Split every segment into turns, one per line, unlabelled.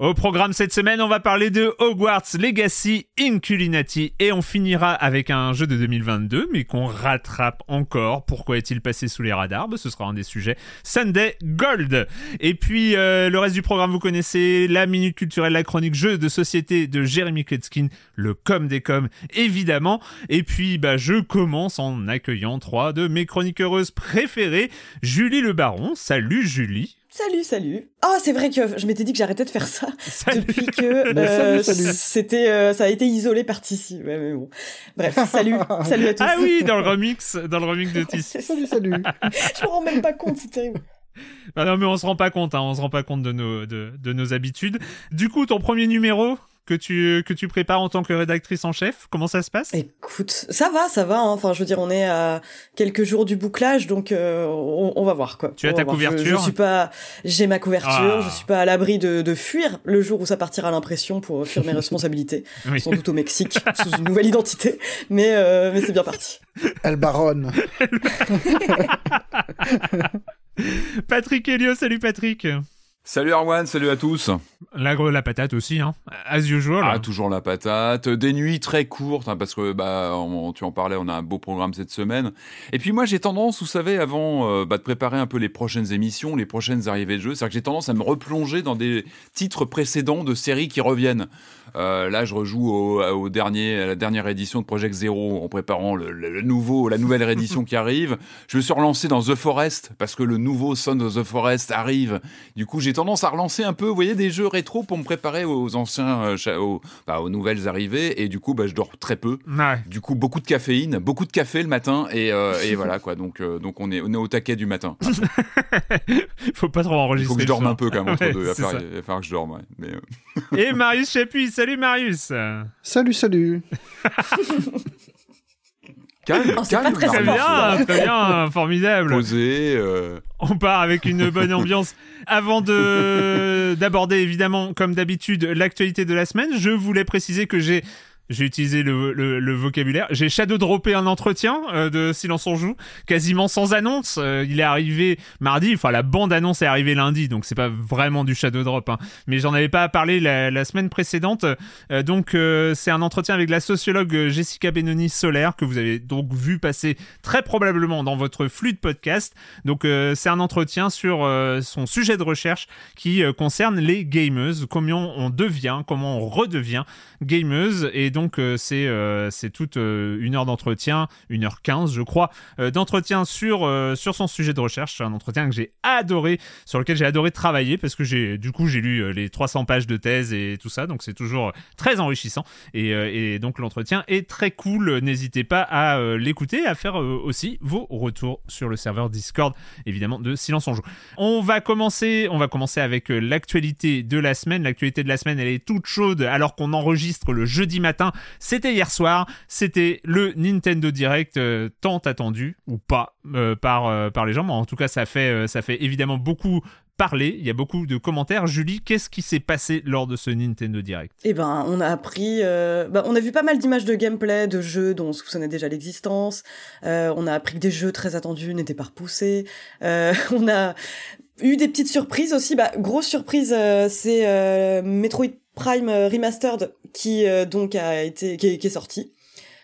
Au programme cette semaine, on va parler de Hogwarts Legacy Inculinati et on finira avec un jeu de 2022 mais qu'on rattrape encore. Pourquoi est-il passé sous les radars? Bah, Ce sera un des sujets. Sunday Gold. Et puis euh, le reste du programme, vous connaissez la minute culturelle, la chronique jeu de société de Jérémy Kletskin, le com des coms évidemment. Et puis bah, je commence en accueillant trois de mes chroniqueuses préférées. Julie Le Baron. Salut Julie.
Salut, salut. Ah, c'est vrai que je m'étais dit que j'arrêtais de faire ça
Salut.
depuis que euh, c'était, euh, ça a été isolé par Tissi. Ouais, mais bon. Bref, salut, salut à tous.
Ah oui, dans le remix, dans le remix de Tis.
Salut, salut.
je me rends même pas compte, c'est terrible.
Ah non, mais on se rend pas compte, hein, on se rend pas compte de nos, de, de nos habitudes. Du coup, ton premier numéro? Que tu, que tu prépares en tant que rédactrice en chef, comment ça se passe?
Écoute, ça va, ça va. hein. Enfin, je veux dire, on est à quelques jours du bouclage, donc euh, on, on va voir quoi.
Tu as ta
voir. Je- Je,
couverture?
suis pas, j'ai ma couverture.
Ah.
Je suis pas à l'abri de, de fuir le jour où ça partira à l'impression pour fuir mes responsabilités,
Oui.
sans doute au Mexique sous une nouvelle identité. Mais euh, mais c'est bien parti.
Elle baronne.
Patrick Helio, salut Patrick
Salut Arwan, salut à tous.
La, la patate aussi, hein. As usual.
Ah, toujours la patate. Des nuits très courtes, hein, parce que bah, on- tu en parlais, on a un beau programme cette semaine. Et puis moi, j'ai tendance, vous savez, avant euh, bah, de préparer un peu les prochaines émissions, les prochaines arrivées de jeu, c'est que j'ai tendance à me replonger dans des titres précédents de séries qui reviennent. Euh, là, je rejoue au, au dernier, à la dernière édition de Project Zero en préparant le, le- le nouveau, la nouvelle réédition qui arrive. Je me suis relancé dans The Forest parce que le nouveau Son of the Forest arrive. Du coup, j'ai tendance à relancer un peu, vous voyez, des jeux rétro pour me préparer aux anciens, euh, aux, bah, aux nouvelles arrivées. Et du coup, bah, je dors très peu.
Ouais.
Du coup, beaucoup de caféine, beaucoup de café le matin, et, euh, et voilà quoi. Donc, donc on est, on est au taquet du matin.
Faut pas trop
Il
enregistrer.
faut que je dorme un peu quand même entre
Ouais,
deux. Il va falloir, il que je dorme. ouais. Mais,
Et Marius Chapuis, salut Marius
Salut, salut.
calme,
Oh,
calme,
très
bien, très bien, formidable.
Posé. euh,
On part avec une bonne ambiance. Avant de d'aborder évidemment, comme d'habitude, l'actualité de la semaine, je voulais préciser que j'ai j'ai utilisé le, vocabulaire. J'ai shadow droppé un entretien euh, de Silence on joue, quasiment sans annonce. Euh, il est arrivé mardi, enfin la bande annonce est arrivée lundi, donc c'est pas vraiment du shadow drop. Hein. Mais j'en avais pas parlé la, la semaine précédente. Euh, donc c'est un entretien avec la sociologue Jessica Benoni Solaire que vous avez donc vu passer très probablement dans votre flux de podcast. Donc c'est un entretien sur son sujet de recherche qui concerne les gameuses, comment on devient, comment on redevient gameuse. Et donc donc euh, c'est euh, c'est toute euh, une heure d'entretien, une heure quinze je crois, d'entretien sur sur son sujet de recherche. Un entretien que j'ai adoré, sur lequel j'ai adoré travailler parce que j'ai du coup j'ai lu les 300 pages de thèse et tout ça, donc c'est toujours très enrichissant. Et, donc l'entretien est très cool. N'hésitez pas à l'écouter, à faire aussi vos retours sur le serveur Discord, évidemment de Silence on joue. On va commencer, on va commencer avec l'actualité de la semaine. L'actualité de la semaine, elle est toute chaude alors qu'on enregistre le jeudi matin. C'était hier soir. C'était le Nintendo Direct euh, tant attendu ou pas euh, par euh, par les gens. Mais en tout cas, ça fait ça fait évidemment beaucoup parler. Il y a beaucoup de commentaires. Julie, qu'est-ce qui s'est passé lors de ce Nintendo Direct?
Eh ben, on a appris, euh, bah, on a vu pas mal d'images de gameplay, de jeux dont on soupçonnait déjà l'existence. Euh, on a appris que des jeux très attendus n'étaient pas repoussés. Euh, on a eu des petites surprises aussi. Bah, grosse surprise, c'est Metroid Prime Remastered qui donc a été, qui est sorti.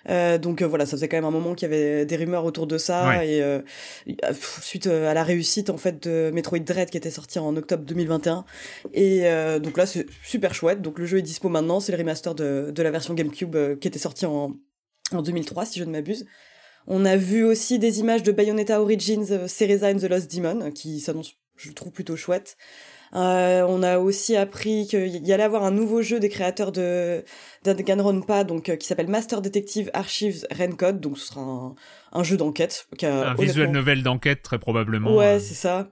Euh, donc euh, voilà, ça faisait quand même un moment qu'il y avait des rumeurs autour de ça
Ouais.
et euh, suite euh, à la réussite en fait de Metroid Dread qui était sorti en octobre 2021 et euh, donc là c'est super chouette. Donc le jeu est dispo maintenant, c'est le remaster de, de la version GameCube qui était sorti en en 2003 si je ne m'abuse. On a vu aussi des images de Bayonetta Origins Cereza and the Lost Demon qui s'annonce je trouve plutôt chouette. Euh, on a aussi appris qu'il y allait avoir un nouveau jeu des créateurs de Danganronpa, donc euh, qui s'appelle Master Detective Archives Rencode, donc ce sera un, un jeu d'enquête.
Un visuel novel d'enquête très probablement.
Ouais,
euh,
c'est ça.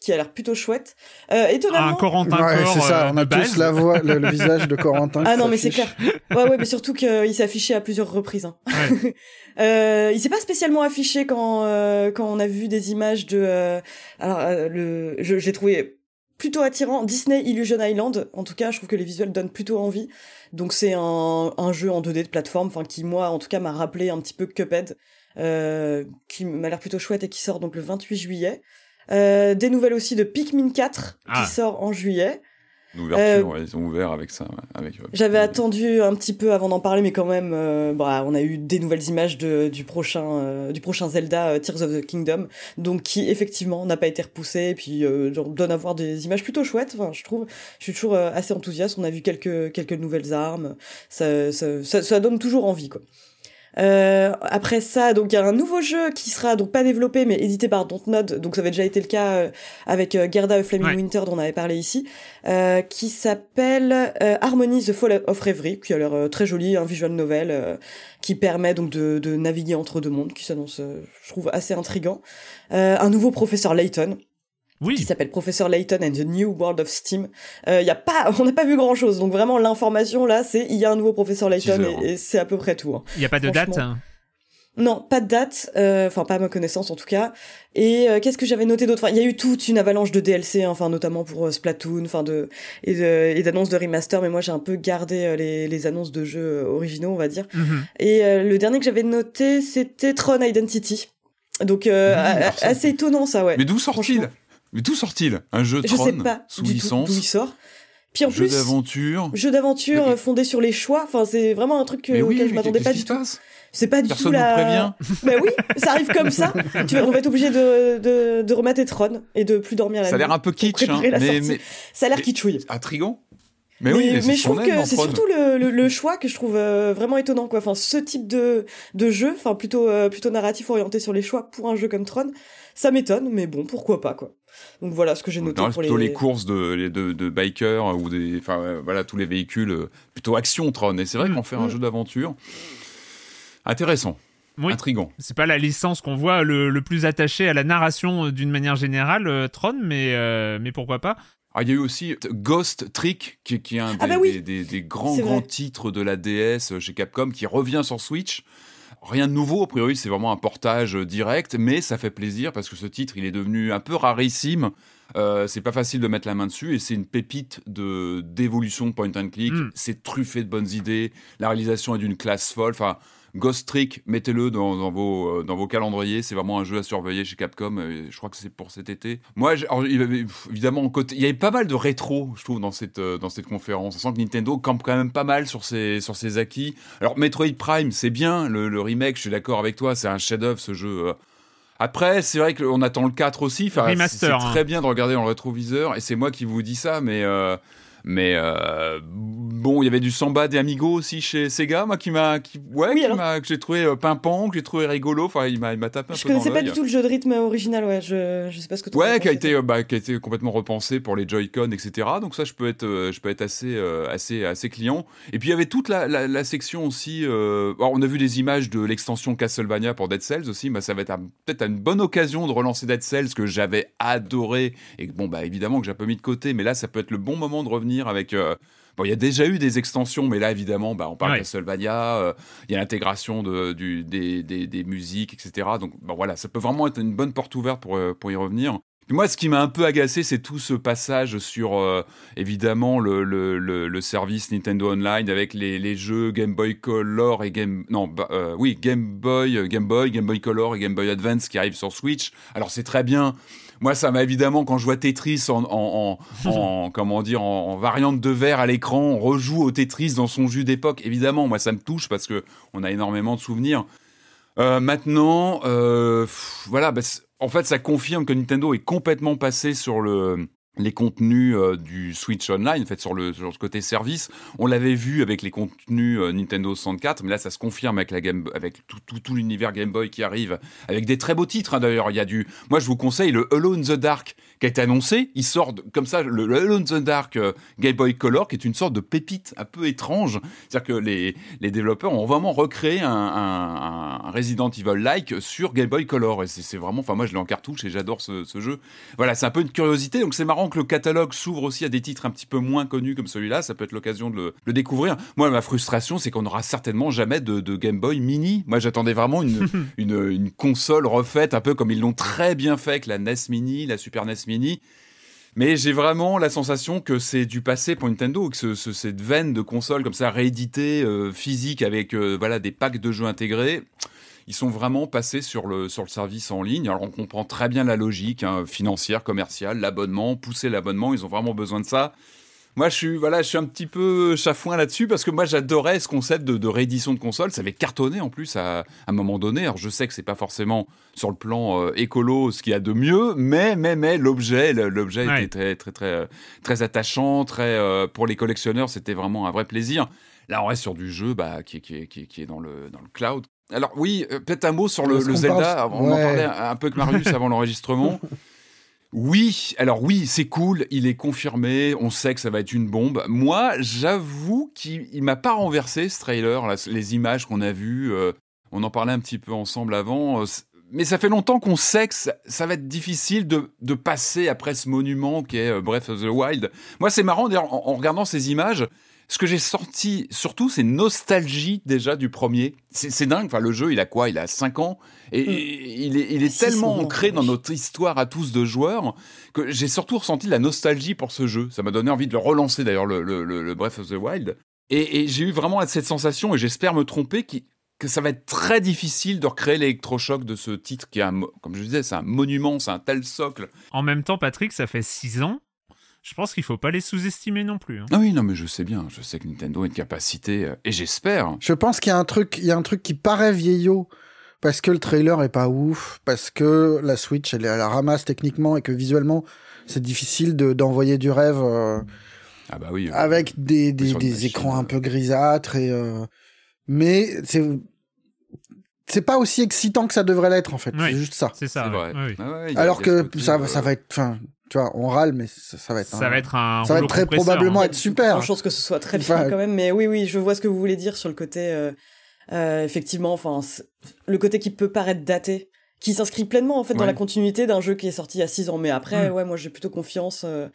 Qui, a l'air plutôt chouette. Euh, étonnamment.
un Corentin
Ouais, c'est ça,
euh,
on a tous la voix, le, le visage de Corentin.
Ah non, mais c'est clair. Ouais, ouais, mais surtout qu'il s'est affiché à plusieurs reprises. hein.
Ouais.
Euh, il s'est pas spécialement affiché quand euh, quand on a vu des images de. euh, alors euh, le, je trouvé plutôt attirant Disney Illusion Island. En tout cas, je trouve que les visuels donnent plutôt envie. Donc c'est un un jeu en 2D de plateforme, enfin qui moi en tout cas m'a rappelé un petit peu Cuphead, euh, qui m'a l'air plutôt chouette et qui sort donc le 28 juillet. Euh, des nouvelles aussi de Pikmin 4
Ah.
qui sort en juillet.
Ouverture, ouais, ils ont ouvert avec ça. avec, euh,
J'avais attendu un petit peu avant d'en parler, mais quand même, euh, bah, on a eu des nouvelles images de, du prochain, euh, du prochain Zelda euh, Tears of the Kingdom, donc qui effectivement n'a pas été repoussé, et puis euh, genre, donne à voir des images plutôt chouettes. Enfin, je trouve, je suis toujours euh, assez enthousiaste. On a vu quelques quelques nouvelles armes, ça, ça, ça, ça donne toujours envie, quoi. Euh, après ça, donc il y a un nouveau jeu qui sera donc pas développé mais édité par Dontnod, donc ça avait déjà été le cas euh, avec euh, Gerda of Flaming
Ouais.
Winter dont on avait parlé ici, euh, qui s'appelle euh, Harmony the Fall of Reverie, qui a l'air euh, très joli, un visual novel euh, qui permet donc de, de naviguer entre deux mondes, qui s'annonce, je trouve assez intrigant. Euh, un nouveau professeur Layton, qui
Oui,
s'appelle Professor Layton and the New World of Steam. Euh, y a pas, on n'a pas vu grand chose, donc vraiment l'information là, c'est il y a un nouveau Professeur Layton
hein.
et, et c'est à peu près tout. hein.
il n'y a pas de date.
franchement. Non, pas de date, euh, enfin pas à ma connaissance en tout cas. Et euh, qu'est-ce que j'avais noté d'autre? Enfin, il y a eu toute une avalanche de DLC, hein, enfin notamment pour euh, Splatoon, enfin de et de- et d'annonces de remaster. Mais moi j'ai un peu gardé euh, les, les annonces de jeux originaux, on va dire.
Mhm.
Et euh, le dernier que j'avais noté, c'était Tron Identity. Donc euh,
Mmh,
assez étonnant ça, ouais.
Mais d'où sort-il? Mais d'où sort-il Un jeu de
Je sais pas
sous
du
licence,
d'où il sort. Puis en
jeu
plus,
d'aventure.
jeu d'aventure
Mais-
fondé sur les choix. Enfin, c'est vraiment un truc que-
Mais oui,
auquel je
mais
m'attendais pas du tout. C'est pas du
Personne
tout la.
prévient.
Bah oui, ça arrive comme ça. tu vas, on va être obligé de, de, de remater Tron et de plus dormir la
Ça a l'air un peu kitsch, hein, mais, mais
Ça a l'air
mais-
kitschouille.
intriguant. Mais, oui, mais,
je trouve que c'est surtout le, le, le choix que je trouve euh, vraiment étonnant quoi. Enfin, ce type de, de jeu, enfin plutôt euh, plutôt narratif orienté sur les choix pour un jeu comme Tron, ça m'étonne, mais bon, pourquoi pas quoi. Donc voilà ce que j'ai noté
Non,
pour
plutôt
les.
les courses de, les- de, de bikers ou des, enfin euh, voilà tous les véhicules euh, plutôt action Tron. Et c'est vrai
Mm,
qu'en faire un
mm.
jeu d'aventure, intéressant,
Oui.
intrigant.
C'est pas la licence qu'on voit le, le plus attaché à la narration euh, d'une manière générale, euh, Tron, mais, euh, mais pourquoi pas
Ah, il y a eu aussi Ghost Trick, qui, qui est un des,
Ah bah oui.
des, des- des grands, grands titres de la DS chez Capcom, qui revient sur Switch. Rien de nouveau, a priori, c'est vraiment un portage euh, direct, mais ça fait plaisir parce que ce titre, il est devenu un peu rarissime. Euh, c'est pas facile de mettre la main dessus et c'est une pépite de d'évolution de point and click.
Mm.
C'est truffé de bonnes idées. La réalisation est d'une classe folle. Enfin, Ghost Trick, mettez-le dans, dans vos, euh, dans vos calendriers. C'est vraiment un jeu à surveiller chez Capcom. je crois que c'est pour cet été. Moi, alors, il avait, évidemment, côté, il y avait pas mal de rétro, je trouve, dans cette, euh, dans cette conférence. On sent que Nintendo campe quand même pas mal sur ses, sur ses acquis. Alors, Metroid Prime, c'est bien. Le, le remake, je suis d'accord avec toi, c'est un chef-d'œuvre ce jeu. euh. Après, c'est vrai qu'on attend le 4 aussi. Enfin,
Remaster,
C'est
hein.
très bien de regarder dans le rétroviseur. Et c'est moi qui vous dis ça, mais. euh, Mais euh, bon, il y avait du Samba des Amigos aussi chez Sega, moi qui m'a, qui, ouais,
Oui,
qui
alors.
m'a, que j'ai trouvé euh, pimpant, que j'ai trouvé rigolo. Enfin, il m'a, il m'a tapé un
Je
peu dans
connaissais pas
l'œil.
du tout le jeu de rythme original, ouais. Je, je sais pas ce que tu
Ouais, qui a été, euh, bah, qui a été complètement repensé pour les Joy-Con, etc. Donc ça, je peux être, je peux être assez, assez, assez client. Et puis il y avait toute la, la, la section aussi. alors, on a vu des images de l'extension Castlevania pour Dead Cells aussi. Bah, ça va être peut-être une bonne occasion de relancer Dead Cells que j'avais adoré et bon, bah évidemment que j'ai un peu mis de côté. Mais là, ça peut être le bon moment de revenir avec. euh, Bon, il y a déjà eu des extensions, mais là, évidemment, bah, on parle
Ouais.
de Castlevania, euh, il y a l'intégration de, du, des, des, des musiques, etc. Donc, bon, voilà, ça peut vraiment être une bonne porte ouverte pour, euh, pour y revenir. Puis moi, ce qui m'a un peu agacé, c'est tout ce passage sur, euh, évidemment, le, le, le, le service Nintendo Online avec les, les jeux Game Boy Color et Game... Non, bah, euh, oui, Game Boy, Game Boy, Game Boy Color et Game Boy Advance qui arrivent sur Switch. Alors, c'est très bien. Moi, ça m'a évidemment, quand je vois Tetris en, en, en, en- comment dire, en, variante de verre à l'écran, on rejoue au Tetris dans son jus d'époque. Évidemment, moi, ça me touche parce que on a énormément de souvenirs. Euh, maintenant, euh, pff, voilà, bah, en fait, ça confirme que Nintendo est complètement passé sur le les contenus euh, du Switch Online, en fait, sur le, côté service. On l'avait vu avec les contenus euh, Nintendo 64, mais là, ça se confirme avec, la avec tout, l'univers Game Boy qui arrive, avec des très beaux titres, hein, d'ailleurs. Il y a du... Moi, je vous conseille le Alone in the Dark qui a été annoncé. Il sort comme ça, le, Alone in the Dark euh, Game Boy Color, qui est une sorte de pépite un peu étrange. C'est-à-dire que les, développeurs ont vraiment recréé un Resident Evil-like sur Game Boy Color. Et c'est c'est vraiment... Enfin, moi, je l'ai en cartouche et j'adore ce, ce jeu. Voilà, c'est un peu une curiosité. Donc, c'est marrant que le catalogue s'ouvre aussi à des titres un petit peu moins connus comme celui-là. Ça peut être l'occasion de le, le découvrir. Moi, ma frustration, c'est qu'on n'aura certainement jamais de, de Game Boy Mini. Moi, j'attendais vraiment une, une, une console refaite, un peu comme ils l'ont très bien fait avec la NES Mini, la Super NES Mini. Mais j'ai vraiment la sensation que c'est du passé pour Nintendo, que ce- ce- cette veine de console comme ça rééditée, euh, physique, avec euh, voilà des packs de jeux intégrés, ils sont vraiment passés sur le, sur le service en ligne. Alors on comprend très bien la logique hein, financière, commerciale, l'abonnement, pousser l'abonnement, ils ont vraiment besoin de ça. Moi, je suis, voilà, je suis un petit peu chafouin là-dessus parce que moi, j'adorais ce concept de, de réédition de console. Ça avait cartonné en plus à, à un moment donné. Alors, je sais que c'est pas forcément sur le plan euh, écolo ce qu'il y a de mieux, mais, mais, mais l'objet, l'objet
Ouais.
était très, très, très, euh, très attachant, très euh, pour les collectionneurs, c'était vraiment un vrai plaisir. Là, on reste sur du jeu bah, qui, est- qui, qui, qui est dans le, dans le cloud. Alors oui, euh, peut-être un mot sur le, Zelda. On en parlait un, peu avec Marius avant l'enregistrement. Oui, alors oui, c'est cool, il est confirmé, on sait que ça va être une bombe. Moi, j'avoue qu'il il m'a pas renversé ce trailer, là, les images qu'on a vues, euh, on en parlait un petit peu ensemble avant, euh, mais ça fait longtemps qu'on sait que ça, ça va être difficile de, de passer après ce monument qui est Breath of the Wild. Moi, c'est marrant, d'ailleurs, en, en regardant ces images, ce que j'ai sorti, surtout, c'est nostalgie déjà du premier. C'est dingue, enfin, le jeu, il a quoi? Il a 5 ans, et,
Mm.
et il est, il est
Six
tellement ancré dans notre histoire à tous de joueurs que j'ai surtout ressenti de la nostalgie pour ce jeu. Ça m'a donné envie de le relancer d'ailleurs, le, le- le- le Breath of the Wild. Et, et j'ai eu vraiment cette sensation, et j'espère me tromper, qui- que ça va être très difficile de recréer l'électrochoc de ce titre qui est, un comme je disais, c'est un monument, c'est un tel socle.
En même temps, Patrick, ça fait 6 ans. Je pense qu'il faut pas les sous-estimer non plus. hein.
Ah oui, non, mais je sais bien, je sais que Nintendo a une capacité, euh, et j'espère.
Je pense qu'il y a un truc, il y a un truc qui paraît vieillot parce que le trailer est pas ouf, parce que la Switch elle est à la ramasse techniquement et que visuellement c'est difficile de d'envoyer du rêve euh,
Ah bah oui. euh,
avec des des, écrans
euh.
un peu grisâtres et euh, mais c'est c'est pas aussi excitant que ça devrait l'être en fait.
Oui.
C'est juste ça.
C'est ça.
c'est
ouais.
vrai.
Ouais, oui.
Ah ouais,
Alors que
côté,
ça
euh,
ça va être, enfin, tu vois, on râle mais ça, ça va être.
Ça
un-
va être un.
ça va être très probablement
hein.
être super.
Sans chance que ce soit très bien
Enfin,
quand même, mais oui, oui, je vois ce que vous voulez dire sur le côté, euh, euh, effectivement, enfin, le côté qui peut paraître daté, qui s'inscrit pleinement en fait dans la continuité d'un jeu qui est sorti il y a 6 ans, mais après,
Mm.
ouais, moi j'ai plutôt confiance euh,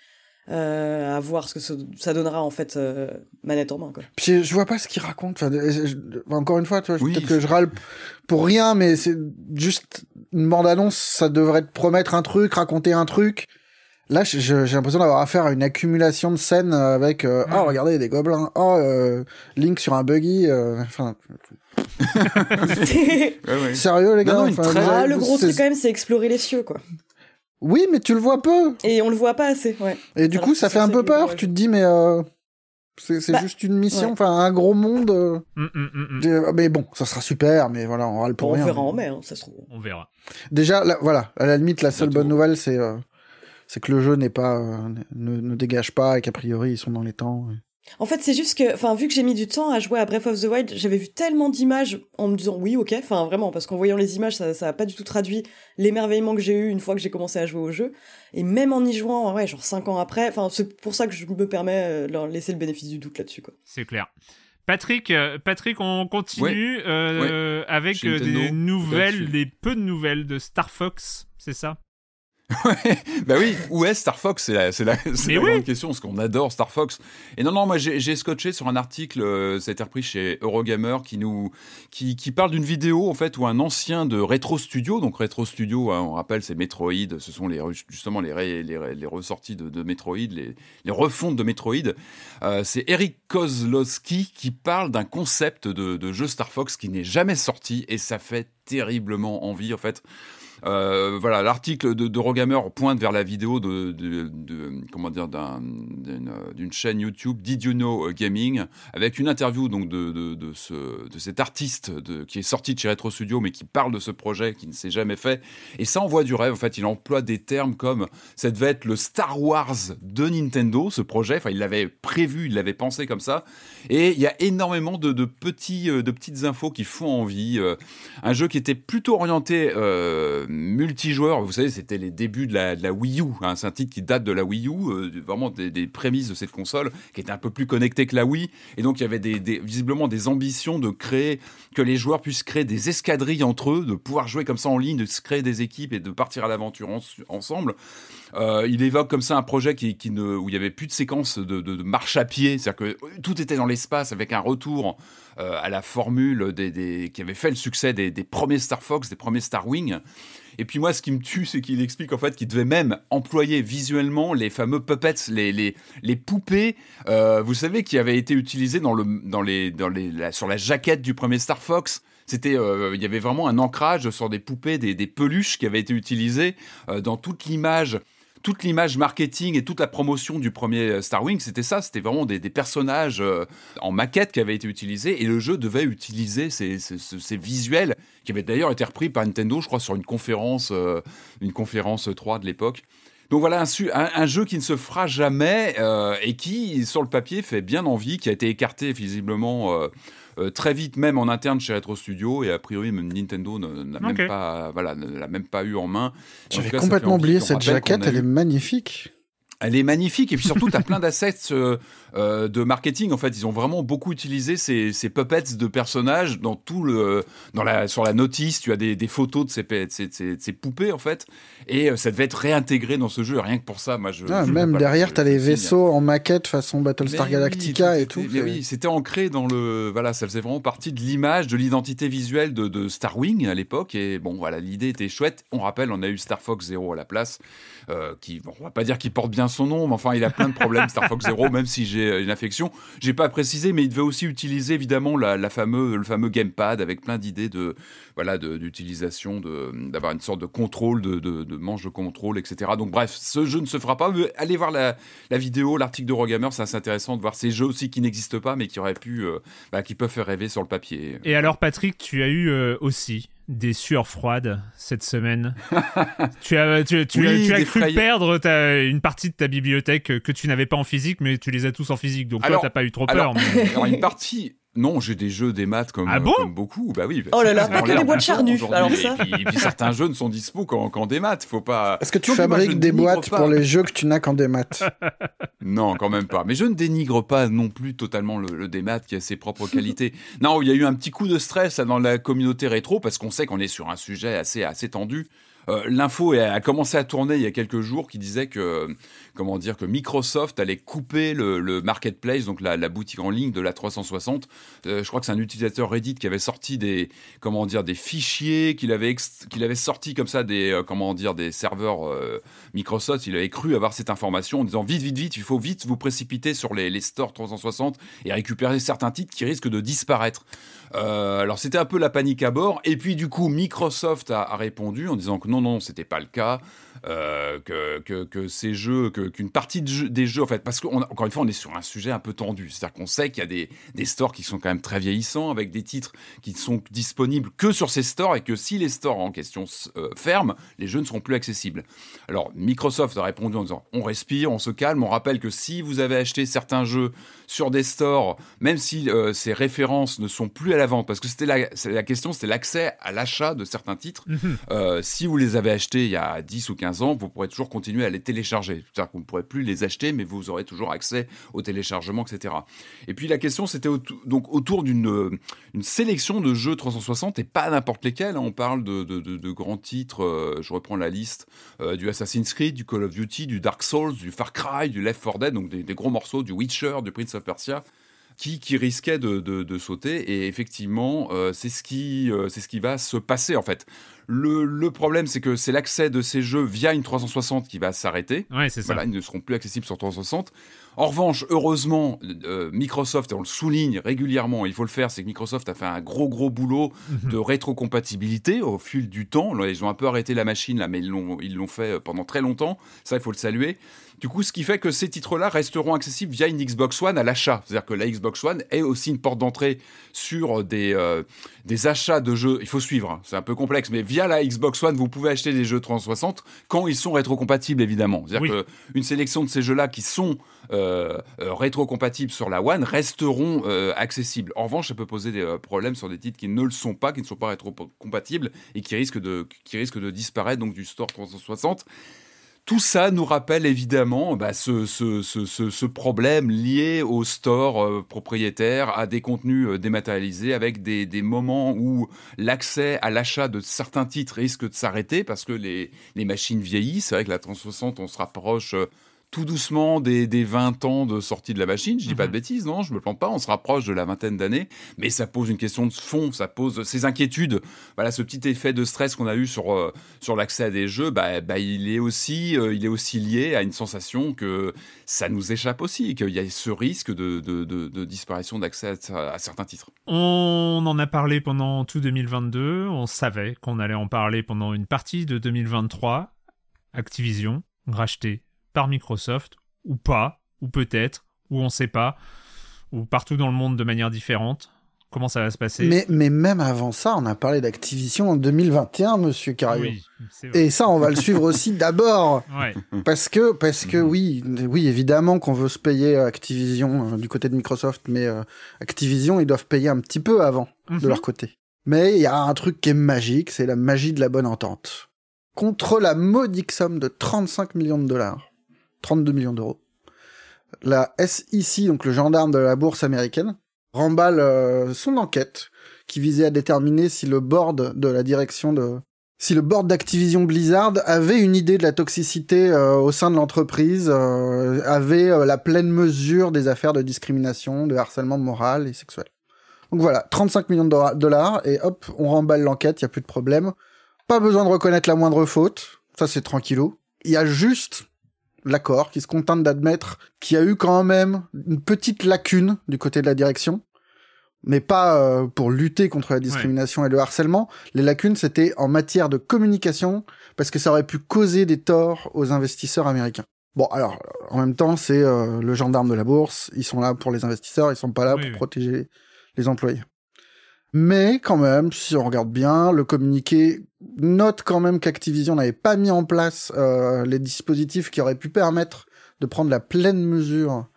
à voir ce que ce- ça donnera en fait euh, manette en main, quoi.
Puis je vois pas ce qu'il raconte. Enfin, je- je- encore une fois, tu vois,
Oui.
peut-être que je râle pour rien, mais c'est juste une bande-annonce. Ça devrait te promettre un truc, raconter un truc. Là, j'ai l'impression d'avoir affaire à une accumulation de scènes avec euh,
Mm.
oh regardez des gobelins, oh euh, Link sur un buggy. euh, Enfin,
ouais, ouais.
sérieux les gars.
non,
ah, le gros truc quand même, c'est explorer les cieux, quoi.
Oui, mais tu le vois peu.
Et on le voit pas assez, ouais.
Et du
Alors
coup, ça fait un peu peur. Tu te dis mais euh, c'est c'est
Bah,
juste une mission,
ouais.
enfin un gros monde. euh,
Mm, mm, mm,
Mais bon, ça sera super. Mais voilà, on râle pour
Bon, on
rien.
verra en mai, hein, ça se trouve.
On verra.
Déjà, là, voilà, à la limite, la seule
Bientôt.
bonne nouvelle, c'est euh, c'est que le jeu n'est pas euh, ne, ne dégage pas et qu'a priori ils sont dans les temps.
En fait, c'est juste que, enfin, vu que j'ai mis du temps à jouer à Breath of the Wild, j'avais vu tellement d'images en me disant oui, ok, enfin vraiment, parce qu'en voyant les images, ça, ça a pas du tout traduit l'émerveillement que j'ai eu une fois que j'ai commencé à jouer au jeu. Et même en y jouant, ouais, genre cinq ans après, enfin, c'est pour ça que je me permets euh, de leur laisser le bénéfice du doute là-dessus, quoi.
C'est clair. Patrick, euh, Patrick, on continue euh, avec des nouvelles, des peu de nouvelles de Star Fox, c'est ça?
bah oui, où est Star Fox? C'est la, c'est la, c'est
Mais
la
oui.
grande question, parce qu'on adore Star Fox. Et non, non, moi j'ai j'ai scotché sur un article, euh, ça a été repris chez Eurogamer, qui nous, qui, qui parle d'une vidéo en fait où un ancien de Retro Studio, donc Retro Studio, hein, on rappelle, c'est Metroid, ce sont les justement les, ressorties de, de Metroid, les, les refontes de Metroid. Euh, c'est Eric Kozlowski qui parle d'un concept de, de jeu Star Fox qui n'est jamais sorti et ça fait terriblement envie en fait. Euh, voilà, l'article de, Rogamer pointe vers la vidéo de, comment dire euh, d'une chaîne YouTube Did You Know Gaming avec une interview donc de, de, de ce, de cet artiste qui est sorti de chez Retro Studio mais qui parle de ce projet qui ne s'est jamais fait. Et ça envoie du rêve. En fait il emploie des termes comme ça devait être le Star Wars de Nintendo ce projet. Enfin il l'avait prévu il l'avait pensé comme ça. Et il y a énormément de, petits euh, de petites infos qui font envie. Un jeu qui était plutôt orienté multijoueur. Vous savez, c'était les débuts de la, Wii U. hein. C'est un titre qui date de la Wii U, euh, vraiment des, prémices de cette console, qui était un peu plus connectée que la Wii. Et donc, il y avait visiblement des ambitions de créer, que les joueurs puissent créer des escadrilles entre eux, de pouvoir jouer comme ça en ligne, de se créer des équipes et de partir à l'aventure en- ensemble. Euh, il évoque comme ça un projet qui, où il y avait plus de séquences de, marche à pied, c'est-à-dire que tout était dans l'espace avec un retour euh, à la formule qui avait fait le succès des, des premiers Star Fox, des premiers Star Wing. Et puis moi, ce qui me tue, c'est qu'il explique en fait qu'il devait même employer visuellement les fameux puppets, les, les, les poupées, euh, vous savez, qui avaient été utilisées dans le, dans les, dans les, sur la jaquette du premier Star Fox. C'était, euh, il y avait vraiment un ancrage sur des poupées, des, des peluches qui avaient été utilisées euh, dans toute l'image toute l'image marketing et toute la promotion du premier euh, Star Wing, c'était ça, c'était vraiment des, personnages euh, en maquette qui avaient été utilisés et le jeu devait utiliser ces, visuels qui avaient d'ailleurs été repris par Nintendo, je crois, sur une conférence, euh, une conférence 3 de l'époque. Donc voilà un, jeu qui ne se fera jamais et qui, sur le papier, fait bien envie, qui a été écarté visiblement très vite, même en interne chez Retro Studio, et a priori même Nintendo ne- n'a
Ok.
même pas, voilà, ne l'a même pas eu en main.
J'avais complètement oublié cette jaquette, elle
eu-
est magnifique.
elle est magnifique et puis surtout tu as plein d'assets euh, euh, de marketing en fait ils ont vraiment beaucoup utilisé ces, ces puppets de personnages dans tout le dans la sur la notice tu as des, des photos de ces, de ces, de poupées en fait et euh, ça devait être réintégré dans ce jeu rien que pour ça moi je,
Ah,
je-
même derrière, t'as
je
les vaisseaux en maquette façon Battlestar
Mais
Galactica
oui,
et tout.
Mais oui, c'était ancré dans le. Voilà, ça faisait vraiment partie de l'image, de l'identité visuelle de, de Star Wing à l'époque. Et bon, voilà, l'idée était chouette. On rappelle, on a eu Star Fox Zero à la place, euh, qui, bon, on va pas dire qu'il porte bien son nom, mais enfin, il a plein de problèmes, Star Fox Zero, même si j'ai une affection. J'ai pas précisé, mais il devait aussi utiliser évidemment la, la le fameux gamepad avec plein d'idées de, voilà, d'utilisation, d'avoir une sorte de contrôle, de, manche de contrôle, etc. Donc bref, ce jeu ne se fera pas. Allez voir la, la vidéo, l'article de Rogamer, c'est assez intéressant de voir ces jeux aussi qui n'existent pas, mais qui auraient pu, euh, bah, qui peuvent faire rêver sur le papier.
Et alors, Patrick, tu as eu euh, aussi des sueurs froides cette semaine. tu as, tu, tu
Oui,
tu as cru perdre ta- une partie de ta bibliothèque que- tu n'avais pas en physique, mais tu les as tous en physique. Donc
Alors-
toi, t'as pas eu trop peur. Mais-
alors, une partie. Non, j'ai des jeux des maths comme,
Ah bon
comme beaucoup. Bah oui.
Oh là là, pas que des boîtes charnues, alors
Et
ça.
puis, et puis certains jeux ne sont dispo qu'en des maths. Faut pas.
Est-ce que tu fabriques des boîtes
pas.
pour les jeux que tu n'as qu'en des maths?
Non, quand même pas. Mais je ne dénigre pas non plus totalement le, le démat qui a ses propres qualités. Non, il y a eu un petit coup de stress dans la communauté rétro parce qu'on sait qu'on est sur un sujet assez assez tendu. Euh, L'info a commencé à tourner il y a quelques jours qui disait que comment dire que Microsoft allait couper le, marketplace, donc la, boutique en ligne de la 360. Euh, je crois que c'est un utilisateur Reddit qui avait sorti des comment dire des fichiers qu'il avait qu'il avait sorti comme ça des euh, comment dire des serveurs Microsoft. Il avait cru avoir cette information en disant vite vite vite, il faut vite vous précipiter sur les, les stores 360 et récupérer certains titres qui risquent de disparaître. Euh, alors c'était un peu la panique à bord. Et puis du coup, Microsoft a, a répondu en disant que non, non, c'était pas le cas. Euh, que, que, que, ces jeux, qu'une partie de jeu, des jeux, en fait, parce qu'encore une fois, on est sur un sujet un peu tendu. C'est-à-dire qu'on sait qu'il y a des, des stores qui sont quand même très vieillissants, avec des titres qui sont disponibles que sur ces stores, et que si les stores en question euh, ferment, les jeux ne seront plus accessibles. Alors, Microsoft a répondu en disant on respire, on se calme, on rappelle que si vous avez acheté certains jeux sur des stores, même si euh, ces références ne sont plus à la vente, parce que c'était la, la question, c'était l'accès à l'achat de certains titres. Mhm. euh, si vous les avez achetés il y a 10 ou 15 ans, vous pourrez toujours continuer à les télécharger. C'est-à-dire qu'on ne pourrez plus les acheter, mais vous aurez toujours accès au téléchargement, etc. Et puis la question, c'était donc autour d'une euh, sélection de jeux 360 et pas n'importe lesquels. Hein. On parle de, grands titres. Euh, je reprends la liste euh, du Assassin's Creed, du Call of Duty, du Dark Souls, du Far Cry, du Left 4 Dead, donc des gros morceaux, du Witcher, du Prince of Persia qui, qui risquait de, de, de, sauter. Et effectivement, euh, c'est ce, qui, euh, ce qui va se passer en fait. Le, le problème, c'est que c'est l'accès de ces jeux via une 360 qui va s'arrêter.
Ouais, c'est ça.
Voilà, ils ne seront plus accessibles sur 360. En revanche, heureusement, euh, Microsoft, et on le souligne régulièrement, il faut le faire, c'est que Microsoft a fait un gros gros boulot
Mhm.
de rétrocompatibilité au fil du temps. Là, ils ont un peu arrêté la machine là, mais ils l'ont ils l'ont fait pendant très longtemps. Ça, il faut le saluer. Du coup, ce qui fait que ces titres-là resteront accessibles via une Xbox One à l'achat. C'est-à-dire que la Xbox One est aussi une porte d'entrée sur des, euh, des achats de jeux. Il faut suivre, hein, c'est un peu complexe, mais via la Xbox One, vous pouvez acheter des jeux 360 quand ils sont rétrocompatibles, évidemment. C'est-à-dire
Oui.
qu'une sélection de ces jeux-là qui sont euh, euh, rétrocompatibles sur la One resteront euh, accessibles. En revanche, ça peut poser des euh, problèmes sur des titres qui ne le sont pas, qui ne sont pas rétrocompatibles et qui risquent de, qui risquent de disparaître donc du store 360. Tout ça nous rappelle évidemment bah, ce, problème lié au store euh, propriétaire, à des contenus euh, dématérialisés, avec des, moments où l'accès à l'achat de certains titres risque de s'arrêter parce que les, les machines vieillissent. Que la 360, on se rapproche euh, tout doucement des, des 20 ans de sortie de la machine. Je dis pas de bêtises, non, je me plante pas. On se rapproche de la vingtaine d'années, mais ça pose une question de fond, ça pose ces inquiétudes. Voilà, ce petit effet de stress qu'on a eu sur euh, sur l'accès à des jeux, bah, bah, il est aussi euh, il est aussi lié à une sensation que ça nous échappe aussi, qu'il y a ce risque de de, de, de disparition d'accès à, à certains titres.
On en a parlé pendant tout 2022, on savait qu'on allait en parler pendant une partie de 2023. Activision, racheté par Microsoft, ou pas, ou peut-être, ou on sait pas, ou partout dans le monde de manière différente. Comment ça va se passer?
Mais, mais même avant ça, on a parlé d'Activision en 2021, monsieur Cario.
Oui.
Et ça, on va le suivre aussi d'abord.
Ouais.
Parce que, parce que oui, oui, évidemment qu'on veut se payer Activision euh, du côté de Microsoft, mais euh, Activision, ils doivent payer un petit peu avant
Mhm.
de leur côté. Mais il y a un truc qui est magique, c'est la magie de la bonne entente. Contre la modique somme de 35 millions de dollars, 32 millions d'euros, la SEC, donc le gendarme de la bourse américaine, remballe euh, son enquête qui visait à déterminer si le board de la direction de si le board d'Activision Blizzard avait une idée de la toxicité euh, au sein de l'entreprise, euh, avait la pleine mesure des affaires de discrimination, de harcèlement moral et sexuel. Donc voilà, 35 millions de dolla- dollars et hop, on remballe l'enquête, il y a plus de problème. Pas besoin de reconnaître la moindre faute, ça c'est tranquillou. Il y a juste l'accord qui se contente d'admettre qu'il y a eu quand même une petite lacune du côté de la direction, mais pas euh, pour lutter contre la discrimination et le harcèlement. Les lacunes, c'était en matière de communication, parce que ça aurait pu causer des torts aux investisseurs américains. Bon, alors, en même temps, c'est euh, le gendarme de la bourse, ils sont là pour les investisseurs, ils sont pas là
Oui,
pour
oui.
protéger les employés. Mais quand même, si on regarde bien, le communiqué note quand même qu'Activision n'avait pas mis en place euh, les dispositifs qui auraient pu permettre de prendre la pleine mesure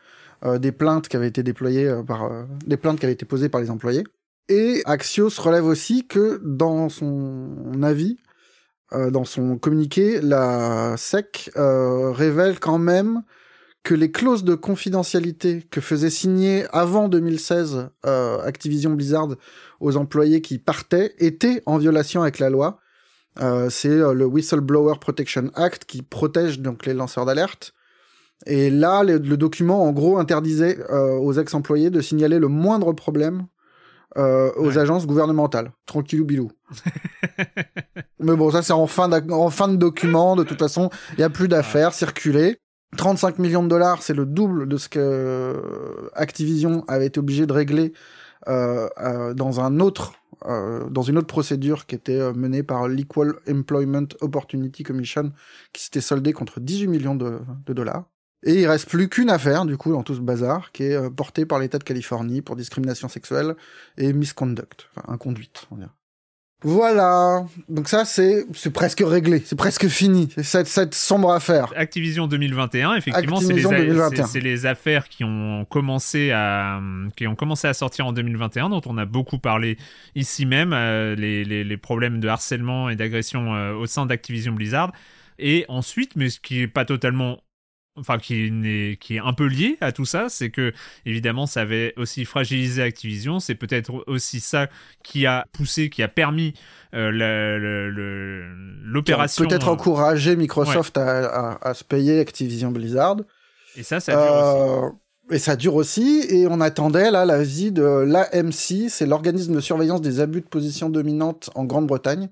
euh, des plaintes qui avaient été déployées euh, par euh, des plaintes qui avaient été posées par les employés. Et Axios relève aussi que dans son avis, euh, dans son communiqué, la SEC euh, révèle quand même que les clauses de confidentialité que faisait signer avant 2016 euh, Activision Blizzard aux employés qui partaient étaient en violation avec la loi. Euh, c'est euh, le Whistleblower Protection Act qui protège donc les lanceurs d'alerte. Et là, le, le document, en gros, interdisait euh, aux ex-employés de signaler le moindre problème euh, aux
Ouais.
agences gouvernementales. Tranquillou bilou. Mais bon, ça c'est en fin, d'ac- en fin de document. De toute façon, il n'y a plus d'affaires, circuler. 35 millions de dollars, c'est le double de ce que Activision avait été obligé de régler dans un autre, euh, dans une autre procédure qui était euh, menée par l'Equal Employment Opportunity Commission, qui s'était soldée contre 18 millions de, de dollars. Et il reste plus qu'une affaire, du coup, dans tout ce bazar, qui est euh, portée par l'État de Californie pour discrimination sexuelle et misconduct, enfin, inconduite, on dirait. Voilà. Donc ça, c'est, c'est presque réglé. C'est presque fini. C'est cette, cette sombre affaire.
Activision 2021, effectivement, c'est les,
Activision
a-
2021.
c'est- c'est les affaires qui ont commencé à qui ont commencé à sortir en 2021, dont on a beaucoup parlé ici même, euh, les, les, les problèmes de harcèlement et d'agression euh, au sein d'Activision Blizzard. Et ensuite, mais ce qui est pas totalement enfin qui est, qui est un peu lié à tout ça, c'est que évidemment ça avait aussi fragilisé Activision, c'est peut-être aussi ça qui a poussé, qui a permis euh, l'opération.
Peut-être encourager Microsoft à, à, à se payer Activision Blizzard.
Et ça, ça dure aussi.
Euh, et ça dure aussi, et on attendait là l'avis de l'AMC, c'est l'organisme de surveillance des abus de position dominante en Grande-Bretagne,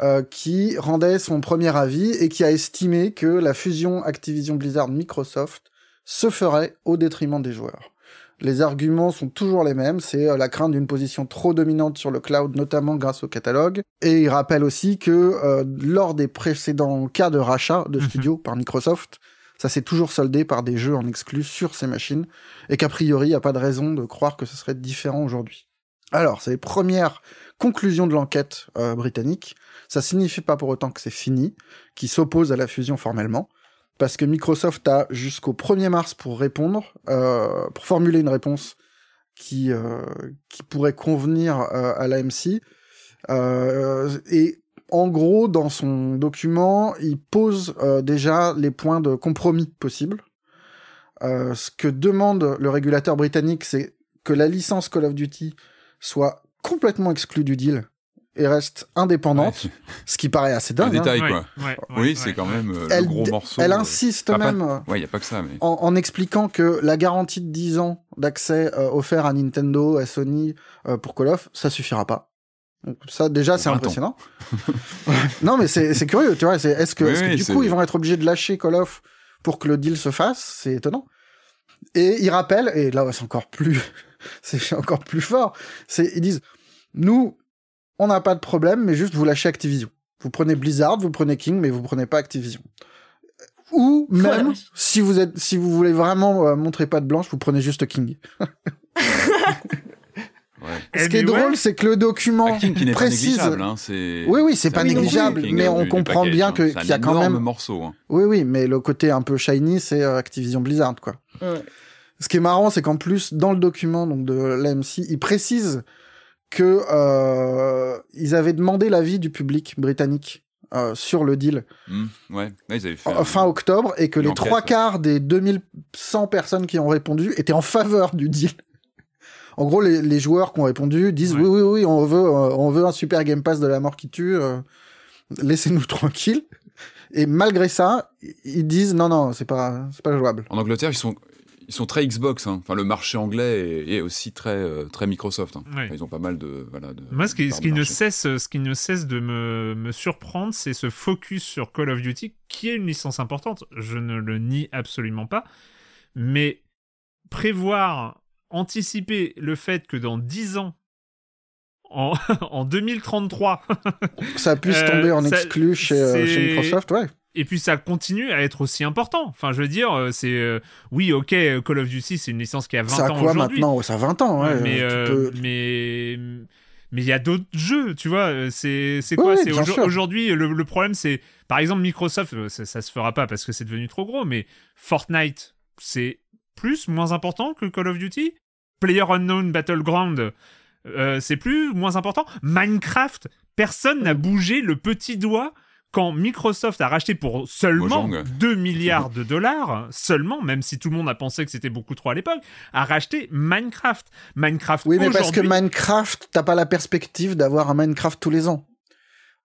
euh, qui rendait son premier avis et qui a estimé que la fusion Activision Blizzard-Microsoft se ferait au détriment des joueurs. Les arguments sont toujours les mêmes, c'est euh, la crainte d'une position trop dominante sur le cloud, notamment grâce au catalogue. Et il rappelle aussi que euh, lors des précédents cas de rachat de
Mhm.
studios par Microsoft, ça s'est toujours soldé par des jeux en exclus sur ces machines, et qu'a priori, il n'y a pas de raison de croire que ce serait différent aujourd'hui. Alors, c'est les premières conclusions de l'enquête euh, britannique. Ça signifie pas pour autant que c'est fini, qui s'oppose à la fusion formellement, parce que Microsoft a jusqu'au 1er mars pour répondre, euh, pour formuler une réponse qui, euh, qui pourrait convenir euh, à l'AMC. Euh, et en gros, dans son document, il pose euh, déjà les points de compromis possibles. Ce que demande le régulateur britannique, c'est que la licence Call of Duty soit complètement exclue du deal et reste indépendante,
Ouais,
ce qui paraît assez
un
dingue. hein.
détail,
Ouais,
quoi.
ouais, ouais,
oui, c'est quand même euh,
Elle,
le gros morceau.
elle
euh,
insiste
ah, pas-
même
Ouais, il y a pas que ça, mais.
en, en expliquant que la garantie de 10 ans d'accès euh, offert à Nintendo, à Sony euh, pour Call of, ça suffira pas. Donc ça déjà c'est
20 ans.
impressionnant. non mais c'est curieux, tu vois, est-ce que,
Oui,
est-ce que
oui,
du coup ils vont être obligés de lâcher Call of pour que le deal se fasse, c'est étonnant. Et ils rappellent et là c'est encore plus c'est encore plus fort, c'est ils disent nous on n'a pas de problème mais juste vous lâchez Activision. Vous prenez Blizzard, vous prenez King mais vous prenez pas Activision. Ou
Oh la
même si vous êtes si vous voulez vraiment euh, montrer pas de blanche, vous prenez juste King.
Ouais.
Ce
Eh
qui est
bien, ouais.
drôle, c'est que le document
Ah, King qui n'est pas
précise.
négligeable, hein, c'est.
Oui, oui, c'est pas négligeable, mais
hein,
on
du- du
comprend
package,
bien
hein.
qu'il y a quand même-
morceau. hein.
Oui, oui, mais le côté un peu shiny, c'est euh, Activision Blizzard, quoi.
Ouais.
Ce qui est marrant, c'est qu'en plus, dans le document donc de l'AMC, ils précisent que euh, ils avaient demandé l'avis du public britannique euh, sur le deal
Hmm, ouais, ils avaient fait.
en- fin octobre et que les trois quarts des 2100 personnes qui ont répondu étaient en faveur du deal. En gros, les, les joueurs qui ont répondu disent
Ouais.
oui, oui, oui, on veut, euh, on veut un super Game Pass de la mort qui tue. euh, Laissez-nous tranquilles. Et malgré ça, ils disent non, non, c'est pas, c'est pas jouable.
En Angleterre, ils sont, ils sont très Xbox. hein. Enfin, le marché anglais est, est aussi très, euh, très Microsoft. hein. Enfin, ils ont pas mal de. Voilà, de
Moi, ce qui, ce ne cesse, ce qui ne cesse de me, me surprendre, c'est ce focus sur Call of Duty, qui est une licence importante. Je ne le nie absolument pas. Mais prévoir, anticiper le fait que dans 10 ans, en, en 2033,
Ça puisse
Euh,
tomber en
ça-
exclu chez, euh, chez Microsoft, ouais.
Et puis ça continue à être aussi important. Enfin, je veux dire, euh, c'est. euh, oui, ok, Call of Duty, c'est une licence qui a 20
Ça a
ans
quoi
aujourd'hui.
maintenant? Ça a 20 ans, ouais.
mais
euh, peux-
mais mais il y a d'autres jeux, tu vois. C'est quoi?
Oui,
C'est aujourd'hui le, le problème, c'est par exemple Microsoft, ça, ça se fera pas parce que c'est devenu trop gros, mais Fortnite, c'est plus moins important que Call of Duty? Player Unknown Battleground, euh, c'est plus moins important? Minecraft, personne n'a bougé le petit doigt quand Microsoft a racheté pour seulement
Mojang.
2 milliards de dollars, seulement, même si tout le monde a pensé que c'était beaucoup trop à l'époque, a racheté Minecraft. Minecraft
Oui, mais parce que Minecraft, t'as pas la perspective d'avoir un Minecraft tous les ans.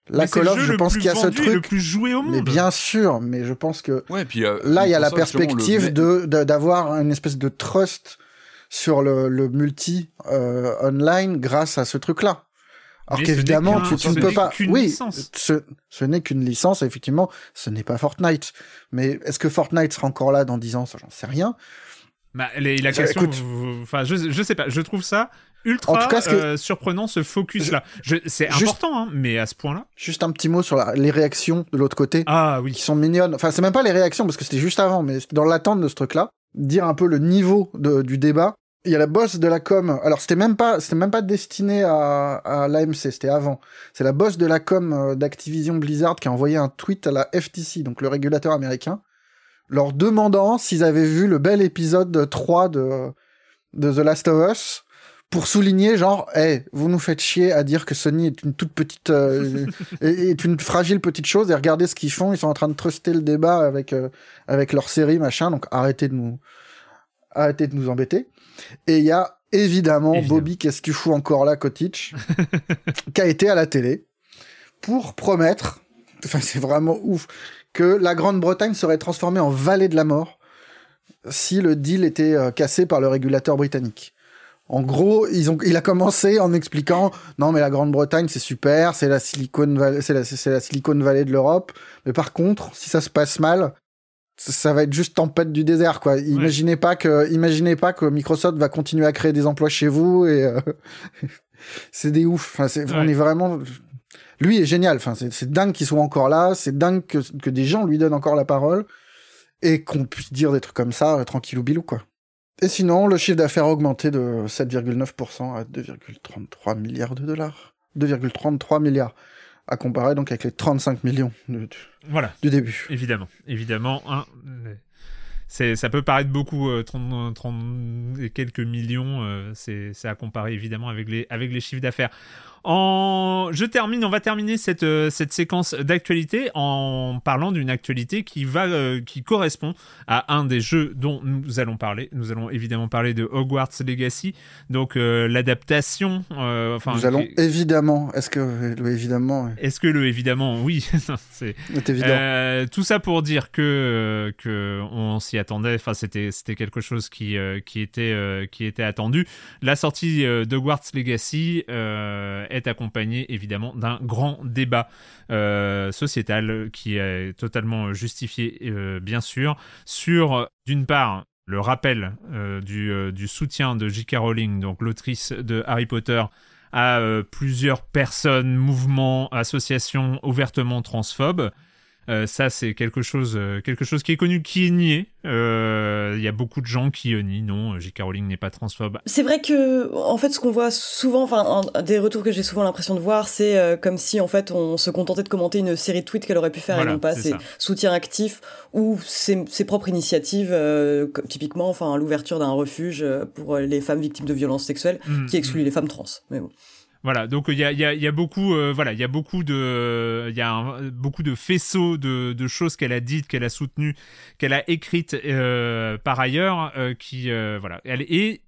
La
mais
Call of, je pense qu'il y a ce
et le
truc.
plus joué au monde.
Mais bien sûr, mais je pense que
Ouais, puis, euh,
là, il y a la perspective
le-
de de- d'avoir une espèce de trust sur le, le multi euh, online grâce à ce truc-là. Alors qu'évidemment, tu, ne peux pas. Oui,
licence.
ce, ce n'est qu'une licence. Effectivement, ce n'est pas Fortnite. Mais est-ce que Fortnite sera encore là dans 10 ans? Ça, j'en sais rien.
Bah, les- la question,
écoute.
enfin, je, je sais pas, je trouve ça ultra
En tout cas, ce que-
euh, surprenant ce focus là. C'est
Juste-
important, hein, mais à ce point-là.
Juste un petit mot sur la- les réactions de l'autre côté.
Ah
qui
oui.
sont mignonnes. Enfin, c'est même pas les réactions parce que c'était juste avant, mais dans l'attente de ce truc-là. Dire un peu le niveau de- du débat. Il y a la boss de la com. Alors, c'était même pas, c'était même pas destiné à, à l'AMC, c'était avant. C'est la boss de la com euh, d'Activision Blizzard qui a envoyé un tweet à la FTC, donc le régulateur américain, leur demandant s'ils avaient vu le bel épisode 3 de, de The Last of Us pour souligner genre, hey, vous nous faites chier à dire que Sony est une toute petite, euh, est est une fragile petite chose et regardez ce qu'ils font, ils sont en train de truster le débat avec euh, avec leur série machin, donc arrêtez de nous arrêtez de nous embêter. Et il y a évidemment,
Évidemment.
Bobby, qu'est-ce que tu fous encore là, Kotick, qui a été à la télé pour promettre, enfin c'est vraiment ouf, que la Grande-Bretagne serait transformée en vallée de la mort si le deal était euh, cassé par le régulateur britannique. En gros, ils ont, il a commencé en expliquant non mais la Grande-Bretagne c'est super, c'est la Silicon Valley, c'est la, c'est la Silicon Valley de l'Europe. Mais par contre, si ça se passe mal, ça- va être juste tempête du désert quoi. Imaginez pas que, imaginez pas que Microsoft va continuer à créer des emplois chez vous et euh, c'est des ouf. Enfin, c'est, on est vraiment. Lui est génial. Enfin, c'est, dingue qu'il soit encore là. C'est dingue que, que des gens lui donnent encore la parole et qu'on puisse dire des trucs comme ça euh, tranquillou bilou quoi. Et sinon, le chiffre d'affaires a augmenté de 7,9% à 2,33 milliards de dollars. 2,33 milliards. À comparer donc avec les 35 millions du, du-
Voilà.
du début.
Évidemment, évidemment. hein, c'est, ça peut paraître beaucoup, euh, 30, 30 et quelques millions. euh, c'est, c'est à comparer évidemment avec les, avec les chiffres d'affaires. En... Je termine, on va terminer cette, euh, cette séquence d'actualité en parlant d'une actualité qui, va, euh, qui correspond à un des jeux dont nous allons parler. Nous allons évidemment parler de Hogwarts Legacy, donc euh, l'adaptation. euh, enfin,
Nous allons
qui-
évidemment, est-ce que le évidemment
Est-ce que le évidemment, oui, c'est
est évident
tout ça pour dire que que on s'y attendait. Enfin, c'était quelque chose qui qui était qui était attendu. La sortie de Hogwarts Legacy est accompagnée évidemment d'un grand débat euh, sociétal qui est totalement justifié, euh, bien sûr, sur d'une part le rappel euh, du, du soutien de J.K. Rowling, donc l'autrice de Harry Potter, à plusieurs personnes, mouvements, associations ouvertement transphobes. Euh, ça, c'est quelque chose, euh, quelque chose qui est connu, qui est nié. Euh, Il y a beaucoup de gens qui nient. Non, J.K. Rowling n'est pas transphobe.
C'est vrai que, en fait, ce qu'on voit souvent, enfin, des retours que j'ai souvent l'impression de voir, c'est euh, comme si, en fait, on se contentait de commenter une série de tweets qu'elle aurait pu faire
Voilà,
et non pas ses soutiens actifs ou ses, ses propres initiatives, euh, typiquement, enfin, l'ouverture d'un refuge pour les femmes victimes de violences sexuelles,
Mm,
qui exclut les femmes trans. Mais bon.
Voilà, donc il y a, il y, a, il y a beaucoup, euh, voilà, il y a beaucoup de, il y a un- beaucoup de faisceaux de, de choses qu'elle a dites, qu'elle a soutenues, qu'elle a écrites euh, par ailleurs, euh, qui, euh, voilà, elle est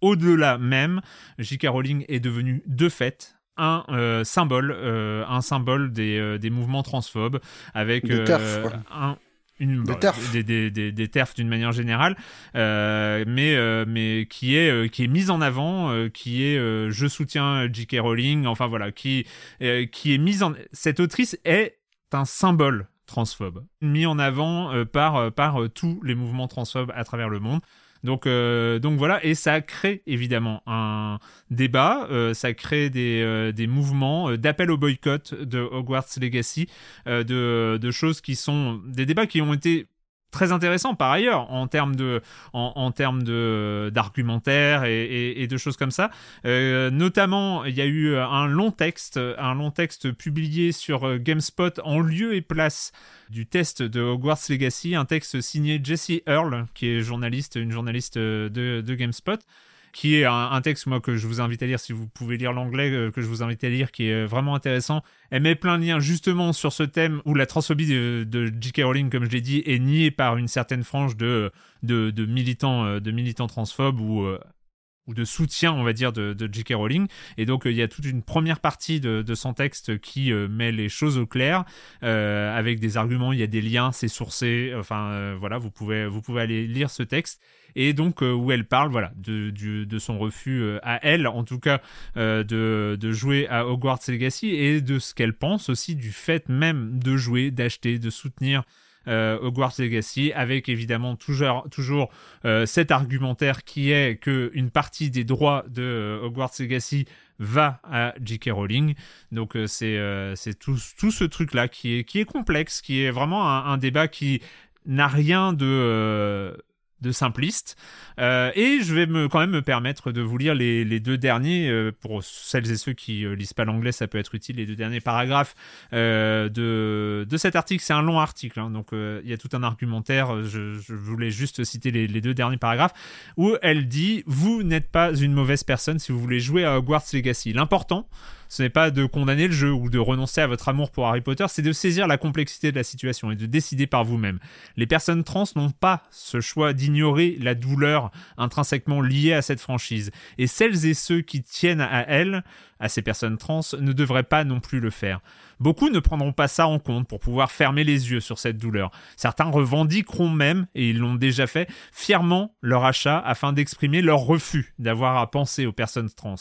au-delà même. J.K. Rowling est devenue de fait un symbole, un symbole des, des mouvements transphobes, avec
TERF,
un une,
Des
bon,
TERF.
des, des, des, des TERF d'une manière générale, euh, mais, euh, mais qui est, euh, qui est mise en avant, qui est je soutiens J.K. Rowling, enfin voilà, qui, qui est mise en. Cette autrice est un symbole transphobe, mis en avant par, par tous les mouvements transphobes à travers le monde. Donc, euh, donc voilà, et ça crée évidemment un débat, euh, ça crée des, euh, des mouvements d'appel au boycott de Hogwarts Legacy, de, de choses qui sont des débats qui ont été très intéressants par ailleurs en termes de en, termes de d'argumentaire et, et, de choses comme ça. Euh, notamment il y a eu un long texte un long texte publié sur euh, GameSpot en lieu et place du test de Hogwarts Legacy un texte signé Jessie Earl qui est journaliste une journaliste euh, de, de GameSpot qui est un, texte moi que je vous invite à lire si vous pouvez lire l'anglais euh, que je vous invite à lire qui est euh, vraiment intéressant elle met plein de liens justement sur ce thème où la transphobie de, J.K. Rowling comme je l'ai dit est niée par une certaine frange de, de, de militants euh, de militants transphobes ou ou de soutien, on va dire, de, de J.K. Rowling. Et donc, euh, il y a toute une première partie de, de son texte qui euh, met les choses au clair, euh, avec des arguments, il y a des liens, c'est sourcé, enfin, euh, voilà, vous pouvez, vous pouvez aller lire ce texte. Et donc, euh, où elle parle, voilà, de, du- de son refus à elle, en tout cas, de, de jouer à Hogwarts Legacy, et de ce qu'elle pense aussi du fait même de jouer, d'acheter, de soutenir Hogwarts Legacy, avec évidemment toujours, toujours euh, cet argumentaire qui est que une partie des droits de euh, Hogwarts Legacy va à J.K. Rowling. Donc euh, c'est euh, tout, tout ce truc-là qui est, qui est complexe, qui est vraiment un, un débat qui n'a rien de... euh, de simpliste. Euh, et je vais me, quand même me permettre de vous lire les, les deux derniers, euh, pour celles et ceux qui euh, lisent pas l'anglais, ça peut être utile, les deux derniers paragraphes euh, de, de cet article. C'est un long article, hein, donc euh, il y a tout un argumentaire. Je, je voulais juste citer les, les deux derniers paragraphes, où elle dit « Vous n'êtes pas une mauvaise personne si vous voulez jouer à Hogwarts Legacy. L'important, ce n'est pas de condamner le jeu ou de renoncer à votre amour pour Harry Potter, c'est de saisir la complexité de la situation et de décider par vous-même. Les personnes trans n'ont pas ce choix d'ignorer la douleur intrinsèquement liée à cette franchise. Et celles et ceux qui tiennent à elle, à ces personnes trans, ne devraient pas non plus le faire. Beaucoup ne prendront pas ça en compte pour pouvoir fermer les yeux sur cette douleur. Certains revendiqueront même, et ils l'ont déjà fait, fièrement leur achat afin d'exprimer leur refus d'avoir à penser aux personnes trans.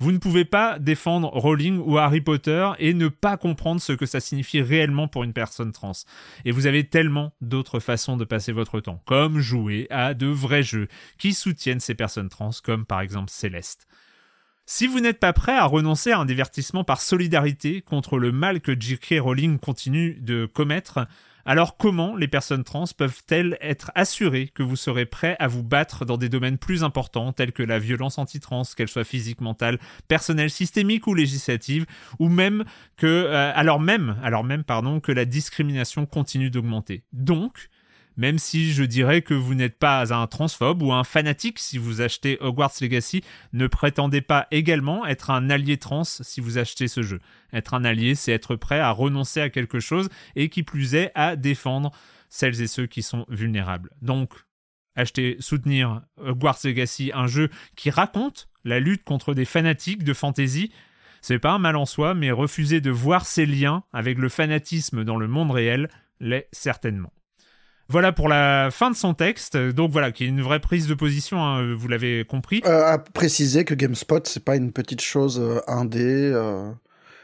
Vous ne pouvez pas défendre Rowling ou Harry Potter et ne pas comprendre ce que ça signifie réellement pour une personne trans. Et vous avez tellement d'autres façons de passer votre temps, comme jouer à de vrais jeux qui soutiennent ces personnes trans, comme par exemple Céleste. Si vous n'êtes pas prêt à renoncer à un divertissement par solidarité contre le mal que J.K. Rowling continue de commettre, alors comment les personnes trans peuvent-elles être assurées que vous serez prêt à vous battre dans des domaines plus importants tels que la violence anti-trans, qu'elle soit physique, mentale, personnelle, systémique ou législative, ou même que euh, alors même alors même pardon que la discrimination continue d'augmenter? Donc même si je dirais que vous n'êtes pas un transphobe ou un fanatique si vous achetez Hogwarts Legacy, ne prétendez pas également être un allié trans si vous achetez ce jeu. Être un allié, c'est être prêt à renoncer à quelque chose et qui plus est à défendre celles et ceux qui sont vulnérables. Donc, acheter, soutenir Hogwarts Legacy, un jeu qui raconte la lutte contre des fanatiques de fantasy, c'est pas un mal en soi, mais refuser de voir ces liens avec le fanatisme dans le monde réel l'est certainement. Voilà pour la fin de son texte. Donc voilà, qui est une vraie prise de position, hein, vous l'avez compris.
Euh, à préciser que GameSpot, c'est pas une petite chose euh, indé. euh,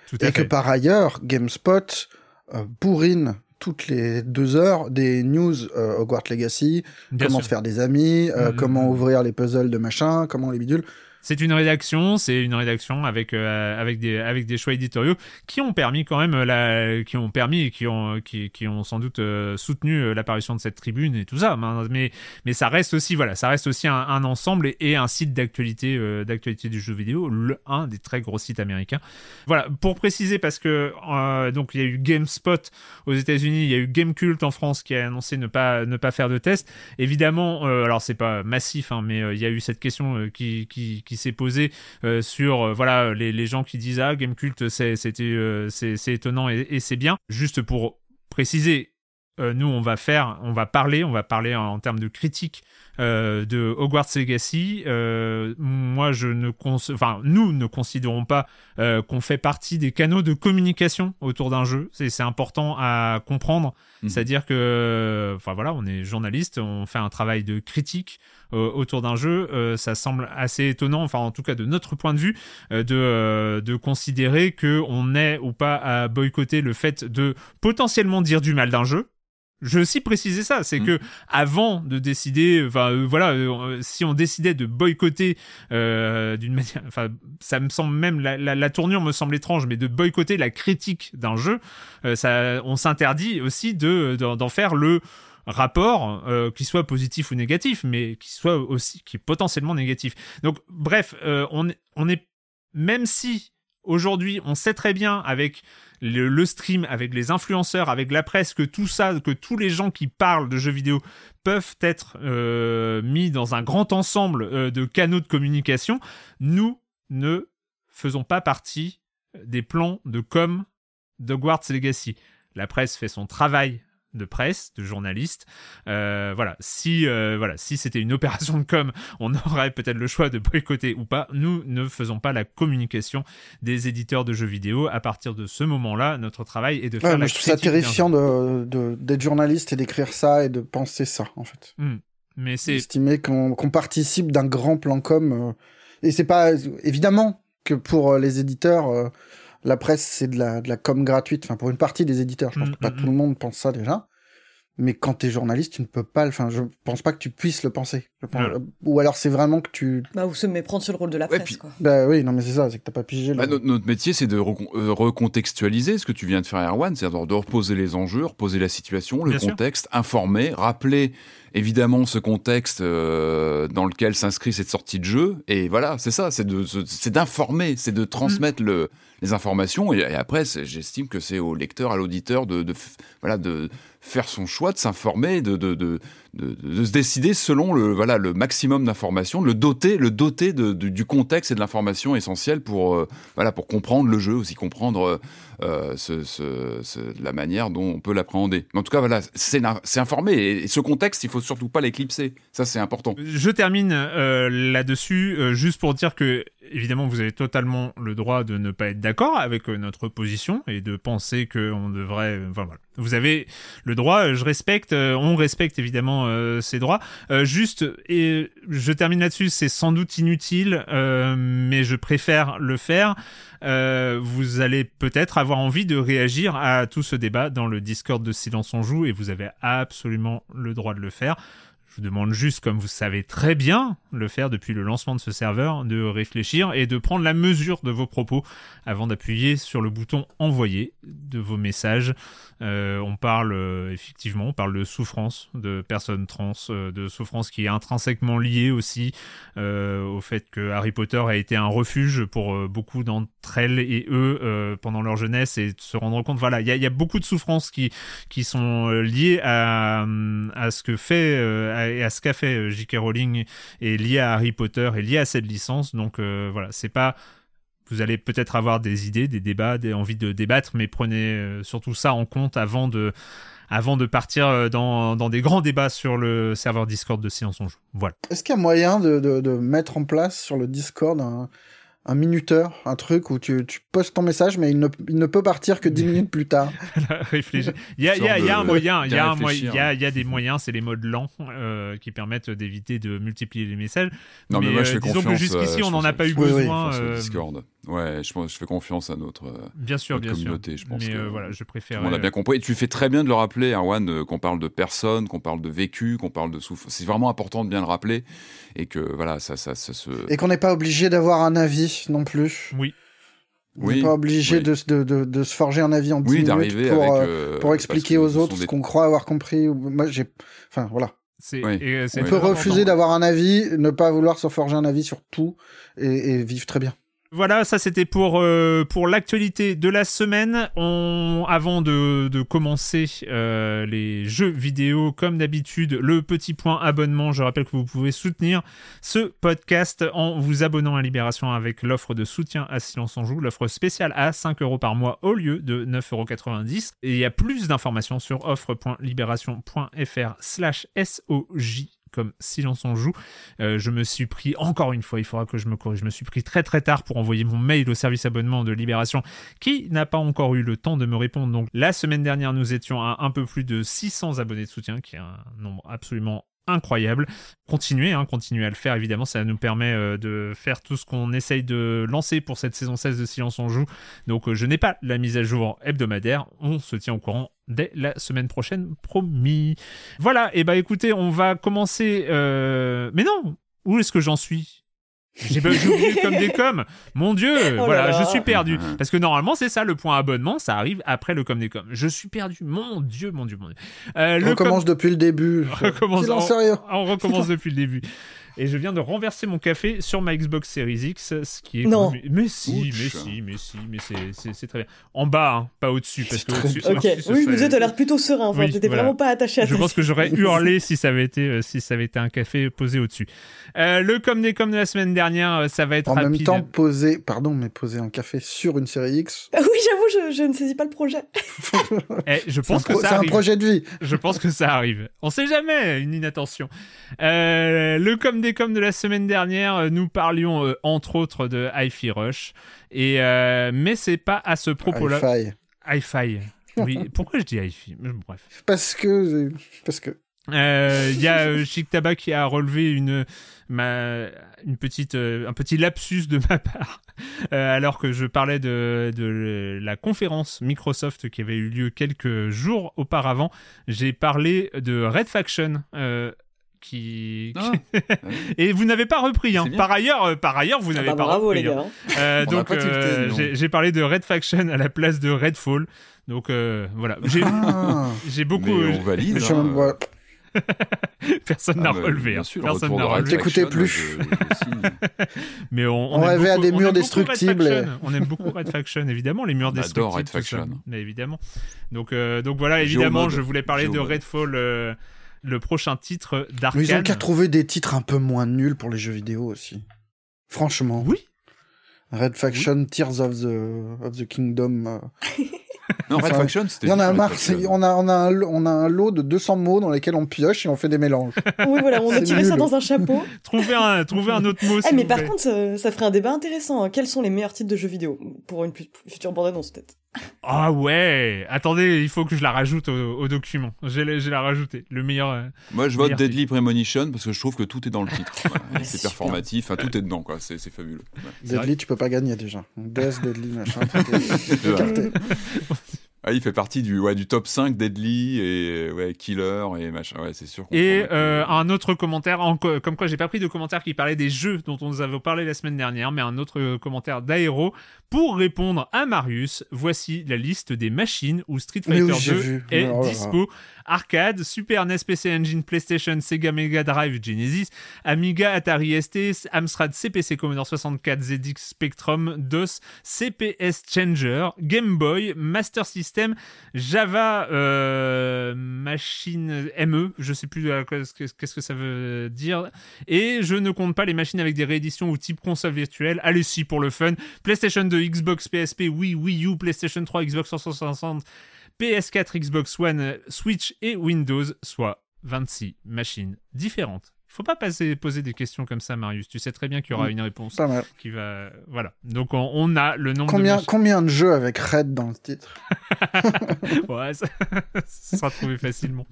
Tout à
et que par ailleurs, GameSpot euh, bourrine toutes les deux heures des news Hogwarts Legacy,
Bien
comment
sûr.
se faire des amis, euh,
Mhm.
comment ouvrir les puzzles de machin, comment les bidules.
C'est une rédaction, c'est une rédaction avec euh, avec des avec des choix éditoriaux qui ont permis quand même euh, la qui ont permis qui ont qui, ont sans doute euh, soutenu l'apparition de cette tribune et tout ça. Mais mais, mais ça reste aussi voilà, ça reste aussi un, ensemble et, un site d'actualité d'actualité du jeu vidéo, le un des très gros sites américains. Voilà, pour préciser parce que donc il y a eu GameSpot aux États-Unis, il y a eu Gamecult en France qui a annoncé ne pas ne pas faire de test. Évidemment, alors c'est pas massif, hein, mais il y a eu cette question qui, qui, s'est posée euh, sur euh, voilà les, les gens qui disent ah Gamecult c'est euh, c'est étonnant et, c'est bien. Juste pour préciser, nous on va faire, on va parler, on va parler en termes de critique euh, de Hogwarts Legacy. Euh, moi je ne enfin nous ne considérons pas euh, qu'on fait partie des canaux de communication autour d'un jeu. C'est important à comprendre.
Mhm.
C'est-à-dire que, enfin voilà, on est journaliste, on fait un travail de critique euh, autour d'un jeu. Euh, ça semble assez étonnant, enfin en tout cas de notre point de vue, euh, de, euh, de considérer que on est ou pas à boycotter le fait de potentiellement dire du mal d'un jeu. Je veux aussi préciser ça, c'est
Mhm.
que avant de décider, enfin euh, voilà, euh, si on décidait de boycotter euh, d'une manière, enfin ça me semble même la, la, la tournure me semble étrange, mais de boycotter la critique d'un jeu, euh, ça, on s'interdit aussi de d'en d'en faire le rapport euh, qui soit positif ou négatif, mais qui soit aussi qui est potentiellement négatif. Donc bref, euh, on on est même si aujourd'hui on sait très bien avec le, stream, avec les influenceurs, avec la presse, que tout ça, que tous les gens qui parlent de jeux vidéo peuvent être euh, mis dans un grand ensemble euh, de canaux de communication, nous ne faisons pas partie des plans de com d'Hogwarts Legacy. La presse fait son travail de presse, de journaliste. Euh, voilà, si euh, voilà, si c'était une opération de com, on aurait peut-être le choix de boycotter ou pas. Nous ne faisons pas la communication des éditeurs de jeux vidéo. À partir de ce moment-là, notre travail est de faire
Ouais,
la
je trouve ça terrifiant de, de, d'être journaliste et d'écrire ça et de penser ça, en fait.
Hmm. Mais c'est
Estimer qu'on, participe d'un grand plan com. euh, et c'est pas, évidemment, que pour euh, les éditeurs, la presse, c'est de la, de la com gratuite. Enfin, pour une partie des éditeurs, je pense
Mm,
que pas
mm,
tout le monde pense ça déjà. Mais quand t'es journaliste, tu ne peux pas le. Enfin, je pense pas que tu puisses le penser. Je pense-
Voilà.
Ou alors c'est vraiment que tu.
Bah, ou se méprendre sur le rôle de la
Ouais,
presse,
puis-
quoi.
Bah oui, non mais c'est ça, c'est que t'as pas pigé. le-
Bah, notre, notre métier, c'est de recon- euh, recontextualiser ce que tu viens de faire, Erwan, c'est-à-dire de reposer les enjeux, reposer la situation, le
Bien sûr.
contexte, informer, rappeler évidemment ce contexte euh, dans lequel s'inscrit cette sortie de jeu. Et voilà, c'est ça, c'est de, c'est d'informer, c'est de transmettre le, les informations. Et, et après, c'est- j'estime que c'est au lecteur, à l'auditeur de, voilà, de faire son choix, de s'informer, de, de, de, de, se décider selon le, voilà, le maximum d'informations, le doter, le doter du contexte et de l'information essentielle pour, euh, voilà, pour comprendre le jeu, aussi comprendre euh, la manière dont on peut l'appréhender. En tout cas, voilà, c'est informé. Et, ce contexte, il faut surtout pas l'éclipser. Ça, c'est important.
Je termine euh, là-dessus, juste pour dire que, évidemment, vous avez totalement le droit de ne pas être d'accord avec euh, notre position et de penser qu'on devrait. euh, Enfin, voilà. Vous avez le droit, euh, je respecte, on respecte évidemment ces droits. Juste, et je termine là-dessus, c'est sans doute inutile, mais je préfère le faire. Vous allez peut-être avoir envie de réagir à tout ce débat dans le Discord de Silence on Joue et vous avez absolument le droit de le faire. Je vous demande juste, comme vous savez très bien le faire depuis le lancement de ce serveur, de réfléchir et de prendre la mesure de vos propos avant d'appuyer sur le bouton envoyer de vos messages. Euh, on parle euh, effectivement, parle de souffrance de personnes trans, euh, de souffrance qui est intrinsèquement liée aussi au fait que Harry Potter a été un refuge pour beaucoup d'entre elles et eux pendant leur jeunesse et de se rendre compte, voilà, il y a, beaucoup de souffrances qui sont liées à, ce que fait et à ce qu'a fait euh, J.K. Rowling et lié à Harry Potter et lié à cette licence. Donc euh, voilà, c'est pas vous allez peut-être avoir des idées, des débats, des envies de débattre, mais prenez euh, surtout ça en compte avant de avant de partir dans, dans des grands débats sur le serveur Discord de Silence on Joue. Voilà.
Est-ce qu'il y a moyen de, de, de mettre en place sur le Discord un, un minuteur, un truc où tu, tu postes ton message, mais il ne, il ne peut partir que 10 minutes plus tard.
Il y a, il y a- il y a un moyen, il y a y des moyens, c'est les modes lents euh, qui permettent d'éviter de multiplier les messages.
Non, mais, moi, je
euh,
fais
disons
confiance.
que jusqu'ici,
euh,
on n'en a pas eu
Oui,
besoin. euh,
Discord. Ouais, je, pense, je fais confiance à notre, euh,
Bien sûr,
notre
bien sûr.
communauté. Je pense
Mais
que
euh, voilà, je préfère.
on a bien compris. Et tu fais très bien de le rappeler, Erwan, euh, qu'on parle de personnes, qu'on parle de vécu, qu'on parle de souffrance. C'est vraiment important de bien le rappeler et que voilà, ça, ça, ça se.
et qu'on n'est pas obligé d'avoir un avis non plus.
Oui.
On
Oui,
n'est pas obligé
oui.
de, se- de, de, de se forger un avis en 10
Oui,
minutes pour,
avec.
euh,
euh,
pour expliquer
que
aux autres ce qu'on croit avoir compris. Moi, j'ai. Enfin, voilà.
C'est,
Oui.
et, euh, c'est
On peut refuser d'avoir un avis, ne pas vouloir se forger un avis sur tout et, et vivre très bien.
Voilà, ça c'était pour, euh, pour l'actualité de la semaine. Avant de, de commencer euh, les jeux vidéo, comme d'habitude, le petit point abonnement. Je rappelle que vous pouvez soutenir ce podcast en vous abonnant à Libération avec l'offre de soutien à Silence en Joue, l'offre spéciale à 5 euros par mois au lieu de 9,90 euros. Et il y a plus d'informations sur offre.libération.fr slash SOJ comme Silence en Joue. Euh, je me suis pris, encore une fois, il faudra que je me corrige, je me suis pris très très tard pour envoyer mon mail au service abonnement de Libération qui n'a pas encore eu le temps de me répondre. Donc la semaine dernière, nous étions à un peu plus de 600 abonnés de soutien, qui est un nombre absolument incroyable. Continuez, hein, continuez à le faire, évidemment, ça nous permet euh, de faire tout ce qu'on essaye de lancer pour cette saison 16 de Silence on Joue. Donc euh, je n'ai pas la mise à jour hebdomadaire, on se tient au courant dès la semaine prochaine, promis. Voilà, et bah écoutez, on va commencer... euh, Mais non Où est-ce que j'en suis? J'ai oublié comme des coms. Mon dieu,
Oh là
voilà,
là.
je suis perdu. Parce que normalement, c'est ça, le point abonnement, ça arrive après le com des coms. Je suis perdu. Mon dieu, mon dieu, mon dieu. Euh,
On
com-
recommence depuis le début.
recommence on recommence depuis le début. Et je viens de renverser mon café sur ma Xbox Series X, ce qui est.
Non.
Mais, mais si, mais si, mais si, mais c'est- c'est c'est très bien. En bas, hein, pas au-dessus, parce que
C'est très
au-dessus.
Ok, oui,
serait-
mais tu as l'air plutôt serein. Enfin,
Oui,
t'étais
voilà.
vraiment pas attaché à
Je
ta
pense que j'aurais hurlé si ça avait été euh, si ça avait été un café posé au-dessus. Euh, le comme des comme de la semaine dernière, euh, ça va être
En
rapide.
même temps, poser, pardon, mais poser un café sur une série X,
oui, j'avoue, je, je ne saisis pas le projet.
Eh, je
c'est un,
pense que ça
c'est un projet de vie.
Je pense que ça arrive. On sait jamais, une inattention. Euh, le com des com de la semaine dernière, euh, nous parlions euh, entre autres de Hi-Fi Rush. Et, euh, mais c'est pas à ce propos-là.
Hi-Fi.
Hi-Fi. Oui, pourquoi je dis Hi-Fi? Mais Bref.
Parce que, parce que.
Euh, Il y a euh, Chic Tabac qui a relevé une, ma, une petite, euh, un petit lapsus de ma part, euh, alors que je parlais de, de la conférence Microsoft qui avait eu lieu quelques jours auparavant. J'ai parlé de Red Faction. euh, qui...
Ah,
et vous n'avez pas repris hein. Par ailleurs euh, par ailleurs vous
Ah
n'avez
bah,
pas
bravo
repris
les
hein.
gars. hein.
Euh,
On
donc euh, j'ai parlé de Red Faction à la place de Redfall donc euh, voilà j'ai
Ah.
beaucoup
Mais on valide. Hein.
personne
Ah,
n'a
mais
relevé
bien
hein.
sûr,
personne n'a relevé
T'écoutais
Faction,
plus.
mais on,
On
aime
rêvait à des
on
murs destructibles et-
on aime beaucoup Red Faction évidemment les murs
On adore
destructibles
Red. Faction.
mais évidemment donc euh, donc voilà évidemment
Géomode.
je voulais parler de. Redfall euh, le prochain titre
Mais ils ont
d'Arkane
qu'à trouver des titres un peu moins nuls pour les jeux vidéo aussi. Franchement.
oui
Red Faction, Tears of the, of the Kingdom. euh.
Non, Red Faction, c'était.
Il y en a marre, on a, on, a un, on a un lot de 200 mots dans lesquels on pioche et on fait des mélanges.
Oui, voilà, on a tiré ça dans un chapeau.
trouver un trouver un autre mot
Eh,
s'il
mais
vous
par
plaît.
contre, ça, ça ferait un débat intéressant. hein. Quels sont les meilleurs titres de jeux vidéo pour une future bande-annonce, peut-être?
Ah ouais Attendez, il faut que je la rajoute au, au document. J'ai la, j'ai la rajouté. Le meilleur... euh,
Moi, je vote
Meilleur
Deadly Premonition parce que je trouve que tout est dans le titre.
Ouais,
c'est performatif, enfin, tout est dedans, quoi. C'est c'est fabuleux. Ouais.
Deadly, tu peux pas gagner déjà. Death, Deadly, machin.
Ah, il fait partie du, ouais, du top 5 Deadly et ouais, Killer et machin. Ouais, c'est sûr.
Et euh, un autre commentaire, en co- comme quoi j'ai pas pris de commentaire qui parlait des jeux dont on nous avait parlé la semaine dernière, mais un autre euh, commentaire d'Aéro. Pour répondre à Marius, voici la liste des machines où Street Fighter
oui, j'ai
2
vu.
est
Oh
dispo. Arcade, Super NES, PC Engine, PlayStation, Sega Mega Drive, Genesis, Amiga, Atari ST, Amstrad CPC, Commodore 64, ZX Spectrum, DOS, CPS Changer, Game Boy, Master System, Java, euh, Machine ME, je sais plus qu'est-ce que- ça veut dire, et je ne compte pas les machines avec des rééditions ou type console virtuelle. Allez, si, pour le fun. PlayStation 2, Xbox, PSP, Wii, Wii U, PlayStation 3, Xbox 360, PS4, Xbox One, Switch et Windows, soit 26 machines différentes. Faut pas passer, poser des questions comme ça, Marius. Tu sais très bien qu'il y aura
Mm.
une réponse
Pas mal.
qui va. Voilà. Donc on, on a le nombre de
Combien, de jeux avec Red dans le titre
Ouais, ça, ça sera trouvé facilement.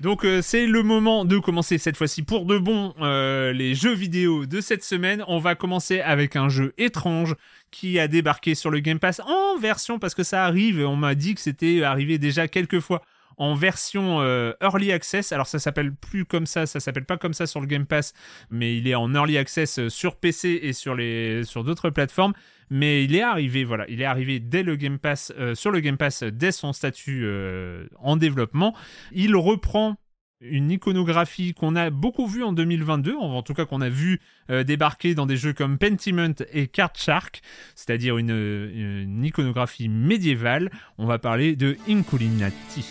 Donc euh, c'est le moment de commencer cette fois-ci pour de bon euh, les jeux vidéo de cette semaine. On va commencer avec un jeu étrange qui a débarqué sur le Game Pass en version parce que ça arrive. On m'a dit que c'était arrivé déjà quelques fois en version euh, Early Access. Alors ça s'appelle plus comme ça, ça s'appelle pas comme ça sur le Game Pass, mais il est en Early Access euh, sur PC et sur les sur d'autres plateformes. Mais il est arrivé, voilà, il est arrivé dès le Game Pass, euh, sur le Game Pass dès son statut en développement. Il reprend une iconographie qu'on a beaucoup vue en 2022, en tout cas qu'on a vu euh, débarquer dans des jeux comme Pentiment et Card Shark, c'est-à-dire une, une iconographie médiévale. On va parler de Inculinati.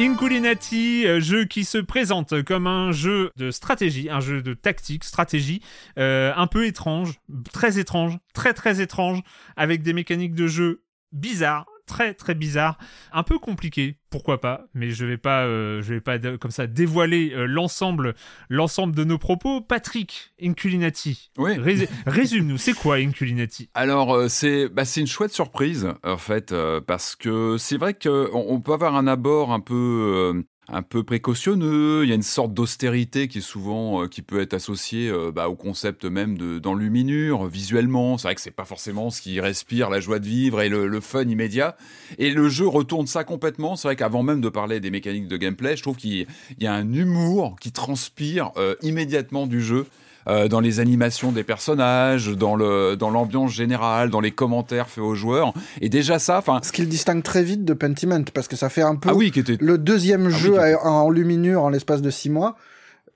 Inculinati, euh, jeu qui se présente comme un jeu de stratégie, un jeu de tactique, stratégie, euh, un peu étrange, très étrange, très très étrange, avec des mécaniques de jeu bizarres, très très bizarres, un peu compliqué, pourquoi pas, mais je vais pas, euh, je vais pas comme ça dévoiler euh, l'ensemble, l'ensemble de nos propos. Patrick, Inculinati,
Oui.
rés- résume-nous, c'est quoi Inculinati?
Alors euh, c'est bah, c'est une chouette surprise en fait parce que c'est vrai que on, peut avoir un abord un peu un peu précautionneux. Il y a une sorte d'austérité qui est souvent euh, qui peut être associée euh, bah, au concept même de d'enluminure visuellement. C'est vrai que c'est pas forcément ce qui respire la joie de vivre et le, fun immédiat. Et le jeu retourne ça complètement. C'est vrai qu'avant même de parler des mécaniques de gameplay, je trouve qu'il y a un humour qui transpire euh, immédiatement du jeu euh, dans les animations des personnages, dans le dans l'ambiance générale, dans les commentaires faits aux joueurs. Et déjà ça, enfin,
Ce qui le distingue très vite de Pentiment, parce que ça fait un peu
ah oui, qui était
le deuxième
oui,
jeu en luminure en l'espace de six mois.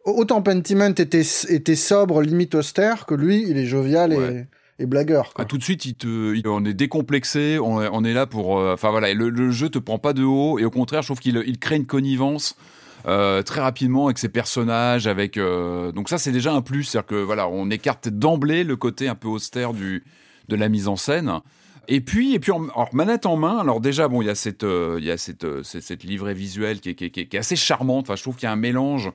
Autant Pentiment était, était sobre, limite austère, que lui, il est jovial
Ouais.
et, et blagueur. quoi.
Ah, tout de suite, il te, il- on est décomplexé, on est, on est là pour. euh, Enfin voilà, le, le jeu te prend pas de haut, et au contraire, je trouve qu'il il crée une connivence. Euh, très rapidement avec ses personnages, avec euh, donc ça c'est déjà un plus, c'est-à-dire que voilà, on écarte d'emblée le côté un peu austère du de la mise en scène. Et puis, et puis alors, manette en main, alors déjà, bon, il y a cette, euh, il y a cette, cette, livrée visuelle qui est, qui est- qui est- qui est assez charmante. Enfin, je trouve qu'il y a un mélange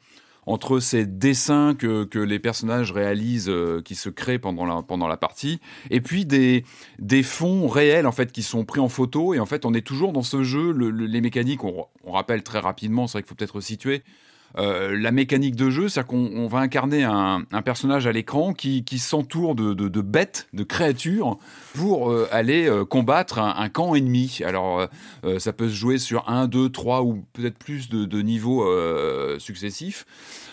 entre ces dessins que, que les personnages réalisent, euh, qui se créent pendant la, pendant la partie, et puis des, des fonds réels en fait qui sont pris en photo. Et en fait, on est toujours dans ce jeu. le- le- les mécaniques, on, on rappelle très rapidement, c'est vrai qu'il faut peut-être situer. Euh, la mécanique de jeu, c'est-à-dire qu'on on va incarner un, personnage à l'écran qui, s'entoure de, bêtes, de créatures, pour euh, aller euh, combattre un, camp ennemi. Alors, ça peut se jouer sur un, deux, trois ou peut-être plus de, niveaux successifs.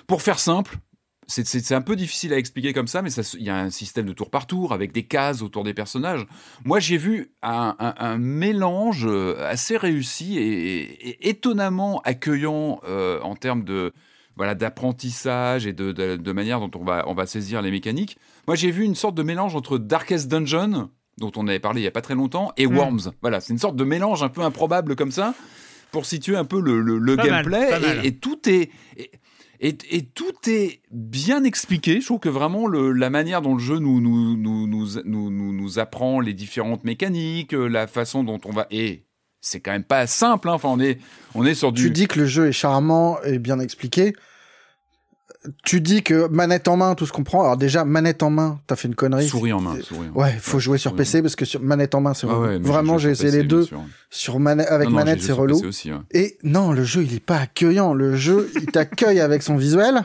Pour faire simple, c'est- un peu difficile à expliquer comme ça, mais il y a un système de tour par tour avec des cases autour des personnages. Moi, j'ai vu un, un- un mélange euh, assez réussi et, et étonnamment accueillant euh, en termes de voilà d'apprentissage et de, de, de manière dont on va, on va saisir les mécaniques. Moi, j'ai vu une sorte de mélange entre Darkest Dungeon, dont on avait parlé il y a pas très longtemps, et
Mm.
Worms. Voilà, c'est une sorte de mélange un peu improbable comme ça pour situer un peu le, le- gameplay.
mal.
et, et tout est et, et- et tout est bien expliqué. Je trouve que vraiment le- la manière dont le jeu nous nous, nous, nous, nous, nous- nous apprend les différentes mécaniques, euh, la façon dont on va et c'est quand même pas simple. hein. Enfin, on est on est sur du
Tu dis que le jeu est charmant et bien expliqué. Tu dis que manette en main, tout se comprend. Alors déjà, manette en main, t'as fait une connerie.
souris en main. Souris en main.
Ouais, faut jouer sur PC parce que sur manette en main, c'est
Ah ouais,
Vraiment, j'ai essayé les deux. Sur manette, avec
Non, non,
manette, c'est relou.
PC aussi, ouais.
Et non, le jeu, il est pas accueillant. Le jeu, il t'accueille avec son visuel.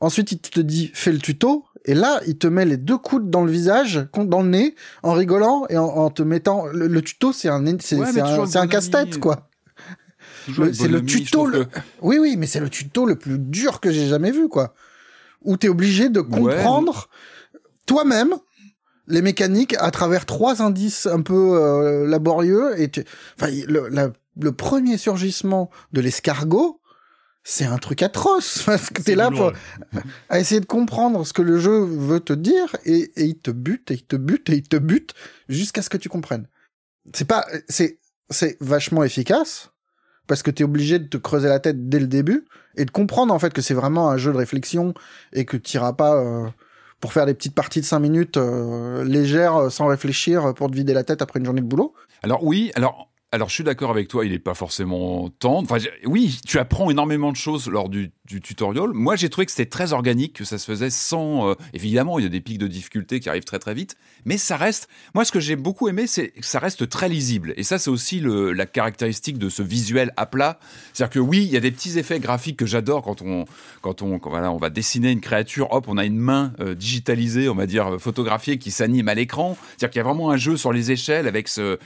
Ensuite, il te dit, fais le tuto. Et là, il te met les deux coudes dans le visage, dans le nez, en rigolant et en, en te mettant. Le, le tuto, c'est un, c'est
Ouais,
un, casse-tête, quoi.
Toujours
c'est le tuto, le-
que-
Oui, oui, mais c'est le tuto le plus dur que j'ai jamais vu, quoi. Où t'es obligé de comprendre toi-même les mécaniques à travers trois indices un peu euh, laborieux. Et tu... enfin, le, la- le premier surgissement de l'escargot, c'est un truc atroce. Parce que t'es là pour, à essayer de comprendre ce que le jeu veut te dire et, et il te bute et il te bute et il te bute jusqu'à ce que tu comprennes. C'est pas, c'est, c'est vachement efficace parce que t'es obligé de te creuser la tête dès le début et de comprendre en fait que c'est vraiment un jeu de réflexion et que t'iras pas euh, pour faire des petites parties de 5 minutes euh, légères euh, sans réfléchir pour te vider la tête après une journée de boulot.
Alors oui, alors alors je suis d'accord avec toi, il est pas forcément tendre. Enfin oui, tu apprends énormément de choses lors du, tutoriel. Moi j'ai trouvé que c'était très organique, que ça se faisait sans. euh, évidemment, il y a des pics de difficulté qui arrivent très très vite, mais ça reste. Moi ce que j'ai beaucoup aimé, c'est que ça reste très lisible. Et ça c'est aussi la caractéristique de ce visuel à plat. C'est-à-dire que oui, il y a des petits effets graphiques que j'adore quand on quand on voilà on va dessiner une créature, hop, on a une main euh, digitalisée, on va dire photographiée qui s'anime à l'écran. C'est-à-dire qu'il y a vraiment un jeu sur les échelles avec ce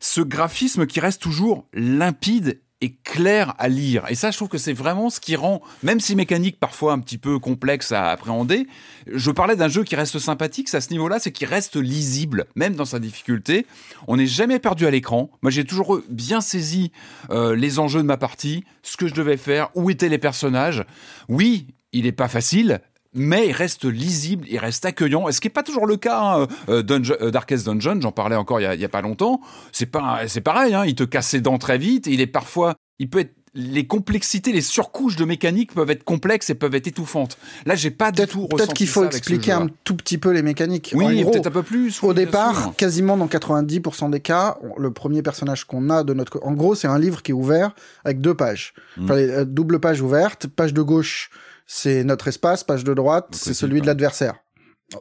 ce graphisme qui reste toujours limpide et clair à lire. Et ça, je trouve que c'est vraiment ce qui rend, même si mécanique parfois un petit peu complexe à appréhender, je parlais d'un jeu qui reste sympathique, à ce niveau-là, c'est qu'il reste lisible, même dans sa difficulté. On n'est jamais perdu à l'écran. Moi, j'ai toujours bien saisi euh, les enjeux de ma partie, ce que je devais faire, où étaient les personnages. Oui, il n'est pas facile, mais il reste lisible, il reste accueillant. Et ce qui n'est pas toujours le cas, hein, euh, Dungeon- euh, Darkest Dungeon, j'en parlais encore il y a, pas longtemps. C'est pas, c'est pareil, hein, il te casse ses dents très vite. Il est parfois, il peut être les complexités, les surcouches de mécanique peuvent être complexes et peuvent être étouffantes. Là, j'ai pas du tout
Peut-être qu'il faut expliquer un tout petit peu les mécaniques.
Oui, peut-être un peu plus.
Au départ, quasiment dans 90% des cas, le premier personnage qu'on a de notre... En gros, c'est un livre qui est ouvert avec deux pages.
Mm.
Enfin, euh, double page ouverte. Page de gauche, c'est notre espace. Page de droite, c'est celui de l'adversaire.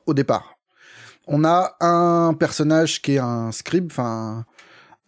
Au départ. On a un personnage qui est un scribe, enfin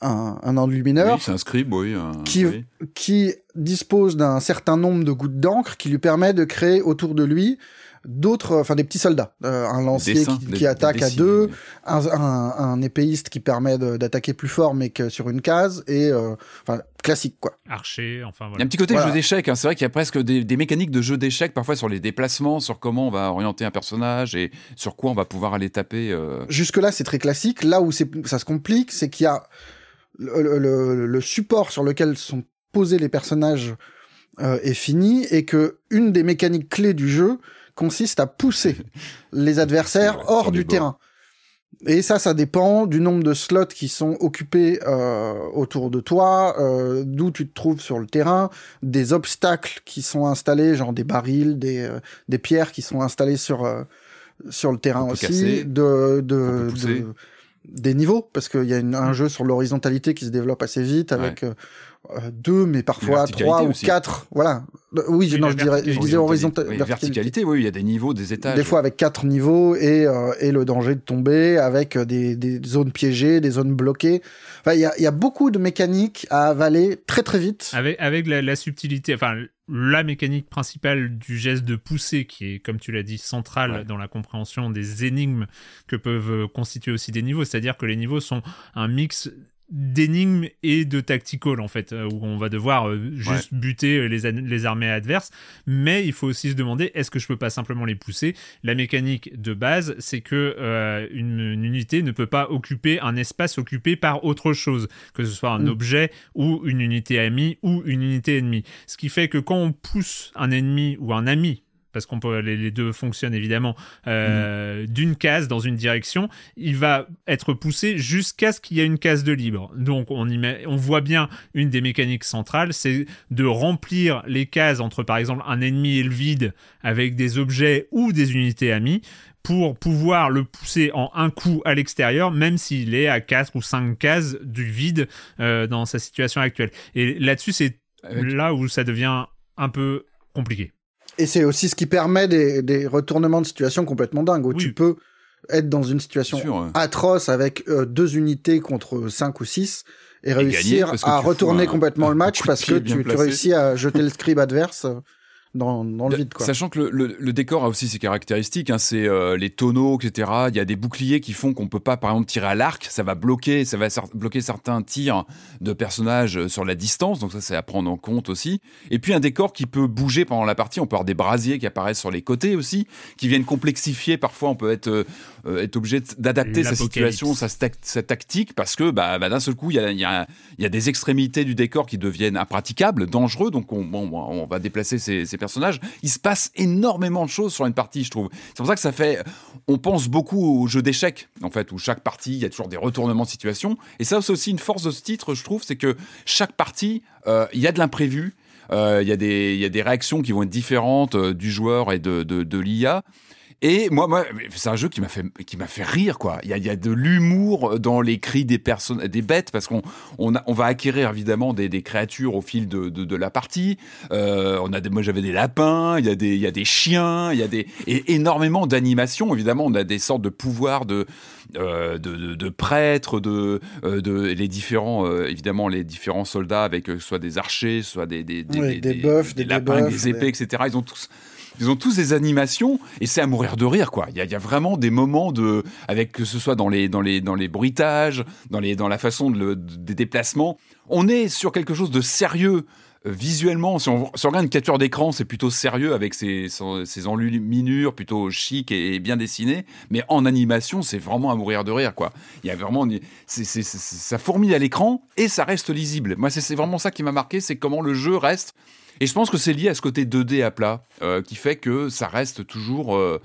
un, un enlumineur,
Oui, c'est un scribe, oui. un-
qui,
oui.
qui dispose d'un certain nombre de gouttes d'encre qui lui permet de créer autour de lui d'autres, enfin des petits soldats, Euh, un lancier qui, attaque à deux, un, un, un épéiste qui permet d'attaquer plus fort mais que sur une case et euh, enfin classique quoi.
Archer, enfin
Il y a
voilà.
un petit côté
Voilà.
jeu d'échecs. hein. C'est vrai qu'il y a presque des, des mécaniques de jeu d'échecs parfois sur les déplacements, sur comment on va orienter un personnage et sur quoi on va pouvoir aller taper. euh.
Jusque là c'est très classique. Là où c'est ça se complique, c'est qu'il y a le, le- le- le support sur lequel sont posés les personnages euh, est fini et que une des mécaniques clés du jeu consiste à pousser les adversaires
vrai,
hors du terrain. Et ça, ça dépend du nombre de slots qui sont occupés euh, autour de toi, euh, d'où tu te trouves sur le terrain, des obstacles qui sont installés, genre des barils, des, euh, des pierres qui sont installées sur, sur le terrain aussi,
casser,
de,
qu'on peut
de,
pousser.
de, des niveaux, parce qu'il y a une- un jeu sur l'horizontalité qui se développe assez vite avec deux, mais parfois trois ou quatre. Voilà. Euh, Oui, non, je dirais, je disais horizontal,
Oui,
verticalité.
oui, il y a des niveaux, des étages.
Des fois avec quatre niveaux et, euh, et le danger de tomber, avec euh, des, des zones piégées, des zones bloquées. Enfin, il y a, il y a beaucoup de mécaniques à avaler très très vite.
Avec, avec la, la subtilité, enfin, la mécanique principale du geste de pousser, qui est, comme tu l'as dit, centrale
Ouais.
dans la compréhension des énigmes que peuvent euh, constituer aussi des niveaux. C'est-à-dire que les niveaux sont un mix d'énigmes et de tactical en fait euh, où on va devoir euh, juste buter euh, les, les armées adverses. Mais il faut aussi se demander est-ce que je peux pas simplement les pousser? La mécanique de base c'est que euh, une, une unité ne peut pas occuper un espace occupé par autre chose que ce soit un
Mm.
objet ou une unité amie ou une unité ennemie. Ce qui fait que quand on pousse un ennemi ou un ami parce qu'on peut les, les deux fonctionnent évidemment euh, d'une case dans une direction, il va être poussé jusqu'à ce qu'il y ait une case de libre. Donc on, y met- on voit bien une des mécaniques centrales, c'est de remplir les cases entre par exemple un ennemi et le vide avec des objets ou des unités amies pour pouvoir le pousser en un coup à l'extérieur, même s'il est à 4 ou 5 cases du vide euh, dans sa situation actuelle. Et là-dessus, c'est
Avec-
là où ça devient un peu compliqué.
Et c'est aussi ce qui permet des, des retournements de situation complètement dingues, où
Oui.
tu peux être dans une situation
Sûr, ouais.
atroce avec euh, deux unités contre cinq ou six et réussir à retourner
un-
complètement le match parce que tu, réussis à jeter le scribe adverse dans, dans le vide. Quoi.
Sachant que le, le- le décor a aussi ses caractéristiques, hein, c'est euh, les tonneaux, etc. Il y a des boucliers qui font qu'on peut pas, par exemple, tirer à l'arc. Ça va bloquer, ça va cer- bloquer certains tirs de personnages euh, sur la distance. Donc ça, c'est à prendre en compte aussi. Et puis un décor qui peut bouger pendant la partie. On peut avoir des brasiers qui apparaissent sur les côtés aussi, qui viennent complexifier. Parfois, on peut être euh, être obligé d'adapter sa situation, sa, tactique, parce que bah, bah, d'un seul coup, il y a, il y, a, il y a des extrémités du décor qui deviennent impraticables, dangereux. Donc on, bon, on va déplacer ces, ces personnages. Il se passe énormément de choses sur une partie, je trouve. C'est pour ça que ça fait. On pense beaucoup au jeu d'échecs, en fait, où chaque partie, il y a toujours des retournements de situation. Et ça, c'est aussi une force de ce titre, je trouve, c'est que chaque partie, euh, il y a de l'imprévu. Euh, Il y, a des- il y a des réactions qui vont être différentes euh, du joueur et de, de, de l'IA. Et moi, moi c'est un jeu qui m'a fait, qui m'a fait rire, quoi. Il y a, il y a de l'humour dans les cris des personnes, des bêtes, parce qu'on on, a- on va acquérir évidemment des, des créatures au fil de, de, de la partie. Euh, on a des, moi, j'avais des lapins, il y a des, il y a des chiens, il y a des, et énormément d'animations. Évidemment, on a des sortes de pouvoirs de, euh, de, de, de prêtres, de, euh, de les différents, euh, évidemment, les différents soldats avec euh, soit des archers, soit des, des, des,
Oui, des bœufs, des
lapins, des épées,
des-
etc. Ils ont tous ils ont tous des animations et c'est à mourir de rire quoi. Il y a, vraiment des moments de avec que ce soit dans les dans les dans les bruitages, dans les dans la façon de le- des déplacements, on est sur quelque chose de sérieux euh, visuellement. Si on, regarde une capture d'écran, c'est plutôt sérieux avec ses ses, enluminures plutôt chic et, bien dessinées, mais en animation, c'est vraiment à mourir de rire quoi. Il y a vraiment c'est c'est- c'est- ça fourmille à l'écran et ça reste lisible. Moi c'est vraiment ça qui m'a marqué, c'est comment le jeu reste et je pense que c'est lié à ce côté 2D à plat euh, qui fait que ça reste toujours. euh,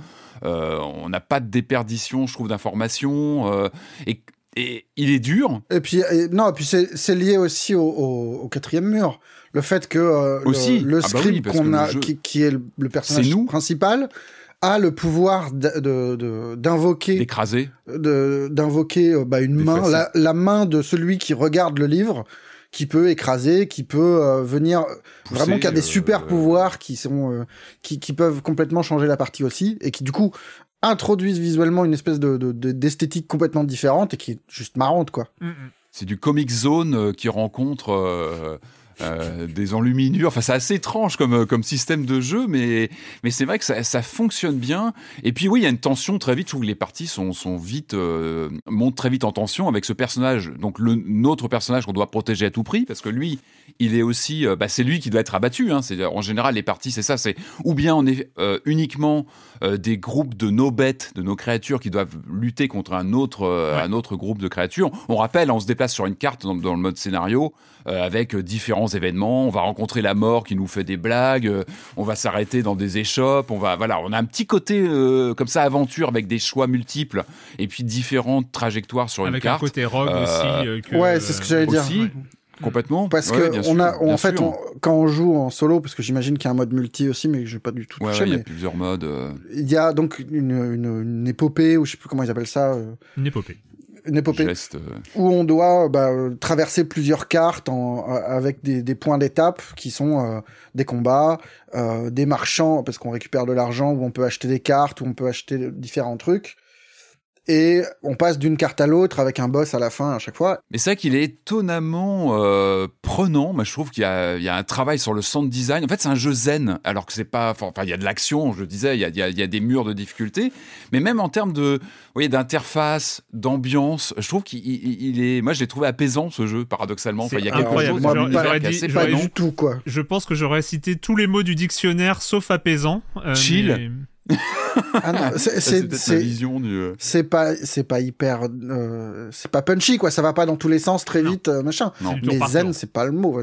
euh, on n'a pas de déperdition, je trouve, d'informations. et, et il est dur.
Et puis, et- non, et puis c'est lié aussi au, au- au quatrième mur. Le fait que le-
Ah bah oui,
qu'on a,
jeu-
qui, qui est le, personnage
nous.
principal, a le pouvoir d'invoquer
D'écraser.
d'invoquer bah, une main, la main de celui qui regarde le livre, qui peut écraser, qui peut euh, venir
Pousser,
vraiment qui a des
euh,
super pouvoirs qui sont euh, qui, qui peuvent complètement changer la partie aussi et qui du coup introduisent visuellement une espèce de de- de- d'esthétique complètement différente et qui est juste marrante quoi.
C'est du Comic Zone qui rencontre euh, des enluminures. Enfin, c'est assez étrange comme, euh, comme système de jeu, mais, mais c'est vrai que ça, ça fonctionne bien. Et puis, oui, il y a une tension très vite. Que les parties sont, sont vite, euh, montent très vite en tension avec ce personnage. Donc, le, notre personnage qu'on doit protéger à tout prix, parce que lui, il est aussi, bah, c'est lui qui doit être abattu. Hein. C'est en général les parties, c'est ça. C'est ou bien on est euh, uniquement des groupes de nos bêtes, de nos créatures qui doivent lutter contre un autre, un autre groupe de créatures. On rappelle, on se déplace sur une carte dans, dans le mode scénario avec euh, différents événements. On va rencontrer la mort qui nous fait des blagues. euh, on va s'arrêter dans des échoppes. On va, voilà, on a un petit côté euh, comme ça aventure avec des choix multiples et puis différentes trajectoires sur une
Avec un
carte.
côté rogue
Euh,
aussi. euh, que,
ouais, c'est ce que j'allais dire. Ouais.
Complètement.
Parce
Ouais,
que on a, on- en fait, on- quand on joue en solo, parce que j'imagine qu'il y a un mode multi aussi, mais que j'ai pas du tout
Ouais,
touché,
ouais, il y a plusieurs modes. euh.
il y a donc une, une, une épopée ou je sais plus comment ils appellent ça, euh,
Une épopée.
Une épopée
Geste, euh,
où on doit bah, euh, traverser plusieurs cartes en, euh, avec des, des points d'étape qui sont euh, des combats, euh, des marchands parce qu'on récupère de l'argent où on peut acheter des cartes, où on peut acheter différents trucs. Et on passe d'une carte à l'autre avec un boss à la fin à chaque fois.
Mais c'est vrai qu'il est étonnamment euh, prenant. Moi, je trouve qu'il y a, il y a un travail sur le sound design. En fait, c'est un jeu zen, alors que c'est pas. Enfin, il y a de l'action, je disais, il y a, il y a- il y a des murs de difficulté. Mais même en termes de, vous voyez, d'interface, d'ambiance, je trouve qu'il il- il est. Moi, je l'ai trouvé apaisant ce jeu, paradoxalement. Enfin, il y a
C'est
quelque
incroyable.
chose
Moi, pas-
dit-
assez
Pas du tout, quoi.
Je pense que j'aurais cité tous les mots du dictionnaire sauf apaisant. euh,
Chill.
mais-
Ah non, c'est-
vision du. euh,
c'est pas c'est pas hyper euh, c'est pas punchy quoi ça va pas dans tous les sens très
Non.
vite euh, machin
Non.
Mais zen c'est pas le mot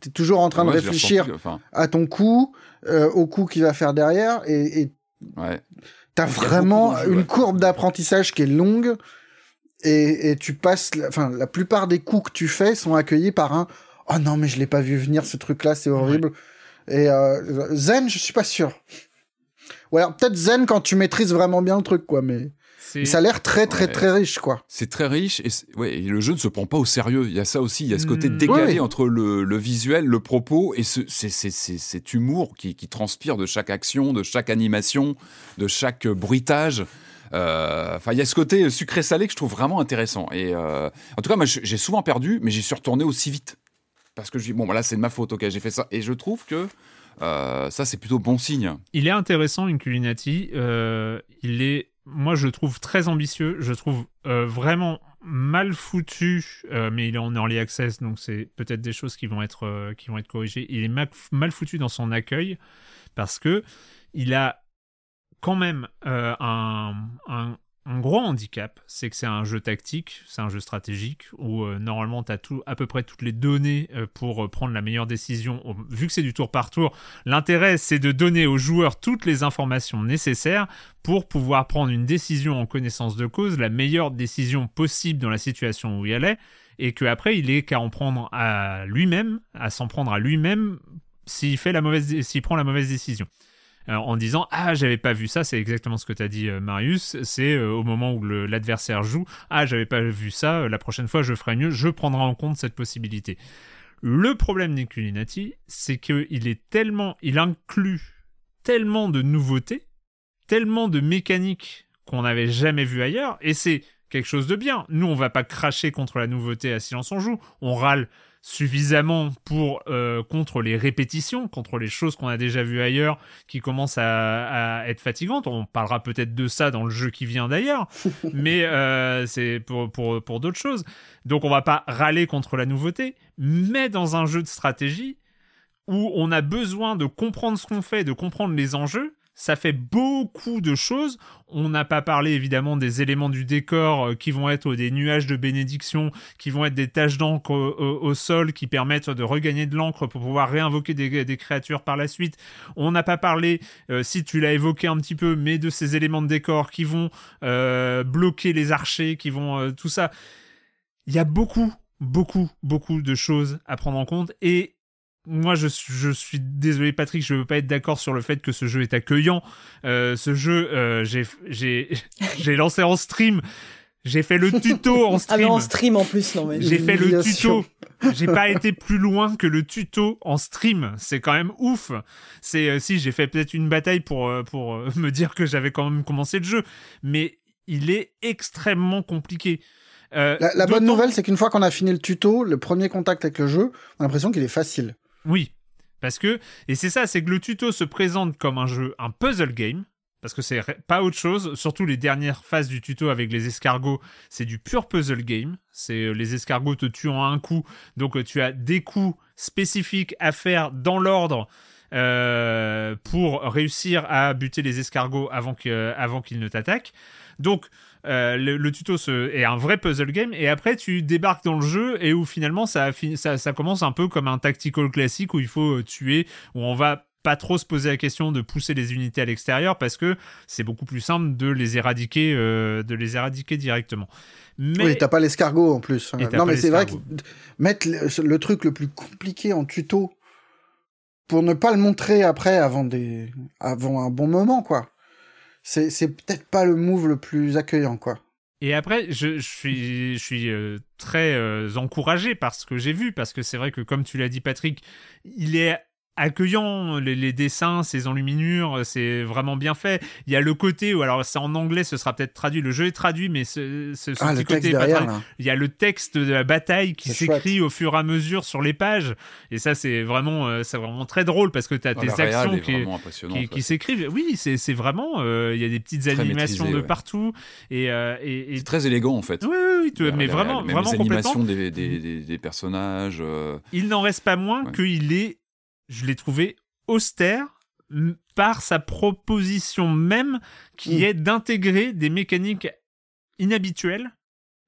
t'es toujours en train
ouais,
de réfléchir
ressenti, enfin,
à ton coup euh, au coup qu'il va faire derrière et, et
ouais.
t'as vraiment une
ouais.
courbe d'apprentissage qui est longue et, et tu passes la- enfin la plupart des coups que tu fais sont accueillis par un oh non mais je l'ai pas vu venir ce truc là c'est horrible et euh, zen je suis pas sûr ou alors peut-être zen quand tu maîtrises vraiment bien le truc quoi mais ça a l'air très très
Ouais.
très riche quoi
C'est très riche et, ouais, et le jeu ne se prend pas au sérieux. Il y a ça aussi, il y a ce côté
Mm.
décalé
Oui,
entre le, le visuel, le propos et ce, cet humour qui, qui transpire de chaque action, de chaque animation, de chaque bruitage. Euh, Enfin, il y a ce côté sucré-salé que je trouve vraiment intéressant. Et euh, en tout cas, moi, j'ai souvent perdu, mais j'y suis retourné aussi vite parce que je dis bon, bah là, c'est de ma faute. Ok, j'ai fait ça et je trouve que euh, ça, c'est plutôt bon signe.
Il est intéressant, Inculinati. Euh, il est, moi, je le trouve très ambitieux. Je trouve euh, vraiment mal foutu, euh, mais il est en early access, donc c'est peut-être des choses qui vont être qui vont être corrigées. Il est mal, mal foutu dans son accueil parce que il a quand même un, un gros handicap, c'est que c'est un jeu tactique, c'est un jeu stratégique où euh, normalement tu as à peu près toutes les données euh, pour euh, prendre la meilleure décision. Vu que c'est du tour par tour, l'intérêt c'est de donner aux joueurs toutes les informations nécessaires pour pouvoir prendre une décision en connaissance de cause, la meilleure décision possible dans la situation où il est, et qu'après il est qu'à en prendre à lui-même, à s'en prendre à lui-même s'il fait s'il prend la mauvaise décision. Euh, en disant ah j'avais pas vu ça c'est exactement ce que tu as dit euh, Marius c'est euh, au moment où l'adversaire joue ah j'avais pas vu ça la prochaine fois je ferai mieux je prendrai en compte cette possibilité. Le problème d'Inculinati c'est que il est tellement il inclut tellement de nouveautés tellement de mécaniques qu'on n'avait jamais vu ailleurs et c'est quelque chose de bien. Nous on va pas cracher contre la nouveauté à silence on joue on râle suffisamment pour euh, contre les répétitions, contre les choses qu'on a déjà vues ailleurs qui commencent à, à être fatigantes. On parlera peut-être de ça dans le jeu qui vient d'ailleurs, mais euh, c'est pour, pour, pour d'autres choses. Donc on va pas râler contre la nouveauté, mais dans un jeu de stratégie où on a besoin de comprendre ce qu'on fait, de comprendre les enjeux, ça fait beaucoup de choses. On n'a pas parlé évidemment des éléments du décor euh, qui vont être des nuages de bénédiction, qui vont être des taches d'encre au, sol qui permettent de regagner de l'encre pour pouvoir réinvoquer des, des créatures par la suite. On n'a pas parlé, euh, si tu l'as évoqué un petit peu, mais de ces éléments de décor qui vont euh, bloquer les archers, qui vont tout ça. Il y a beaucoup, beaucoup, beaucoup de choses à prendre en compte et moi, je, suis- je suis désolé, Patrick, je veux pas être d'accord sur le fait que ce jeu est accueillant. Euh, ce jeu, euh, j'ai, j'ai, j'ai lancé en stream. J'ai fait le tuto en
Ah
stream.
mais en stream en plus, non mais.
J'ai fait le tuto. J'ai pas été plus loin que le tuto en stream. C'est quand même ouf. C'est euh, si j'ai fait peut-être une bataille pour euh, pour euh, me dire que j'avais quand même commencé le jeu, mais il est extrêmement compliqué. Euh,
La, la bonne nouvelle, c'est qu'une fois qu'on a fini le tuto, le premier contact avec le jeu, on a l'impression qu'il est facile.
Oui, parce que et c'est ça, c'est que le tuto se présente comme un jeu, un puzzle game. Parce que c'est pas autre chose, surtout les dernières phases du tuto avec les escargots, c'est du pur puzzle game. C'est euh, les escargots te tuent en un coup, donc euh, tu as des coups spécifiques à faire dans l'ordre euh, pour réussir à buter les escargots avant qu'ils ne t'attaquent. Donc euh, le, le tuto est un vrai puzzle game et après tu débarques dans le jeu et où finalement ça, commence un peu comme un tactical classique où il faut euh, tuer, où on va pas trop se poser la question de pousser les unités à l'extérieur parce que c'est beaucoup plus simple de les éradiquer, euh, de les éradiquer directement. Mais
Oui, t'as pas l'escargot en plus.
T'as
Non, mais c'est vrai que mettre le, le truc le plus compliqué en tuto pour ne pas le montrer après avant des, avant un bon moment, quoi. C'est, c'est peut-être pas le move le plus accueillant, quoi.
Et après, je, suis, je suis euh, très euh, encouragé par ce que j'ai vu, parce que c'est vrai que, comme tu l'as dit, Patrick, il est accueillant, les, les dessins, ces enluminures, c'est vraiment bien fait. Il y a le côté où, alors c'est en anglais, ce sera peut-être traduit, le jeu est traduit, mais ce, ce, ce
Ah,
petit côté pas. Il y a le texte de la bataille qui s'écrit au fur et à mesure sur les pages, et ça c'est vraiment, euh, c'est vraiment très drôle parce que tu as
Ah,
tes actions qui, qui, s'écrivent. Oui, c'est c'est vraiment, euh, il y a des petites
Très
animations
maîtrisé,
de
ouais.
partout, et, euh, et, et-
C'est très élégant en fait.
oui, oui, oui, tu-
La-
mais
la-
vraiment, vraiment
les
complètement.
animations des, des, des, des personnages. euh,
Il n'en reste pas moins
Ouais.
qu'il est, je l'ai trouvé austère par sa proposition même qui
Mm.
est d'intégrer des mécaniques inhabituelles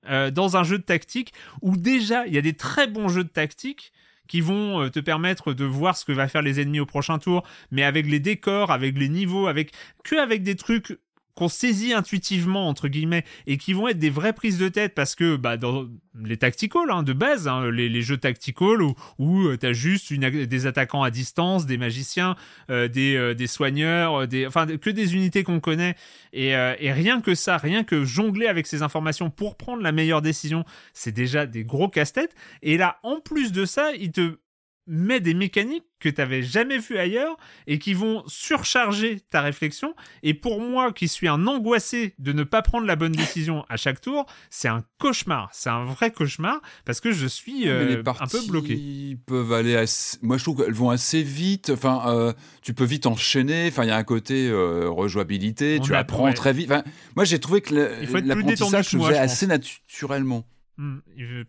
euh, dans un jeu de tactique où déjà il y a des très bons jeux de tactique qui vont euh, te permettre de voir ce que va faire les ennemis au prochain tour, mais avec les décors, avec les niveaux, avec que avec des trucs qu'on saisit intuitivement entre guillemets et qui vont être des vraies prises de tête parce que bah dans les tacticals hein, de base hein, les, les jeux tacticals où, où tu as juste une, des attaquants à distance des magiciens euh, des, euh, des soigneurs euh, des enfin que des unités qu'on connaît. Et, euh, et rien que ça rien que jongler avec ces informations pour prendre la meilleure décision c'est déjà des gros casse-têtes. Et là en plus de ça il te met des mécaniques que tu n'avais jamais vues ailleurs et qui vont surcharger ta réflexion. Et pour moi, qui suis un angoissé de ne pas prendre la bonne décision à chaque tour, c'est un cauchemar. C'est un vrai cauchemar parce que je suis euh,
les
un peu bloqué.
peuvent aller assez... Moi, je trouve qu'elles vont assez vite. Enfin, euh, tu peux vite enchaîner. Enfin, il y a un côté euh, rejouabilité.
On
tu apprends
ouais.
très vite. Enfin, moi, j'ai trouvé que l'apprentissage se faisait assez naturellement.
Hmm,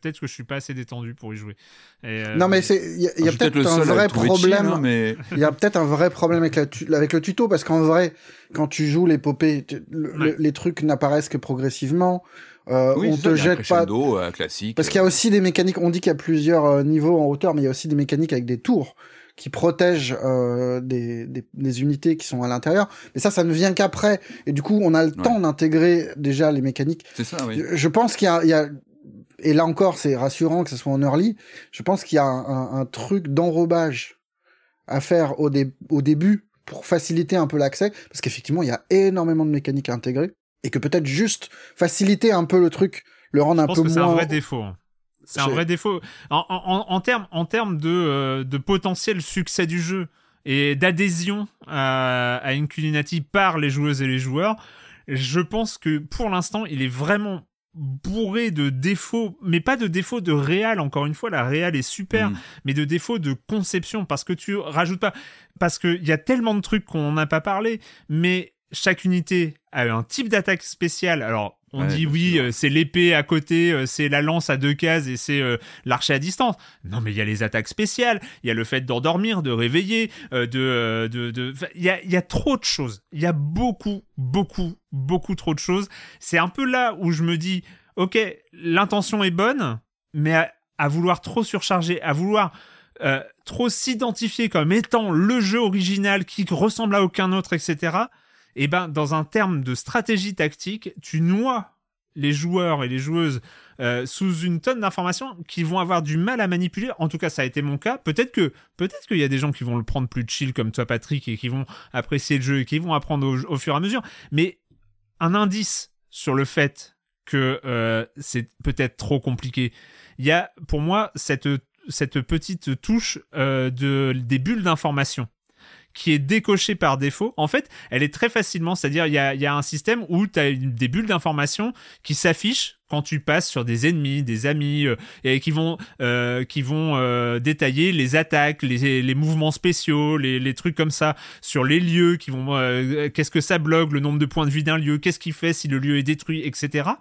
Peut-être que je suis pas assez détendu pour y jouer. Et, euh,
Non, mais c'est il y a,
peut-être
un vrai problème.
hein, mais
Il y a peut-être un vrai problème avec, la tu- avec le tuto parce qu'en vrai, quand tu joues l'épopée, tu- le-
Ouais.
le- les trucs n'apparaissent que progressivement. Euh,
oui,
on
c'est
te
ça,
jette pas.
euh, classique.
Parce qu'il y a aussi des mécaniques. On dit qu'il y a plusieurs euh, niveaux en hauteur, mais il y a aussi des mécaniques avec des tours qui protègent euh, des, des, des unités qui sont à l'intérieur. Mais ça, ça ne vient qu'après. Et du coup, on a le
Ouais.
temps d'intégrer déjà les mécaniques.
C'est ça, oui.
Je- Je pense qu'il y a, il y a- et là encore, c'est rassurant que ce soit en early. Je pense qu'il y a un, un- un truc d'enrobage à faire au, dé- au début pour faciliter un peu l'accès, parce qu'effectivement, il y a énormément de mécaniques à intégrer, et que peut-être juste faciliter un peu le truc, le rendre un peu
que c'est un
moins.
vrai défaut. hein. C'est un vrai défaut. En, en, en termes en termes de, euh, de potentiel succès du jeu et d'adhésion à, à Inculinati par les joueuses et les joueurs, je pense que pour l'instant, il est vraiment bourré de défauts, mais pas de défauts de réal, encore une fois, la réal est super,
Mm.
mais de défauts de conception, parce que tu rajoutes pas, parce qu'il y a tellement de trucs qu'on n'a pas parlé, mais chaque unité a un type d'attaque spéciale. Alors, on
Ouais,
dit oui, euh, c'est l'épée à côté, euh, c'est la lance à deux cases et c'est euh, l'archer à distance. Non, mais il y a les attaques spéciales, il y a le fait d'endormir, de réveiller, euh, de, de, de, il y a, il y a trop de choses. Il y a beaucoup, beaucoup, beaucoup trop de choses. C'est un peu là où je me dis, ok, l'intention est bonne, mais à, à vouloir trop surcharger, à vouloir trop s'identifier comme étant le jeu original qui ressemble à aucun autre, etc. Et ben, dans un terme de stratégie tactique, tu noies les joueurs et les joueuses euh, sous une tonne d'informations qui vont avoir du mal à manipuler. En tout cas, ça a été mon cas. Peut-être que peut-être qu'il y a des gens qui vont le prendre plus chill comme toi, Patrick, et qui vont apprécier le jeu et qui vont apprendre au, fur et à mesure. Mais un indice sur le fait que euh, c'est peut-être trop compliqué. Il y a pour moi cette cette petite touche euh, de des bulles d'information qui est décochée par défaut. En fait, elle est très facilement, c'est-à-dire il y a, y a un système où tu as des bulles d'information qui s'affichent quand tu passes sur des ennemis, des amis, euh, et qui vont, euh, qui vont euh, détailler les attaques, les, les mouvements spéciaux, les, les trucs comme ça, sur les lieux, qui vont, euh, qu'est-ce que ça bloque, le nombre de points de vie d'un lieu, qu'est-ce qu'il fait si le lieu est détruit, etc.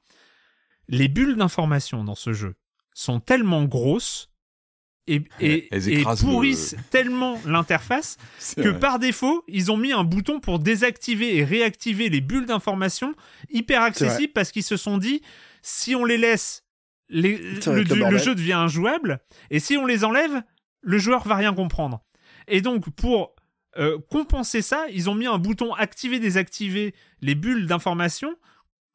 Les bulles d'information dans ce jeu sont tellement grosses et, et,
Elles
et
écrasent le-
pourrissent tellement l'interface que
vrai.
par défaut, ils ont mis un bouton pour désactiver et réactiver les bulles d'information hyper accessibles parce qu'ils se sont dit si on les laisse, les- le, jeu devient injouable et si on les enlève, le joueur va rien comprendre. Et donc pour euh, compenser ça, ils ont mis un bouton activer désactiver les bulles d'information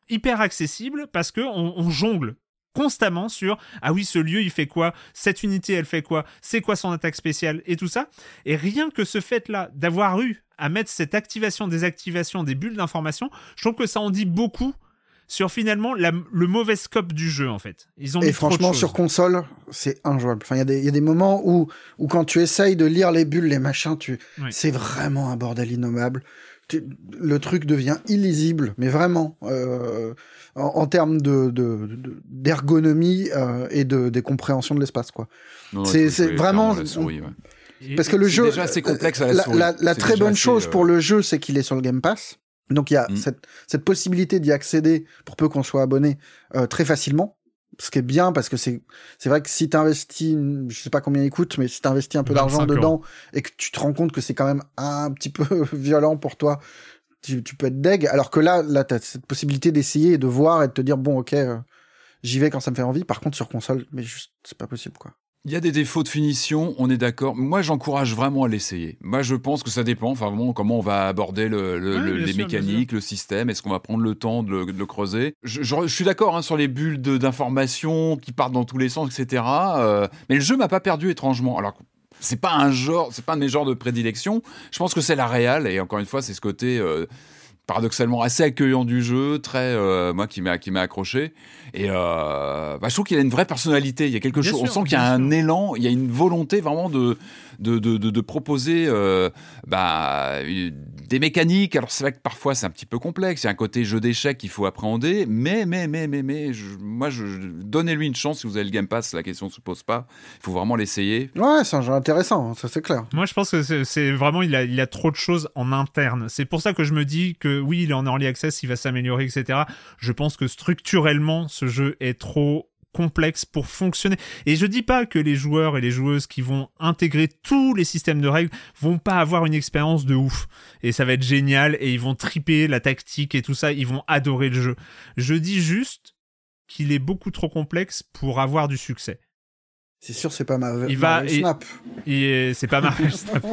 hyper accessible parce que on, on jongle constamment sur ah oui ce lieu il fait quoi? Cette unité elle fait quoi? C'est quoi son attaque spéciale? Et tout ça et rien que ce fait là d'avoir eu à mettre cette activation désactivation des bulles d'information je trouve que ça en dit beaucoup sur finalement la- le mauvais scope du jeu en fait. Ils ont
Et franchement, sur console, c'est injouable. Enfin, il y, a des- il y a des moments où, où quand tu essayes de lire les bulles, les machins, tu,
Oui.
c'est vraiment un bordel innommable. Le truc devient illisible, mais vraiment, euh, en, en termes de, de- de- d'ergonomie euh, et de, des compréhensions de l'espace, quoi. C'est- vraiment-
clairement à la souris, ouais.
Et-
Parce que le jeu,
déjà assez complexe à la
la,
souris.
la- la
C'est
très bonne
assez,
chose
euh,
pour le jeu, c'est qu'il est sur le Game Pass. Donc il y a
Mm.
cette, cette possibilité d'y accéder pour peu qu'on soit abonné euh, très facilement. Ce qui est bien parce que c'est c'est vrai que si t'investis, je sais pas combien il coûte, mais si t'investis un peu d'argent
25
dedans et que tu te rends compte que c'est quand même un petit peu violent pour toi, tu, tu peux être deg. Alors que là, là t'as cette possibilité d'essayer et de voir et de te dire bon ok, euh, j'y vais quand ça me fait envie. Par contre sur console, mais juste c'est pas possible quoi.
Il y a des défauts de finition, on est d'accord. Moi, j'encourage vraiment à l'essayer. Moi, je pense que ça dépend, enfin, vraiment, comment on va aborder le, le-
Ouais,
le-
bien
les
sûr,
mécaniques, le système. Est-ce qu'on va prendre le temps de le, de le creuser? Je, je- je suis d'accord hein, sur les bulles d'informations qui partent dans tous les sens, etc. euh, mais le jeu m'a pas perdu étrangement. Alors, c'est pas un genre, c'est pas un de mes genres de prédilection. Je pense que c'est la réal, et encore une fois, c'est ce côté. euh, paradoxalement assez accueillant du jeu, très euh, moi qui m'a qui m'a accroché et euh, bah, je trouve qu'il a une vraie personnalité. Il y a quelque
Bien
chose, on sent qu'il y a un
sûr.
élan, il y a une volonté vraiment de de, de, de, de proposer euh, bah, une- des mécaniques. Alors c'est vrai que parfois c'est un petit peu complexe, il y a un côté jeu d'échecs qu'il faut appréhender, mais mais mais mais mais je- moi je, donnez-lui une chance si vous avez le Game Pass, la question se pose pas. Il faut vraiment l'essayer.
Ouais, c'est un jeu intéressant, ça c'est clair.
Moi, je pense que c'est- c'est vraiment, il a, il a trop de choses en interne. C'est pour ça que je me dis que oui, il est en early access, il va s'améliorer, etc. Je pense que structurellement, ce jeu est trop complexe pour fonctionner. Et je dis pas que les joueurs et les joueuses qui vont intégrer tous les systèmes de règles vont pas avoir une expérience de ouf. Et ça va être génial et ils vont triper la tactique et tout ça, ils vont adorer le jeu. Je dis juste qu'il est beaucoup trop complexe pour avoir du succès.
C'est sûr, c'est pas ma.
Il va-
Mario
et-
Snap.
Et c'est pas Snap.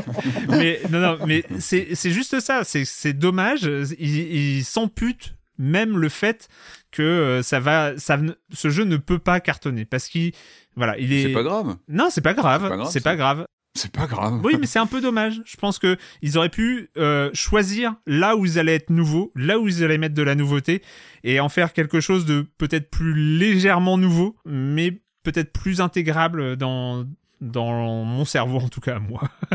mais non, non, mais c'est c'est juste ça. C'est c'est dommage. Il, il s'ampute même le fait que euh, ça va, ça, ce jeu ne peut pas cartonner parce qu'il, voilà, il est.
C'est pas grave.
Non, c'est pas grave.
C'est pas grave,
C'est
ça.
pas grave.
C'est pas grave.
Oui, mais c'est un peu dommage. Je pense que ils auraient pu euh, choisir là où ils allaient être nouveaux, là où ils allaient mettre de la nouveauté, et en faire quelque chose de peut-être plus légèrement nouveau, mais peut-être plus intégrable dans dans mon cerveau en tout cas moi.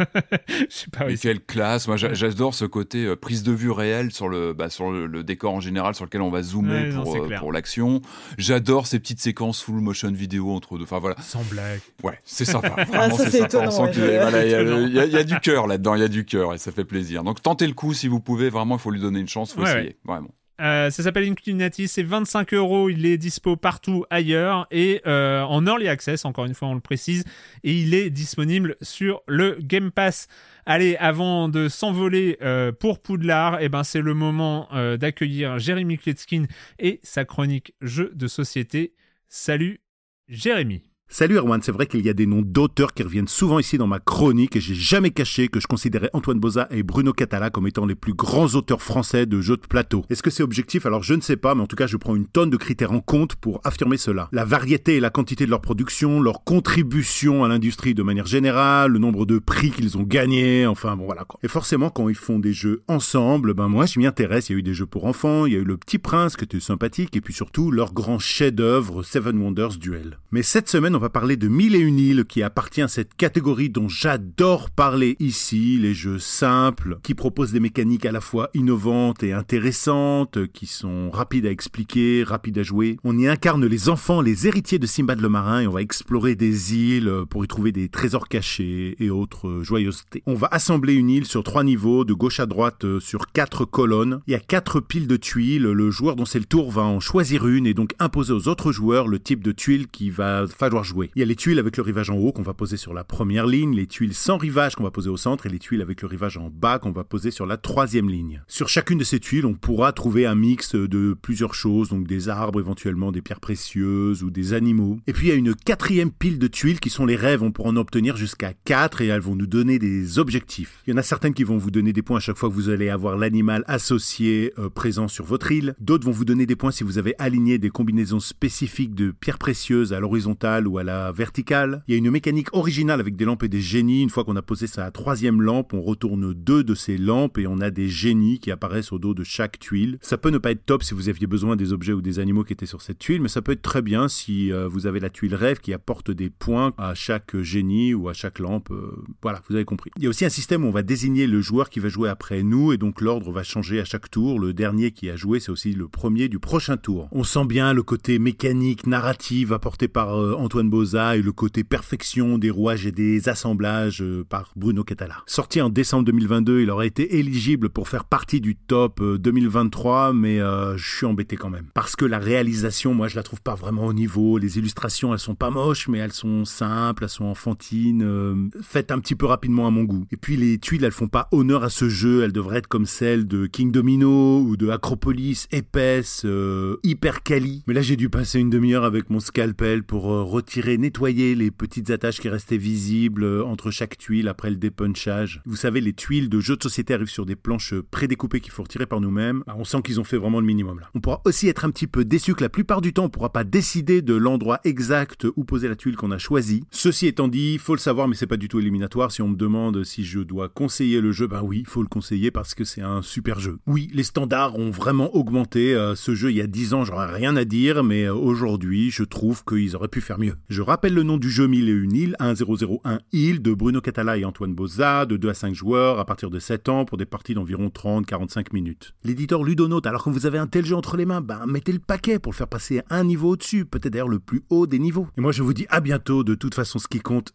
Je sais pas.
Mais quelle classe Moi, j'a- j'adore ce côté euh, prise de vue réelle sur le, bah, sur le, le décor en général, sur lequel on va zoomer
Ouais,
pour, euh, pour l'action. J'adore ces petites séquences full motion vidéo entre deux. Enfin voilà,
Sans blague.
ouais, c'est sympa. Vraiment, c'est. On sent
ouais,
voilà, il y a- y, y du cœur là-dedans, il y a du cœur et ça fait plaisir. Donc tentez le coup si vous pouvez. Vraiment, il faut lui donner une chance, il faut
Ouais,
essayer. Vraiment.
Euh, ça s'appelle Inclinati, c'est 25 euros, il est dispo partout ailleurs et euh, en early access, encore une fois on le précise, et il est disponible sur le Game Pass. Allez, avant de s'envoler euh, pour Poudlard, eh ben c'est le moment d'accueillir Jérémy Kletskin et sa chronique jeux de société. Salut Jérémy.
Salut Erwan, c'est vrai qu'il y a des noms d'auteurs qui reviennent souvent ici dans ma chronique et j'ai jamais caché que je considérais Antoine Boza et Bruno Catala comme étant les plus grands auteurs français de jeux de plateau. Est-ce que c'est objectif? Alors je ne sais pas, mais en tout cas je prends une tonne de critères en compte pour affirmer cela. La variété et la quantité de leur production, leur contribution à l'industrie de manière générale, le nombre de prix qu'ils ont gagnés, enfin bon voilà quoi. Et forcément quand ils font des jeux ensemble, ben moi je m'y intéresse, il y a eu des jeux pour enfants, il y a eu Le Petit Prince qui était sympathique et puis surtout leur grand chef-d'œuvre Seven Wonders Duel. Mais cette semaine on va parler de Mille et une îles qui appartient à cette catégorie dont j'adore parler ici, les jeux simples, qui proposent des mécaniques à la fois innovantes et intéressantes, qui sont rapides à expliquer, rapides à jouer. On y incarne les enfants, les héritiers de Simbad le marin et on va explorer des îles pour y trouver des trésors cachés et autres joyeusetés. On va assembler une île sur trois niveaux, de gauche à droite euh, sur quatre colonnes. Il y a quatre piles de tuiles, le joueur dont c'est le tour va en choisir une et donc imposer aux autres joueurs le type de tuiles qu'il va falloir jouer. Il y a les tuiles avec le rivage en haut qu'on va poser sur la première ligne, les tuiles sans rivage qu'on va poser au centre et les tuiles avec le rivage en bas qu'on va poser sur la troisième ligne. Sur chacune de ces tuiles, on pourra trouver un mix de plusieurs choses, donc des arbres éventuellement, des pierres précieuses ou des animaux. Et puis il y a une quatrième pile de tuiles qui sont les rêves, on pourra en obtenir jusqu'à 4 et elles vont nous donner des objectifs. Il y en a certaines qui vont vous donner des points à chaque fois que vous allez avoir l'animal associé euh, présent sur votre île. D'autres vont vous donner des points si vous avez aligné des combinaisons spécifiques de pierres précieuses à l'horizontale ou à la verticale. Il y a une mécanique originale avec des lampes et des génies. Une fois qu'on a posé sa troisième lampe, on retourne deux de ces lampes et on a des génies qui apparaissent au dos de chaque tuile. Ça peut ne pas être top si vous aviez besoin des objets ou des animaux qui étaient sur cette tuile, mais ça peut être très bien si euh, vous avez la tuile rêve qui apporte des points à chaque génie ou à chaque lampe. Euh, voilà, vous avez compris. Il y a aussi un système où on va désigner le joueur qui va jouer après nous et donc l'ordre va changer à chaque tour. Le dernier qui a joué, c'est aussi le premier du prochain tour. On sent bien le côté mécanique, narrative apporté par euh, Antoine Boza et le côté perfection des rouages et des assemblages par Bruno Catala. Sorti en décembre 2022, il aurait été éligible pour faire partie du top 2023, mais je suis embêté quand même. Parce que la réalisation, moi, je la trouve pas vraiment au niveau. Les illustrations, elles sont pas moches, mais elles sont simples, elles sont enfantines, euh, faites un petit peu rapidement à mon goût. Et puis les tuiles, elles font pas honneur à ce jeu. Elles devraient être comme celles de King Domino ou de Acropolis, épaisses, euh, hyper quali. Mais là, j'ai dû passer une demi-heure avec mon scalpel pour euh, retirer, nettoyer les petites attaches qui restaient visibles entre chaque tuile après le dépunchage. Vous savez, les tuiles de jeux de société arrivent sur des planches prédécoupées qu'il faut retirer par nous-mêmes. Bah, on sent qu'ils ont fait vraiment le minimum là. On pourra aussi être un petit peu déçu que la plupart du temps, on pourra pas décider de l'endroit exact où poser la tuile qu'on a choisi. Ceci étant dit, faut le savoir, mais c'est pas du tout éliminatoire. Si on me demande si je dois conseiller le jeu, ben oui, faut le conseiller parce que c'est un super jeu. Oui, les standards ont vraiment augmenté. Euh, ce jeu, il y a 10 ans, j'aurais rien à dire, mais euh, aujourd'hui, je trouve qu'ils auraient pu faire mieux. Je rappelle le nom du jeu 1001 îles, 1001 îles de Bruno Catala et Antoine Boza, de 2 à 5 joueurs à partir de 7 ans pour des parties d'environ 30-45 minutes. L'éditeur Ludonote, alors que vous avez un tel jeu entre les mains, ben mettez le paquet pour le faire passer un niveau au-dessus, peut-être d'ailleurs le plus haut des niveaux. Et moi je vous dis à bientôt, de toute façon ce qui compte,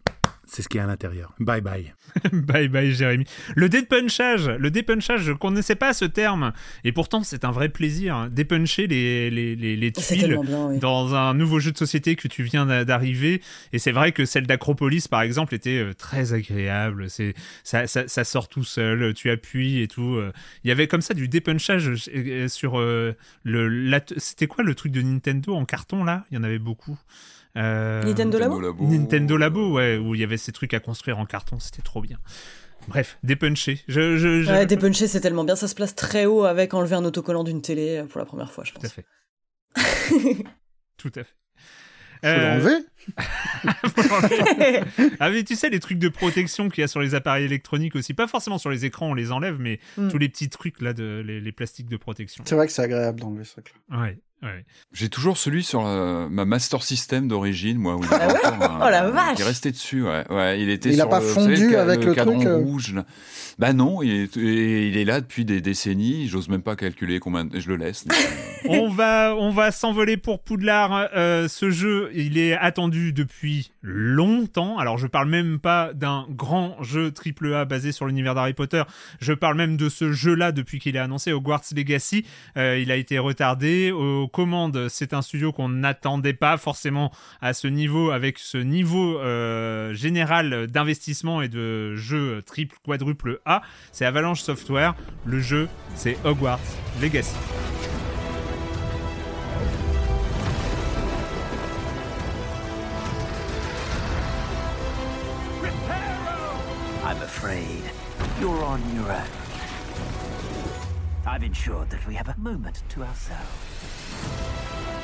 c'est ce qui est à l'intérieur. Bye bye.
bye bye Jérémy. Le dépunchage, le dépunchage, je connaissais pas ce terme et pourtant c'est un vrai plaisir. Hein. Dépuncher les, les, les, les tuiles dans un nouveau jeu de société que tu viens d'arriver et c'est vrai que celle d'Acropolis par exemple était euh, très agréable. C'est ça, ça, ça, sort tout seul, tu appuies et tout. Euh. Il y avait comme ça du dépunchage euh, sur le. C'était quoi le truc de Nintendo en carton là? Il y en avait beaucoup.
Euh, Nintendo, Labo,
Nintendo Labo, ouais, où il y avait ces trucs à construire en carton, c'était trop bien. Bref, dépuncher. Je, je,
Ouais, dépuncher, c'est tellement bien. Ça se place très haut avec enlever un autocollant d'une télé pour la première fois, je pense.
Tout à fait. Tout à fait.
Faut l'enlever
ah mais tu sais les trucs de protection qu'il y a sur les appareils électroniques aussi, pas forcément sur les écrans on les enlève, mais mm. tous les petits trucs là de les, plastiques de protection.
C'est vrai que c'est agréable d'enlever ça.
Ouais.
J'ai toujours celui sur euh, ma Master System d'origine, moi. Où il
ah ouais oh la vache
Il est resté dessus, ouais. ouais il était
il
sur
a pas fondu avec le,
cadran
truc euh
rouge. Bah non, il est, il est là depuis des décennies. J'ose même pas calculer combien. Je le laisse.
on va, on va s'envoler pour Poudlard. Euh, ce jeu, il est attendu depuis longtemps. Alors, je parle même pas d'un grand jeu AAA basé sur l'univers d'Harry Potter. Je parle même de ce jeu-là depuis qu'il est annoncé, Hogwarts Legacy. il a été retardé. Au commandes, c'est un studio qu'on n'attendait pas forcément à ce niveau, avec ce niveau euh, général d'investissement et de jeu triple, quadruple A. C'est Avalanche Software. Le jeu, c'est Hogwarts Legacy. I'm afraid you're on your own. I've ensured that we have a moment to ourselves.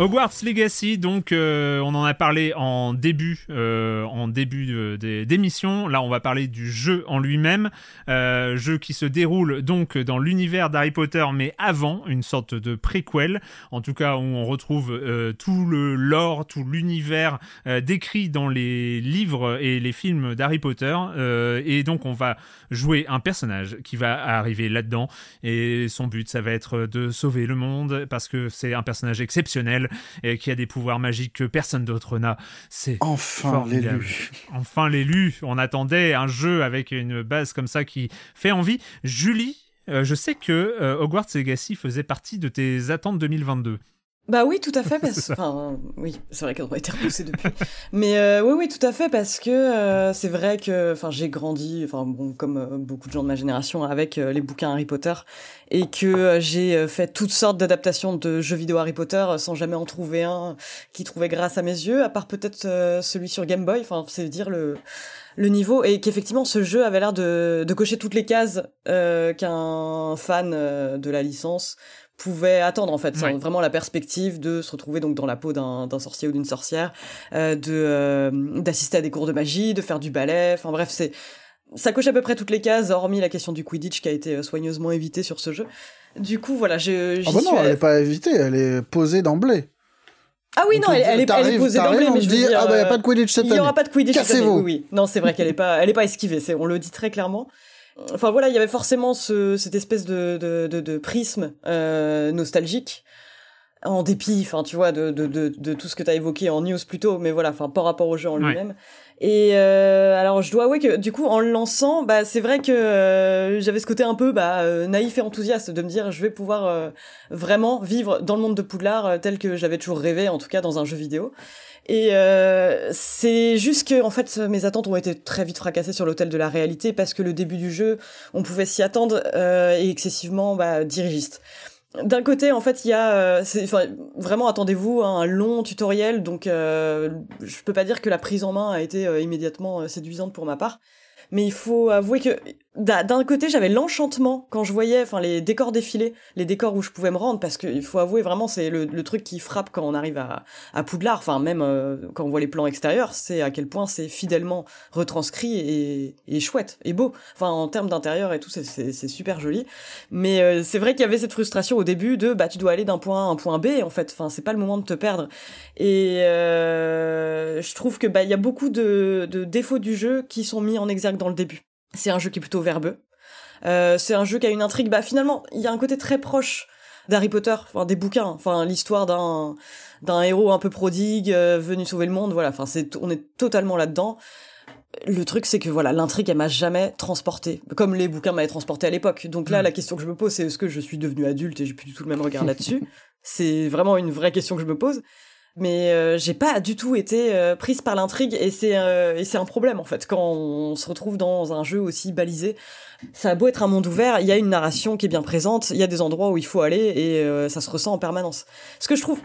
Hogwarts Legacy, donc euh, on en a parlé en début, euh, en début d'émission. Là, on va parler du jeu en lui-même, euh, jeu qui se déroule donc dans l'univers d'Harry Potter, mais avant une sorte de préquel, en tout cas où on retrouve tout le lore, tout l'univers décrit dans les livres et les films d'Harry Potter. et donc, on va jouer un personnage qui va arriver là-dedans, et son but, ça va être de sauver le monde parce que c'est un personnage exceptionnel et qui a des pouvoirs magiques que personne d'autre n'a. C'est
enfin l'élu.
Enfin l'élu. On attendait un jeu avec une base comme ça qui fait envie. Julie, euh, je sais que euh, Hogwarts Legacy faisait partie de tes attentes 2022.
Bah oui, tout à fait. Parce... enfin, oui, c'est vrai qu'elles ont été repoussées depuis. Mais euh, oui, oui, tout à fait, parce que euh, c'est vrai que, enfin, j'ai grandi, enfin bon, comme euh, beaucoup de gens de ma génération, avec les bouquins Harry Potter, et que j'ai fait toutes sortes d'adaptations de jeux vidéo Harry Potter sans jamais en trouver un qui trouvait grâce à mes yeux, à part peut-être celui sur Game Boy. Enfin, c'est dire le le niveau et qu'effectivement ce jeu avait l'air de, de cocher toutes les cases qu'un fan de la licence pouvait attendre en fait
Ouais.
vraiment la perspective de se retrouver donc dans la peau d'un sorcier ou d'une sorcière euh, de euh, d'assister à des cours de magie de faire du ballet enfin bref c'est ça coche à peu près toutes les cases hormis la question du quidditch qui a été euh, soigneusement évitée sur ce jeu du coup voilà je
Ah bah non,
suis
elle est pas évitée, elle est posée d'emblée.
ah oui
On
non elle, elle est, elle est posée d'emblée mais je veux
dit,
dire
ah bah y a pas de Quidditch cette
il y aura
année.
pas de Quidditch cette année.
Cassez-vous.
Oui, oui. Non, c'est vrai qu'elle est pas, elle est pas esquivée. C'est, on le dit très clairement. Enfin voilà, il y avait forcément ce, cette espèce de, de, de, de prisme euh, nostalgique, en dépit, enfin tu vois, de, de, de, de tout ce que tu as évoqué en news plus tôt, mais voilà, enfin par rapport au jeu en
Ouais.
lui-même. Et euh, alors je dois avouer que du coup en le lançant, bah c'est vrai que euh, j'avais ce côté un peu bah euh, naïf et enthousiaste de me dire je vais pouvoir euh, vraiment vivre dans le monde de Poudlard euh, tel que j'avais toujours rêvé, en tout cas dans un jeu vidéo. Et euh, c'est juste que en fait mes attentes ont été très vite fracassées sur l'hôtel de la réalité parce que le début du jeu, on pouvait s'y attendre euh, est excessivement bah, dirigiste. D'un côté, en fait, il y a, euh, enfin, vraiment, attendez-vous à un long tutoriel. Donc, euh, je peux pas dire que la prise en main a été euh, immédiatement euh, séduisante pour ma part, mais il faut avouer que d'un côté, j'avais l'enchantement quand je voyais, enfin, les décors défiler, les décors où je pouvais me rendre, parce qu'il faut avouer vraiment, c'est le, truc qui frappe quand on arrive à, Poudlard. Enfin, même euh, quand on voit les plans extérieurs, c'est à quel point c'est fidèlement retranscrit et, et chouette et beau. Enfin, en termes d'intérieur et tout, c'est- super joli. Mais euh, c'est vrai qu'il y avait cette frustration au début de bah tu dois aller d'un point A à un point B en fait. Enfin c'est pas le moment de te perdre. Et euh, je trouve que bah il y a beaucoup de défauts du jeu qui sont mis en exergue dans le début. C'est un jeu qui est plutôt verbeux. Euh, c'est un jeu qui a une intrigue. Bah finalement il y a un côté très proche d'Harry Potter, enfin des bouquins, enfin l'histoire d'un d'un héros un peu prodigue euh, venu sauver le monde. Voilà, enfin c'est on est totalement là-dedans. Le truc, c'est que voilà, l'intrigue, elle m'a jamais transporté, comme les bouquins m'avaient transporté à l'époque. Donc là,
Mm.
la question que je me pose, c'est est-ce que je suis devenu adulte et j'ai plus du tout le même regard là-dessus? C'est vraiment une vraie question que je me pose. Mais euh, j'ai pas du tout été euh, prise par l'intrigue et c'est euh, et c'est un problème en fait quand on se retrouve dans un jeu aussi balisé. Ça a beau être un monde ouvert, il y a une narration qui est bien présente, il y a des endroits où il faut aller et euh, ça se ressent en permanence. Ce que je trouve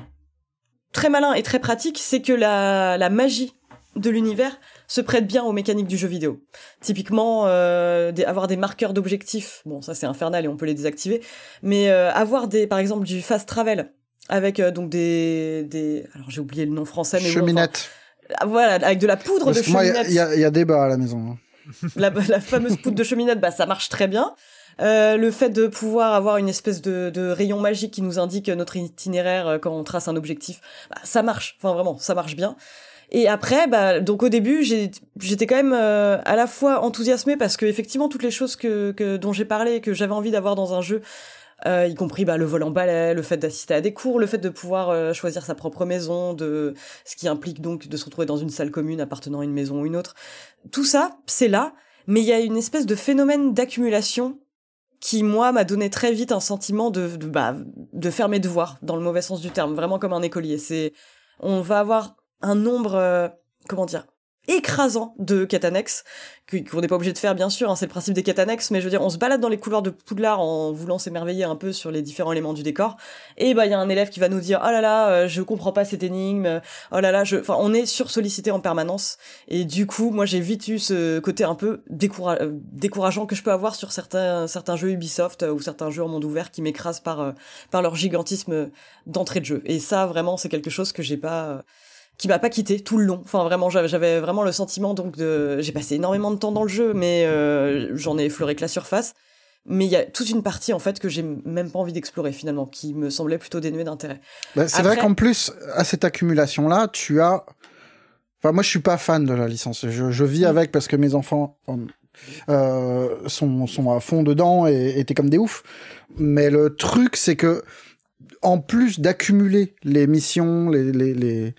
très malin et très pratique, c'est que la, la magie de l'univers se prête bien aux mécaniques du jeu vidéo. Typiquement, euh, avoir des marqueurs d'objectifs, bon ça c'est infernal et on peut les désactiver, mais euh, avoir des, par exemple du fast travel avec euh, donc des, des, alors j'ai oublié le nom français, mais bon,
Cheminette.
enfin, ah, voilà, avec de la poudre
Parce
de
il y
cheminette
il y, a- il y a débat à la maison.
la, la fameuse poudre de cheminette, bah ça marche très bien. Euh, le fait de pouvoir avoir une espèce de, de rayon magique qui nous indique notre itinéraire euh, quand on trace un objectif, bah, ça marche. Enfin vraiment, ça marche bien. Et après, bah, donc au début, j'étais quand même euh, à la fois enthousiasmée parce que effectivement toutes les choses que, que dont j'ai parlé, que j'avais envie d'avoir dans un jeu, euh, y compris bah, le vol en balai, le fait d'assister à des cours, le fait de pouvoir euh, choisir sa propre maison, de ce qui implique donc de se retrouver dans une salle commune appartenant à une maison ou une autre. Tout ça, c'est là, mais il y a une espèce de phénomène d'accumulation qui moi m'a donné très vite un sentiment de de, bah, de faire mes devoirs dans le mauvais sens du terme, vraiment comme un écolier. C'est on va avoir un nombre euh, comment dire écrasant de que- qu'on n'est pas obligé de faire bien sûr hein, c'est le principe des annexes mais je veux dire on se balade dans les couloirs de Poudlard en voulant s'émerveiller un peu sur les différents éléments du décor. Et bah il y a un élève qui va nous dire oh là là euh, je comprends pas cette énigme oh là là je enfin on est sursollicité en permanence et du coup moi j'ai vite eu ce côté un peu euh, décourageant que je peux avoir sur certains certains jeux Ubisoft euh, ou certains jeux en monde ouvert qui m'écrasent par euh, par leur gigantisme d'entrée de jeu. Et ça vraiment c'est quelque chose que j'ai pas qui m'a pas quitté tout le long. Enfin vraiment, j'avais vraiment le sentiment donc de j'ai passé énormément de temps dans le jeu, mais euh, j'en ai effleuré que la surface. Mais il y a toute une partie en fait que j'ai même pas envie d'explorer finalement, qui me semblait plutôt dénuée d'intérêt.
Bah, c'est vrai qu'en plus, à cette accumulation-là, tu as. Enfin, moi, je suis pas fan de la licence. Je, je vis
Mm.
avec parce que mes enfants euh, sont, sont à fond dedans et étaient comme des oufs. Mais le truc, c'est que, en plus d'accumuler les missions, les, les, les-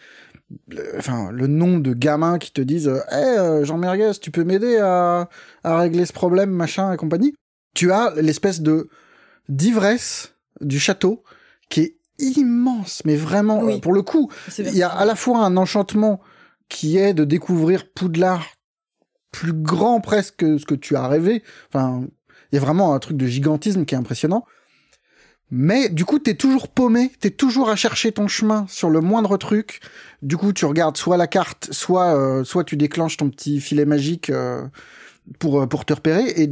le- enfin, le nombre de gamins qui te disent « Hey, euh, Jean Merguez, tu peux m'aider à, à régler ce problème, machin et compagnie ?» Tu as l'espèce de d'ivresse du château qui est immense, mais vraiment,
Oui.
euh, pour le coup, il y a à la fois un enchantement qui est de découvrir Poudlard plus grand presque que ce que tu as rêvé. Enfin, il y a vraiment un truc de gigantisme qui est impressionnant. Mais du coup, t'es toujours paumé, t'es toujours à chercher ton chemin sur le moindre truc. Du coup, tu regardes soit la carte, soit euh, soit tu déclenches ton petit filet magique euh, pour euh, pour te repérer et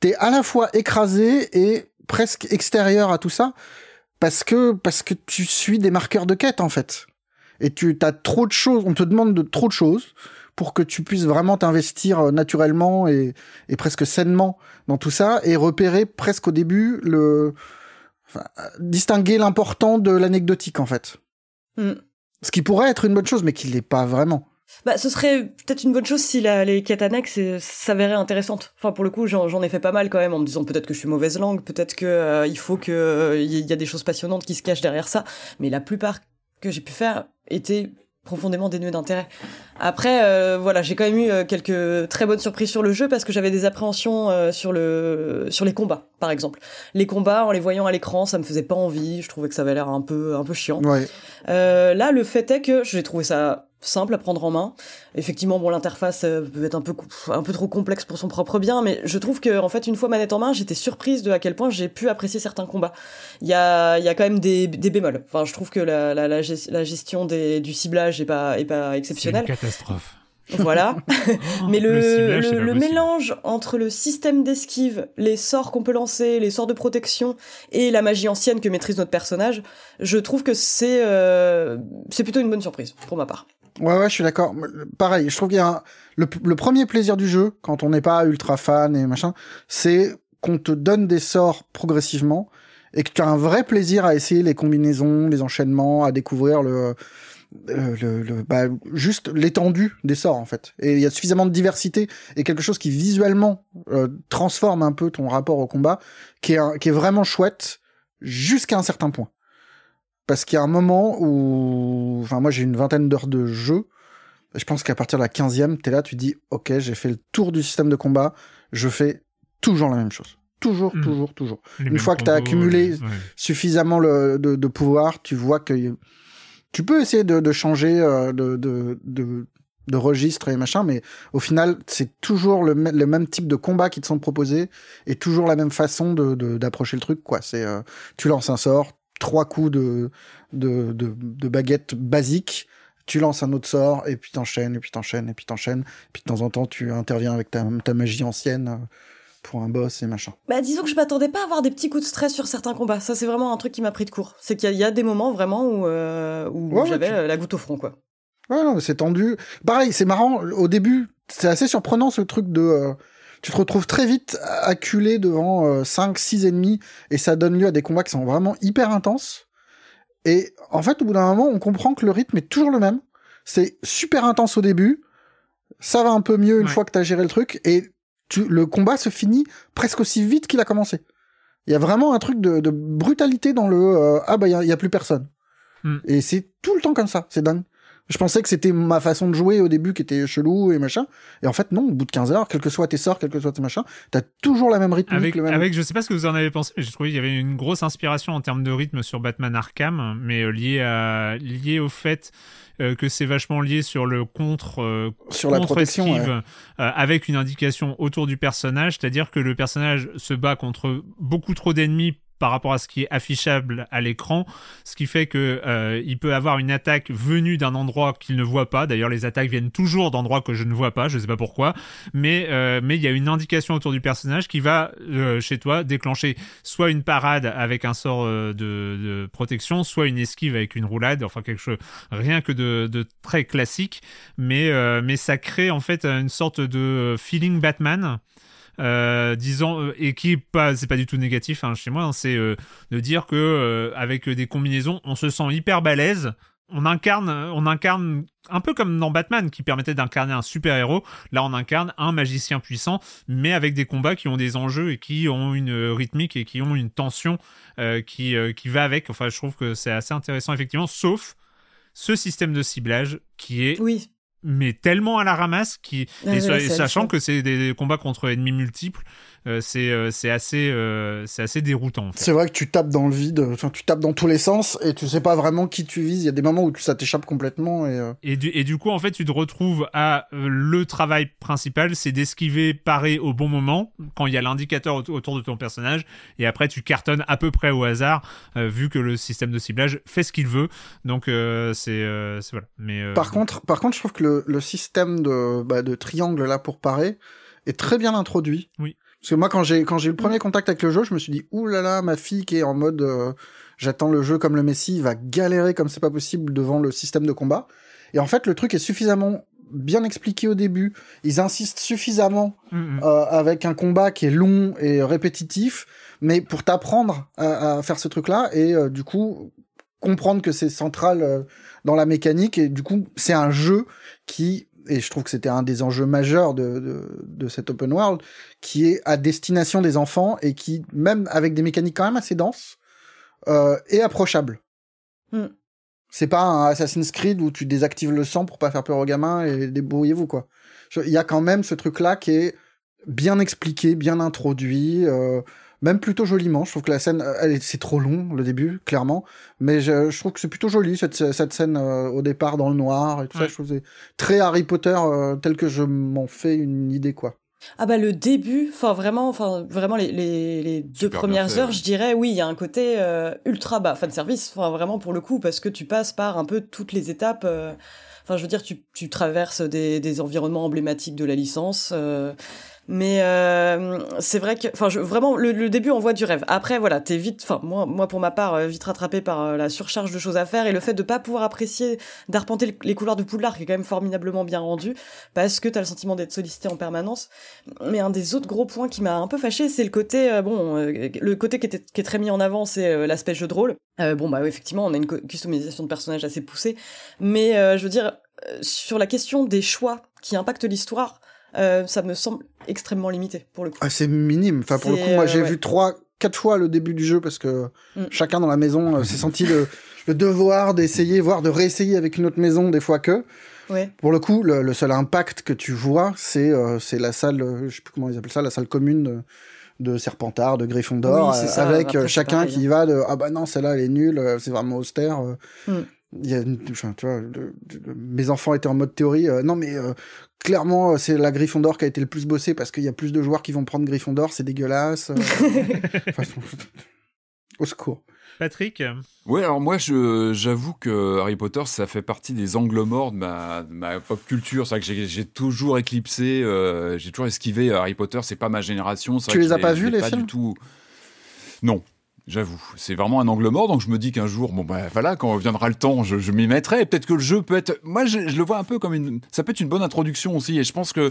t'es à la fois écrasé et presque extérieur à tout ça parce que parce que tu suis des marqueurs de quête en fait. Et tu as trop de choses, on te demande de trop de choses pour que tu puisses vraiment t'investir euh, naturellement et, et presque sainement dans tout ça et repérer presque au début le enfin, euh, distinguer l'important de l'anecdotique en fait.
Hmm.
Ce qui pourrait être une bonne chose mais qui l'est pas vraiment.
Bah, ce serait peut-être une bonne chose si la, les quêtes annexes euh, s'avéraient intéressantes. Enfin, pour le coup, j'en ai fait pas mal quand même en me disant peut-être que je suis mauvaise langue, peut-être que euh, il faut que euh, il y a des choses passionnantes qui se cachent derrière ça. Mais la plupart que j'ai pu faire étaient profondément dénuées d'intérêt. Après, euh, voilà, j'ai quand même eu euh, quelques très bonnes surprises sur le jeu parce que j'avais des appréhensions euh, sur le sur les combats, par exemple. Les combats, en les voyant à l'écran, ça me faisait pas envie. Je trouvais que ça avait l'air un peu un peu chiant.
Ouais.
Euh, là, le fait est que j'ai trouvé ça simple à prendre en main. Effectivement, bon, l'interface euh, peut être un peu, un peu trop complexe pour son propre bien, mais je trouve que, en fait, une fois manette en main, j'étais surprise de à quel point j'ai pu apprécier certains combats. Il y a, il y a quand même des, des bémols. Enfin, je trouve que la, la, la, la gestion des, du ciblage est pas, est pas
C'est une
exceptionnelle.
catastrophe.
Voilà. Mais le,
ciblage,
mélange entre le système d'esquive, les sorts qu'on peut lancer, les sorts de protection et la magie ancienne que maîtrise notre personnage, je trouve que c'est euh, c'est plutôt une bonne surprise pour ma part.
Ouais, ouais, je suis d'accord. Pareil, je trouve qu'il y a un- le, le premier plaisir du jeu, quand on n'est pas ultra fan et machin, c'est qu'on te donne des sorts progressivement et que tu as un vrai plaisir à essayer les combinaisons, les enchaînements, à découvrir le, le- le- bah, juste l'étendue des sorts en fait. Et il y a suffisamment de diversité et quelque chose qui visuellement euh, transforme un peu ton rapport au combat, qui est, un- qui est vraiment chouette jusqu'à un certain point. Parce qu'il y a un moment où, enfin moi j'ai une vingtaine d'heures de jeu. Je pense qu'à partir de la 15e, t'es là, tu dis, ok, j'ai fait le tour du système de combat, je fais toujours la même chose. Toujours,
Mm.
toujours, toujours.
Les
Une fois que t'as
combos,
accumulé-
ouais.
Suffisamment le, de, de pouvoir, tu vois que tu peux essayer de, changer euh, de, de, de, de registre et machin, mais au final, c'est toujours le, le même type de combat qui te sont proposés et toujours la même façon d'approcher le truc, quoi. C'est, euh, tu lances un sort, trois coups de, de baguette basique, tu lances un autre sort, et puis t'enchaînes, et puis t'enchaînes, et puis t'enchaînes, puis de temps en temps, tu interviens avec ta, ta magie ancienne euh, pour un boss et machin.
Bah disons que je m'attendais pas à avoir des petits coups de stress sur certains combats. Ça c'est vraiment un truc qui m'a pris de court. C'est qu'il y, a- il y a des moments vraiment où, euh, où
Ouais, ouais,
j'avais
tu-
euh, la goutte au front quoi.
Ouais, non, mais c'est tendu. Pareil, c'est marrant. Au début, c'est assez surprenant ce truc de. euh, tu te retrouves très vite acculé devant 5, 6 ennemis et ça donne lieu à des combats qui sont vraiment hyper intenses. Et en fait, au bout d'un moment, on comprend que le rythme est toujours le même. C'est super intense au début. Ça va un peu mieux une
Ouais.
fois que t'as géré le truc et tu, le combat se finit presque aussi vite qu'il a commencé. Il y a vraiment un truc de, de brutalité dans le euh, ah bah il y a- il y, a plus personne.
Hmm.
Et c'est tout le temps comme ça, c'est dingue. Je pensais que c'était ma façon de jouer au début qui était chelou et machin. Et en fait, non, au bout de 15 heures, quel que soit tes sorts, quel que soit tes machins, t'as toujours la même rythmique,
Avec,
le même.
avec, je sais pas ce que vous en avez pensé, mais j'ai trouvé qu'il y avait une grosse inspiration en termes de rythme sur Batman Arkham, mais euh, lié, à, lié au fait euh, que c'est vachement lié sur le contre, euh,
Sur la protection,
contre-esquive,
ouais.
euh, avec une indication autour du personnage, c'est-à-dire que le personnage se bat contre beaucoup trop d'ennemis par rapport à ce qui est affichable à l'écran, ce qui fait que euh, il peut avoir une attaque venue d'un endroit qu'il ne voit pas. D'ailleurs, les attaques viennent toujours d'endroits que je ne vois pas, je sais pas pourquoi, mais euh, mais il y a une indication autour du personnage qui va euh, chez toi déclencher soit une parade avec un sort de, protection, soit une esquive avec une roulade, enfin quelque chose rien que de, de très classique, mais mais ça crée en fait une sorte de feeling Batman. Euh, disons euh, et qui pas c'est pas du tout négatif hein, chez moi hein, c'est euh, de dire que euh, avec des combinaisons on se sent hyper balèze. On incarne on incarne un peu comme dans Batman qui permettait d'incarner un super héros là on incarne un magicien puissant mais avec des combats qui ont des enjeux et qui ont une rythmique et qui ont une tension qui qui va avec. Enfin je trouve que c'est assez intéressant effectivement sauf ce système de ciblage qui est
Oui.
Mais tellement à la ramasse qui
Ouais,
et, sachant que c'est des combats contre ennemis multiples euh, c'est euh, c'est assez euh, c'est assez déroutant en fait.
C'est vrai que tu tapes dans le vide, enfin, tu tapes dans tous les sens et tu sais pas vraiment qui tu vises. Il y a des moments où ça t'échappe complètement et
Et du, et du coup, en fait, tu te retrouves à le travail principal, c'est d'esquiver, parer au bon moment, quand il y a l'indicateur aut- autour de ton personnage, et après tu cartonnes à peu près au hasard, vu que le système de ciblage fait ce qu'il veut. Donc c'est voilà. Mais
Par contre, par contre, je trouve que le, le système de, bah, de triangle là pour parer est très bien introduit.
Oui.
Parce que moi, quand j'ai quand j'ai eu le premier contact avec le jeu, je me suis dit ouh là là, ma fille qui est en mode euh, j'attends le jeu comme le Messi va galérer comme c'est pas possible devant le système de combat. Et en fait, le truc est suffisamment bien expliqué au début. Ils insistent suffisamment
mm, mm.
euh, avec un combat qui est long et répétitif, mais pour t'apprendre à, à faire ce truc-là et euh, du coup comprendre que c'est central euh, dans la mécanique et du coup c'est un jeu qui et je trouve que c'était un des enjeux majeurs de, de, de cet open world qui est à destination des enfants et qui même avec des mécaniques quand même assez denses euh, est approchable.
Hmm.
C'est pas un Assassin's Creed où tu désactives le sang pour pas faire peur aux gamins et débrouillez-vous quoi. Il y a quand même ce truc-là qui est bien expliqué, bien introduit, euh, même plutôt joliment. Je trouve que la scène, euh, elle est- c'est trop long le début, clairement, mais je, je trouve que c'est plutôt joli cette, cette scène euh, au départ dans le noir et tout ça. Je trouve que c'est très Harry Potter euh, tel que je m'en fais une idée quoi.
Ah bah le début, enfin vraiment, enfin vraiment les, les, les deux premières
fait,
heures,
ouais.
je dirais oui, il y a un côté euh, ultra bas fan service, enfin vraiment pour le coup parce que tu passes par un peu toutes les étapes. euh, Enfin, je veux dire, tu, tu traverses des, des environnements emblématiques de la licence. Mais euh, c'est vrai que, enfin, vraiment, le, début envoie du rêve. Après, voilà, t'es vite, enfin, moi, moi pour ma part, euh, vite rattrapé par euh, la surcharge de choses à faire et le fait de pas pouvoir apprécier, d'arpenter le- les couloirs de Poudlard, qui est quand même formidablement bien rendu, parce que t'as le sentiment d'être sollicité en permanence. Mais un des autres gros points qui m'a un peu fâché, c'est le côté, bon, le côté qui, était, qui est très mis en avant, c'est l'aspect jeu de rôle. Bon, bah, effectivement, on a une customisation de personnages assez poussée, mais je veux dire, sur la question des choix qui impactent l'histoire, euh, ça me semble extrêmement limité pour le coup.
Ah, c'est minime. Enfin, pour le coup, moi,
euh,
j'ai
ouais.
vu trois, quatre fois le début du jeu parce que
Mm.
chacun dans la maison euh, s'est senti le, le devoir d'essayer, voire de réessayer avec une autre maison des fois que.
Ouais.
Pour le coup, le, le seul impact que tu vois, c'est euh, c'est la salle, euh, je sais plus comment ils appellent ça, la salle commune de, de Serpentard, de
Oui,
euh,
ça.
avec
Après,
euh, chacun
pareil,
qui va de ah bah non celle-là elle est nulle, euh, c'est vraiment austère. euh.
Mm.
Il y a, une- enfin, tu vois, le- le- mes enfants étaient en mode théorie. euh, non mais euh, clairement, euh, c'est la Gryffondor qui a été le plus bossée parce qu'il y a plus de joueurs qui vont prendre Gryffondor, c'est dégueulasse. euh. Enfin, au secours.
Patrick,
Ouais, alors moi, je, j'avoue que Harry Potter, ça fait partie des angles morts de ma, de ma pop culture. C'est vrai que j'ai, toujours éclipsé, euh, j'ai toujours esquivé Harry Potter. C'est pas ma génération.
Tu
vrai
les as pas vus, les
pas
films?
du tout. Non. J'avoue, c'est vraiment un angle mort, donc je me dis qu'un jour, bon ben voilà, quand viendra le temps, je, m'y mettrai. Et Peut-être que le jeu peut être, moi je, je le vois un peu comme une, ça peut être une bonne introduction aussi. Et je pense que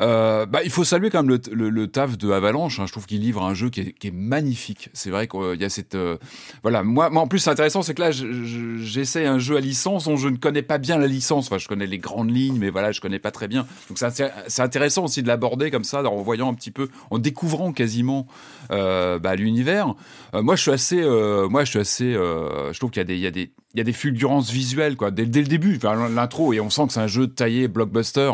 euh, bah, il faut saluer quand même le, taf de Avalanche. hein. Je trouve qu'il livre un jeu qui est, magnifique. C'est vrai qu'il y a cette, euh, voilà. Moi, en plus, c'est intéressant, c'est que là, je- je- j'essaie un jeu à licence dont je ne connais pas bien la licence. Enfin, je connais les grandes lignes, mais voilà, je connais pas très bien. Donc, c'est inté- c'est intéressant aussi de l'aborder comme ça, en voyant un petit peu, en découvrant quasiment euh, bah, l'univers. Moi, je suis assez, moi, je suis assez, je trouve qu'il y a des, il y a des, il y a des fulgurances visuelles quoi dès, le début l'intro et on sent que c'est un jeu taillé blockbuster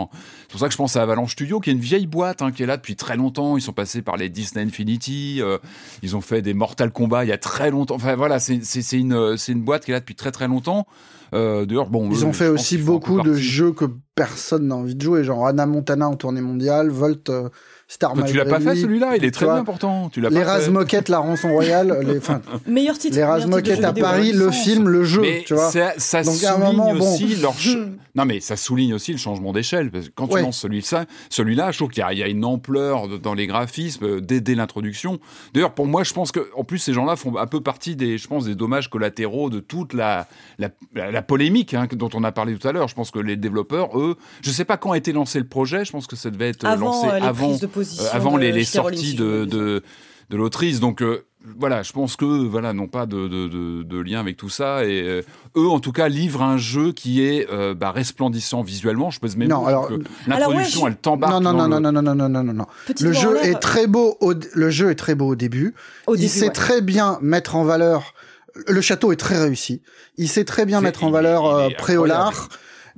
c'est pour ça que je pense à Avalanche Studio qui est une vieille boîte hein, qui est là depuis très longtemps. Ils sont passés par les Disney Infinity euh, ils ont fait des Mortal Kombat il y a très longtemps. Enfin voilà c'est une c'est une boîte qui est là depuis très très longtemps. Euh, d'ailleurs bon
Ils
eux,
ont fait aussi beaucoup de jeux que personne n'a envie de jouer, genre Anna Montana en tournée mondiale, Volt, euh, Star
Toi, tu l'as pas fait
lui,
celui-là il est très bien pourtant tu l'as
Les
pas fait.
Razmoquettes, la rançon royale, les, enfin,
Meilleur titre.
les Razmoquettes à. Paris, le film, le jeu,
Mais
tu vois.
ça, ça
Donc, à un
souligne
moment, bon.
aussi leur ch-. Non, mais ça souligne aussi le changement d'échelle. Parce que quand
Ouais.
tu lances celui-là, celui-là, je trouve qu'il y, a- il y a une ampleur dans les graphismes euh, dès, dès l'introduction. D'ailleurs, pour moi, je pense que, en plus, ces gens-là font un peu partie des, je pense, des dommages collatéraux de toute la, la, la- la polémique hein, dont on a parlé tout à l'heure. Je pense que les développeurs, eux, je sais pas quand a été lancé le projet. Je pense que ça devait être euh,
Avant
lancé
euh, les
avant, euh, avant
de
les, sorties de, de, de l'autrice. Donc, euh, voilà, je pense que voilà n'ont pas de, de, de, de lien avec tout ça et euh, eux en tout cas livrent un jeu qui est euh, bah, resplendissant visuellement. Je pèse même
Non,
mots,
alors-
l'introduction
ouais, je-
elle t'embarque.
Non, non, non,
le-
non, non, non, non, non, non, non.
Petit
Le jeu est très beau. Au, le jeu est très beau au début.
Au
il
début,
sait
ouais.
très bien mettre en valeur. Le château est très réussi. Il sait très bien mettre en valeur euh. Préolard.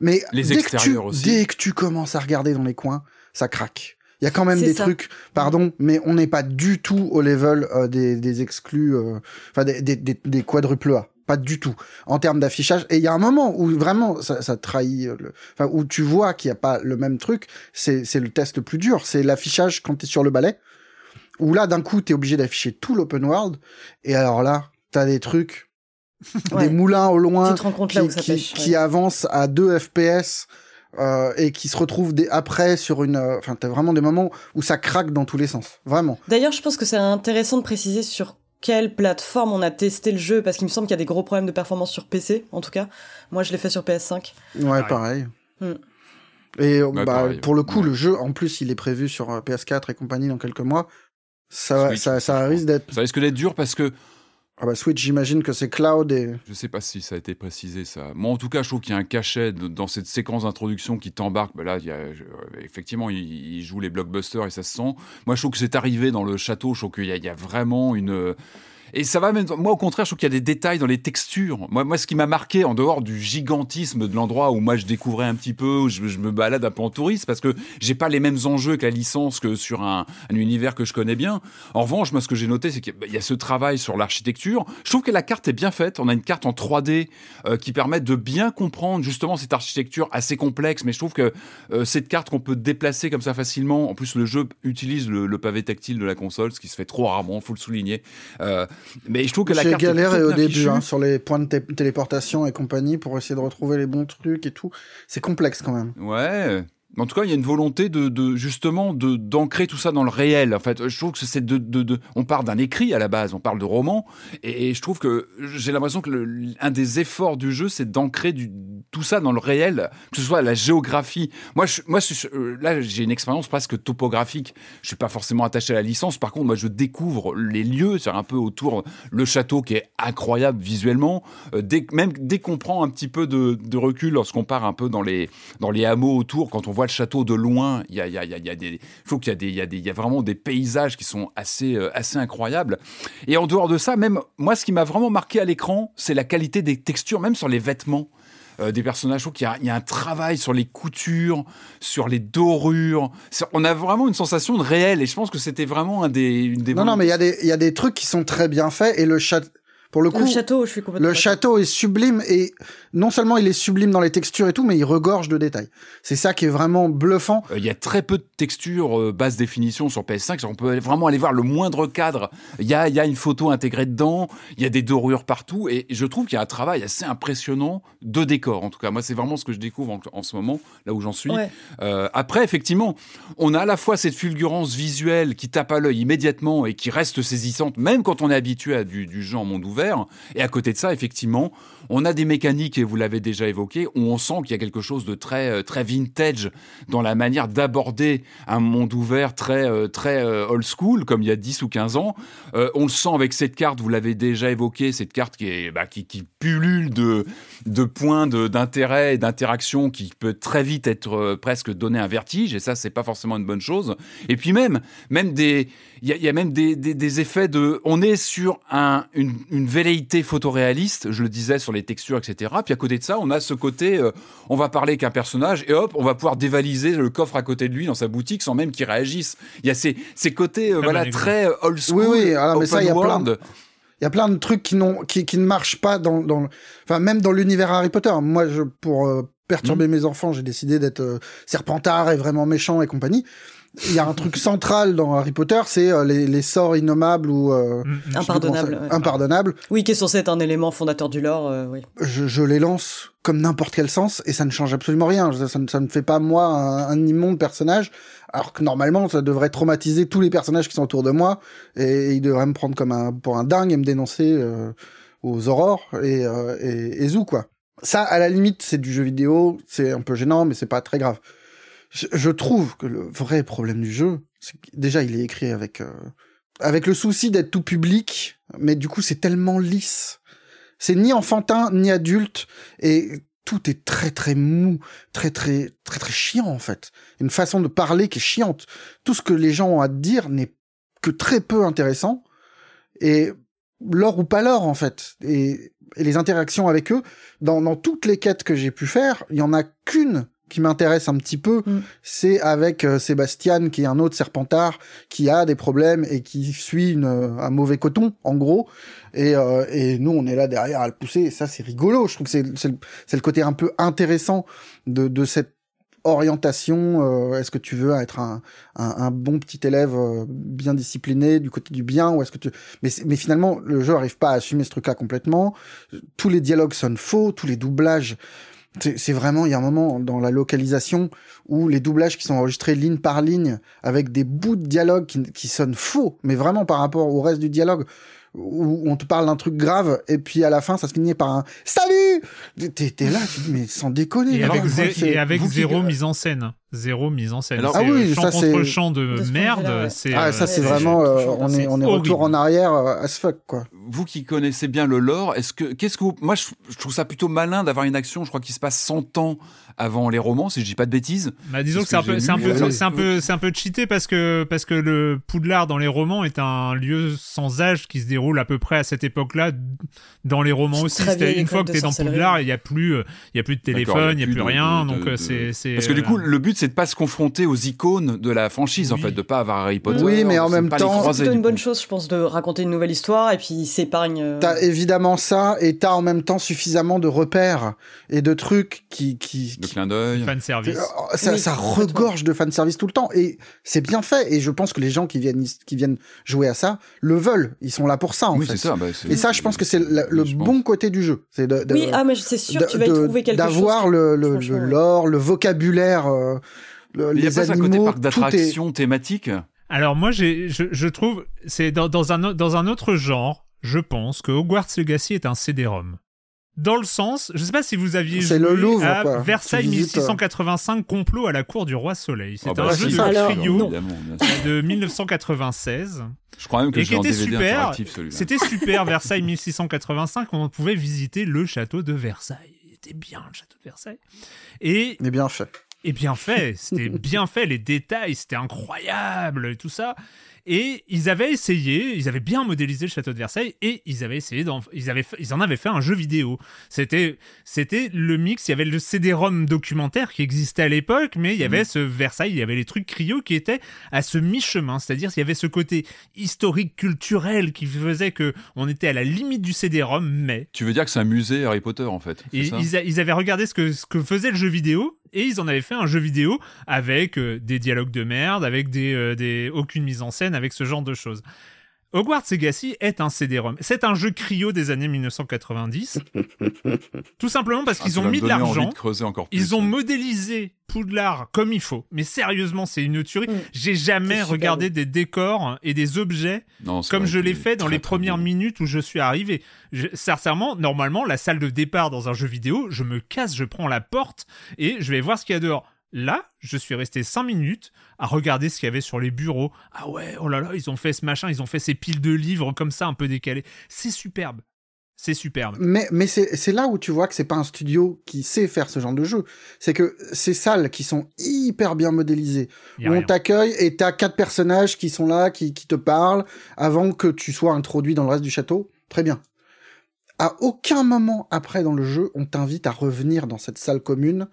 Mais
Les
dès que, tu,
extérieurs aussi.
dès que tu commences à regarder dans les coins, ça craque. Il y a quand même des
ça.
trucs, pardon, mais on n'est pas du tout au level euh, des, des exclus, euh, enfin des, des, des, quadruples A. Pas du tout en termes d'affichage. Et il y a un moment où vraiment ça, ça trahit, euh, le... enfin où tu vois qu'il n'y a pas le même truc. C'est le test le plus dur. C'est l'affichage quand t'es sur le balai. Où là d'un coup t'es obligé d'afficher tout l'open world. Et alors là t'as des trucs,
Ouais.
des moulins au loin
Tu te rends compte là
qui,
où ça
qui,
pêche.
qui
ouais.
avance à 2 FPS euh, et qui se retrouve des, après sur une... euh, Enfin, t'as vraiment des moments où ça craque dans tous les sens. Vraiment.
D'ailleurs, je pense que c'est intéressant de préciser sur quelle plateforme on a testé le jeu, parce qu'il me semble qu'il y a des gros problèmes de performance sur PC, en tout cas. Moi, je l'ai fait sur PS5.
Ouais, pareil.
Hmm.
Et euh,
Ouais,
bah,
pareil.
pour le coup,
Ouais.
le jeu, en plus, il est prévu sur euh, PS4 et compagnie dans quelques mois. Ça,
Switch
ça, risque d'être...
Ça risque d'être dur parce que
Ah bah Switch, j'imagine que c'est cloud et...
Je sais pas si ça a été précisé ça. Moi, en tout cas, je trouve qu'il y a un cachet dans cette séquence d'introduction qui t'embarque. Ben là, il y a, euh, effectivement, il, joue les blockbusters et ça se sent. Moi, je trouve que c'est arrivé dans le château. Je trouve qu'il y, a- il y a vraiment une. Et ça va même. Moi, au contraire, je trouve qu'il y a des détails dans les textures. Moi, moi ce qui m'a marqué, en dehors du gigantisme de l'endroit où moi je découvrais un petit peu, où je, me balade un peu en touriste, parce que j'ai pas les mêmes enjeux que la licence que sur un, un univers que je connais bien. En revanche, moi, ce que j'ai noté, c'est qu'il y a- il y a ce travail sur l'architecture. Je trouve que la carte est bien faite. On a une carte en 3D euh, qui permet de bien comprendre justement cette architecture assez complexe. Mais je trouve que euh, cette carte qu'on peut déplacer comme ça facilement. En plus, le jeu utilise le, le pavé tactile de la console, ce qui se fait trop rarement. Faut le souligner. Euh, mais je trouve que la
J'ai
carte est
au début
fichue.
hein, sur les points de té- téléportation et compagnie pour essayer de retrouver les bons trucs et tout. C'est complexe quand même.
Ouais. En tout cas, il y a une volonté de, justement d'ancrer tout ça dans le réel. En fait, je trouve que c'est de, de, on part d'un écrit à la base, on parle de roman, et, je trouve que j'ai l'impression que le- un des efforts du jeu, c'est d'ancrer tout ça dans le réel, que ce soit la géographie. Moi, moi, euh, là, j'ai une expérience presque topographique. Je suis pas forcément attaché à la licence. Par contre, moi, je découvre les lieux, c'est un peu autour le château qui est incroyable visuellement. Euh, dès, même dès qu'on prend un petit peu de, de recul, lorsqu'on part un peu dans les dans les hameaux autour, quand on voit le château de loin, il y a, il y a, il y a- il y a des, je trouve qu'il y a des, il y a des, il y a vraiment des paysages qui sont assez, euh, assez incroyables. Et en dehors de ça, même moi, ce qui m'a vraiment marqué à l'écran, c'est la qualité des textures, même sur les vêtements. euh, des personnages, je trouve qu'il y, a- il y a un travail sur les coutures, sur les dorures. On a vraiment une sensation de réel, et je pense que c'était vraiment un des, une des
Non, non, mais il y, a des- il y a des trucs qui sont très bien faits et le chat... Pour le coup,
Le château, je suis complètement.
le château est sublime et non seulement il est sublime dans les textures et tout, mais il regorge de détails. C'est ça qui est vraiment bluffant.
Euh, Il y a très peu de textures euh, basse définition sur PS5. On peut vraiment aller voir le moindre cadre. Il y a, il y a une photo intégrée dedans. Il y a des dorures partout. Et je trouve qu'il y a un travail assez impressionnant de décor. En tout cas, moi, c'est vraiment ce que je découvre en, en ce moment, là où j'en suis.
Ouais.
Euh, après, effectivement, on a à la fois cette fulgurance visuelle qui tape à l'œil immédiatement et qui reste saisissante, même quand on est habitué à du, du en monde ouvert. Et à côté de ça, effectivement, on a des mécaniques, et vous l'avez déjà évoqué, où on sent qu'il y a quelque chose de très, euh, très vintage dans la manière d'aborder un monde ouvert très, euh, très euh, old school, comme il y a 10 ou 15 ans. On le sent avec cette carte, vous l'avez déjà évoqué, cette carte qui, est, bah, qui, qui pullule de, de points de- d'intérêt et d'interaction qui peut très vite être euh, presque donner un vertige, et ça, c'est pas forcément une bonne chose. Et puis même, même des, il y a, il y a même des, des, des effets de, on est sur un, une, une velléité photoréaliste, je le disais sur les textures, etc. Puis à côté de ça, on a ce côté, euh, on va parler qu'un personnage et hop, on va pouvoir dévaliser le coffre à côté de lui dans sa boutique sans même qu'il réagisse. Il y a ces, ces côtés, euh,
Très
voilà, très old school.
Oui, oui, alors, mais ça,
open
il y a plein
world.
Il y a plein de trucs qui, n'ont, qui, qui ne marchent pas dans, dans, le- enfin, même dans l'univers Harry Potter. Moi, je, pour euh, perturber
Mhm.
mes enfants, j'ai décidé d'être euh, serpentard et vraiment méchant et compagnie. Il y a un truc central dans Harry Potter, c'est euh, les, les sorts innommables ou euh,
Mm, mm.
ouais.
impardonnables.
Oui, qui est censé être un élément fondateur du lore, euh, oui.
Je, je les lance comme n'importe quel sens et ça ne change absolument rien. Ça, ça ne- ça ne fait pas moi un, un immonde personnage, alors que normalement ça devrait traumatiser tous les personnages qui sont autour de moi et, ils devraient me prendre comme un pour un dingue et me dénoncer euh, aux aurores et, euh, et, et zou quoi. Ça, à la limite, c'est du jeu vidéo, c'est un peu gênant, mais c'est pas très grave. Je, trouve que le vrai problème du jeu, c'est que déjà il est écrit avec euh, avec le souci d'être tout public, mais du coup c'est tellement lisse. C'est ni enfantin ni adulte et tout est très très mou, très très très très chiant en fait. Une façon de parler qui est chiante. Tout ce que les gens ont à te dire n'est que très peu intéressant et l'or ou pas l'or en fait et, et les interactions avec eux dans, dans toutes les quêtes que j'ai pu faire il y en a qu'une qui m'intéresse un petit peu,
Mm.
c'est avec euh, Sébastien, qui est un autre serpentard, qui a des problèmes et qui suit une, un mauvais coton, en gros. Et, euh, et nous, on est là derrière à le pousser. Et ça, c'est rigolo. Je trouve que c'est le, le côté un peu intéressant de, de cette orientation. euh, est-ce que tu veux être un, un, un bon petit élève euh, bien discipliné du côté du bien ou est-ce que tu mais, mais finalement le jeu arrive pas à assumer ce truc-là complètement. Tous les dialogues sonnent faux, tous les doublages c'est vraiment, il y a un moment dans la localisation où les doublages qui sont enregistrés ligne par ligne avec des bouts de dialogue qui, qui sonnent faux, mais vraiment par rapport au reste du dialogue où on te parle d'un truc grave et puis à la fin ça se finit par un salut t'es là tu dis mais sans déconner
Et avec, zé- et avec
qui-
zéro mise en scène. Zéro mise en scène.
Alors-
Ah oui,
euh, champ
ça, c'est-
contre champ de,
ce
merde.
ouais.
C'est,
ah
euh,
ça c'est vraiment euh, on est on est retour en arrière euh, as fuck quoi
Vous qui connaissez bien le lore, est-ce que qu'est-ce que vous, moi je, je trouve ça plutôt malin d'avoir une action, je crois qu'il se passe 100 ans avant les romans, si je dis pas de bêtises.
Bah, disons que
C'est
un peu, c'est un peu, c'est un peu, c'est un peu cheaté parce que, parce que le Poudlard dans les romans est un lieu sans âge qui se déroule à peu près à cette époque-là dans les romans aussi. Une fois que
de
t'es dans. Poudlard, il y a plus, euh, il y a plus de téléphone, il y a plus rien, donc c'est, c'est.
Parce que du coup, le but c'est de pas se confronter aux icônes de la franchise en
Oui.
fait, de pas avoir Harry Potter.
Oui, mais en
c'est
même
pas les
temps-
C'est une bonne
coup.
chose, je pense, de raconter une nouvelle histoire et puis il s'épargne. euh,
T'as évidemment ça, et t'as en même temps suffisamment de repères et de trucs qui, qui,
Le
qui-
clin d'œil.
fan service.
Euh, ça,
Oui,
ça regorge de fanservice tout le temps, et c'est bien fait, et je pense que les gens qui viennent, qui viennent jouer à ça le veulent, ils sont là pour ça, en
Oui,
fait.
c'est ça. bah,
Et ça, je pense que c'est le, bon côté du jeu. C'est de, de-
Oui, ah, mais c'est sûr que tu vas y
de-
trouver quelque chose.
d'avoir le, lore, le vocabulaire, euh, le-
Il y a pas ça à côté
animaux,
parc
tout est...
d'attractions thématiques.
Alors moi, j'ai, je, je trouve, c'est dans, dans un, dans un autre genre, je pense que Hogwarts Legacy est un CD-ROM. Dans le sens, je sais pas si vous aviez joué
le Louvre,
à
quoi.
Versailles
Tu visites, euh.
1685, complot à la cour du roi Soleil. C'est
Ah bah,
un
ouais,
jeu de trio de 1996.
Je crois même que
Et qui était super. C'était super Versailles 1685, on pouvait visiter le château de Versailles. Il était bien le château de Versailles. Et
Mais bien fait.
Et bien fait, c'était bien fait, les détails, c'était incroyable et tout ça. Et ils avaient essayé, ils avaient bien modélisé le château de Versailles et ils avaient essayé, d'en- ils, avaient, fait- ils en avaient fait un jeu vidéo. C'était, c'était le mix, il y avait le CD-ROM documentaire qui existait à l'époque, mais il y avait ce Versailles, il y avait les trucs cryo qui étaient à ce mi-chemin. C'est-à-dire qu'il y avait ce côté historique, culturel qui faisait que on était à la limite du CD-ROM, mais
Tu veux dire que c'est un musée Harry Potter en fait
et
ça?
ils, a- ils avaient regardé ce que, ce que faisait le jeu vidéo et ils en avaient fait un jeu vidéo avec euh, des dialogues de merde, avec des, euh, des aucune mise en scène, avec ce genre de choses. Hogwarts Legacy est un CD-ROM. C'est un jeu cryo des années 1990. tout simplement parce
Ah,
qu'ils ont mis de l'argent. Ils ont modélisé Poudlard comme il faut. Mais sérieusement, c'est une tuerie.
Mm.
J'ai jamais regardé des décors et des objets
Non,
comme je l'ai fait dans
très,
les premières minutes où je suis arrivé. Je- sincèrement, normalement, la salle de départ dans un jeu vidéo, je me casse, je prends la porte et je vais voir ce qu'il y a dehors. Là, je suis resté 5 minutes à regarder ce qu'il y avait sur les bureaux. Ah ouais, oh là là, ils ont fait ce machin, ils ont fait ces piles de livres comme ça, un peu décalées. C'est superbe. C'est superbe.
Mais, mais c'est là où tu vois que c'est pas un studio qui sait faire ce genre de jeu. C'est que ces salles qui sont hyper bien modélisées, où on t'accueille et t'as quatre personnages qui sont là, qui, qui te parlent, avant que tu sois introduit dans le reste du château. Très bien. À aucun moment après dans le jeu, on t'invite à revenir dans cette salle commune.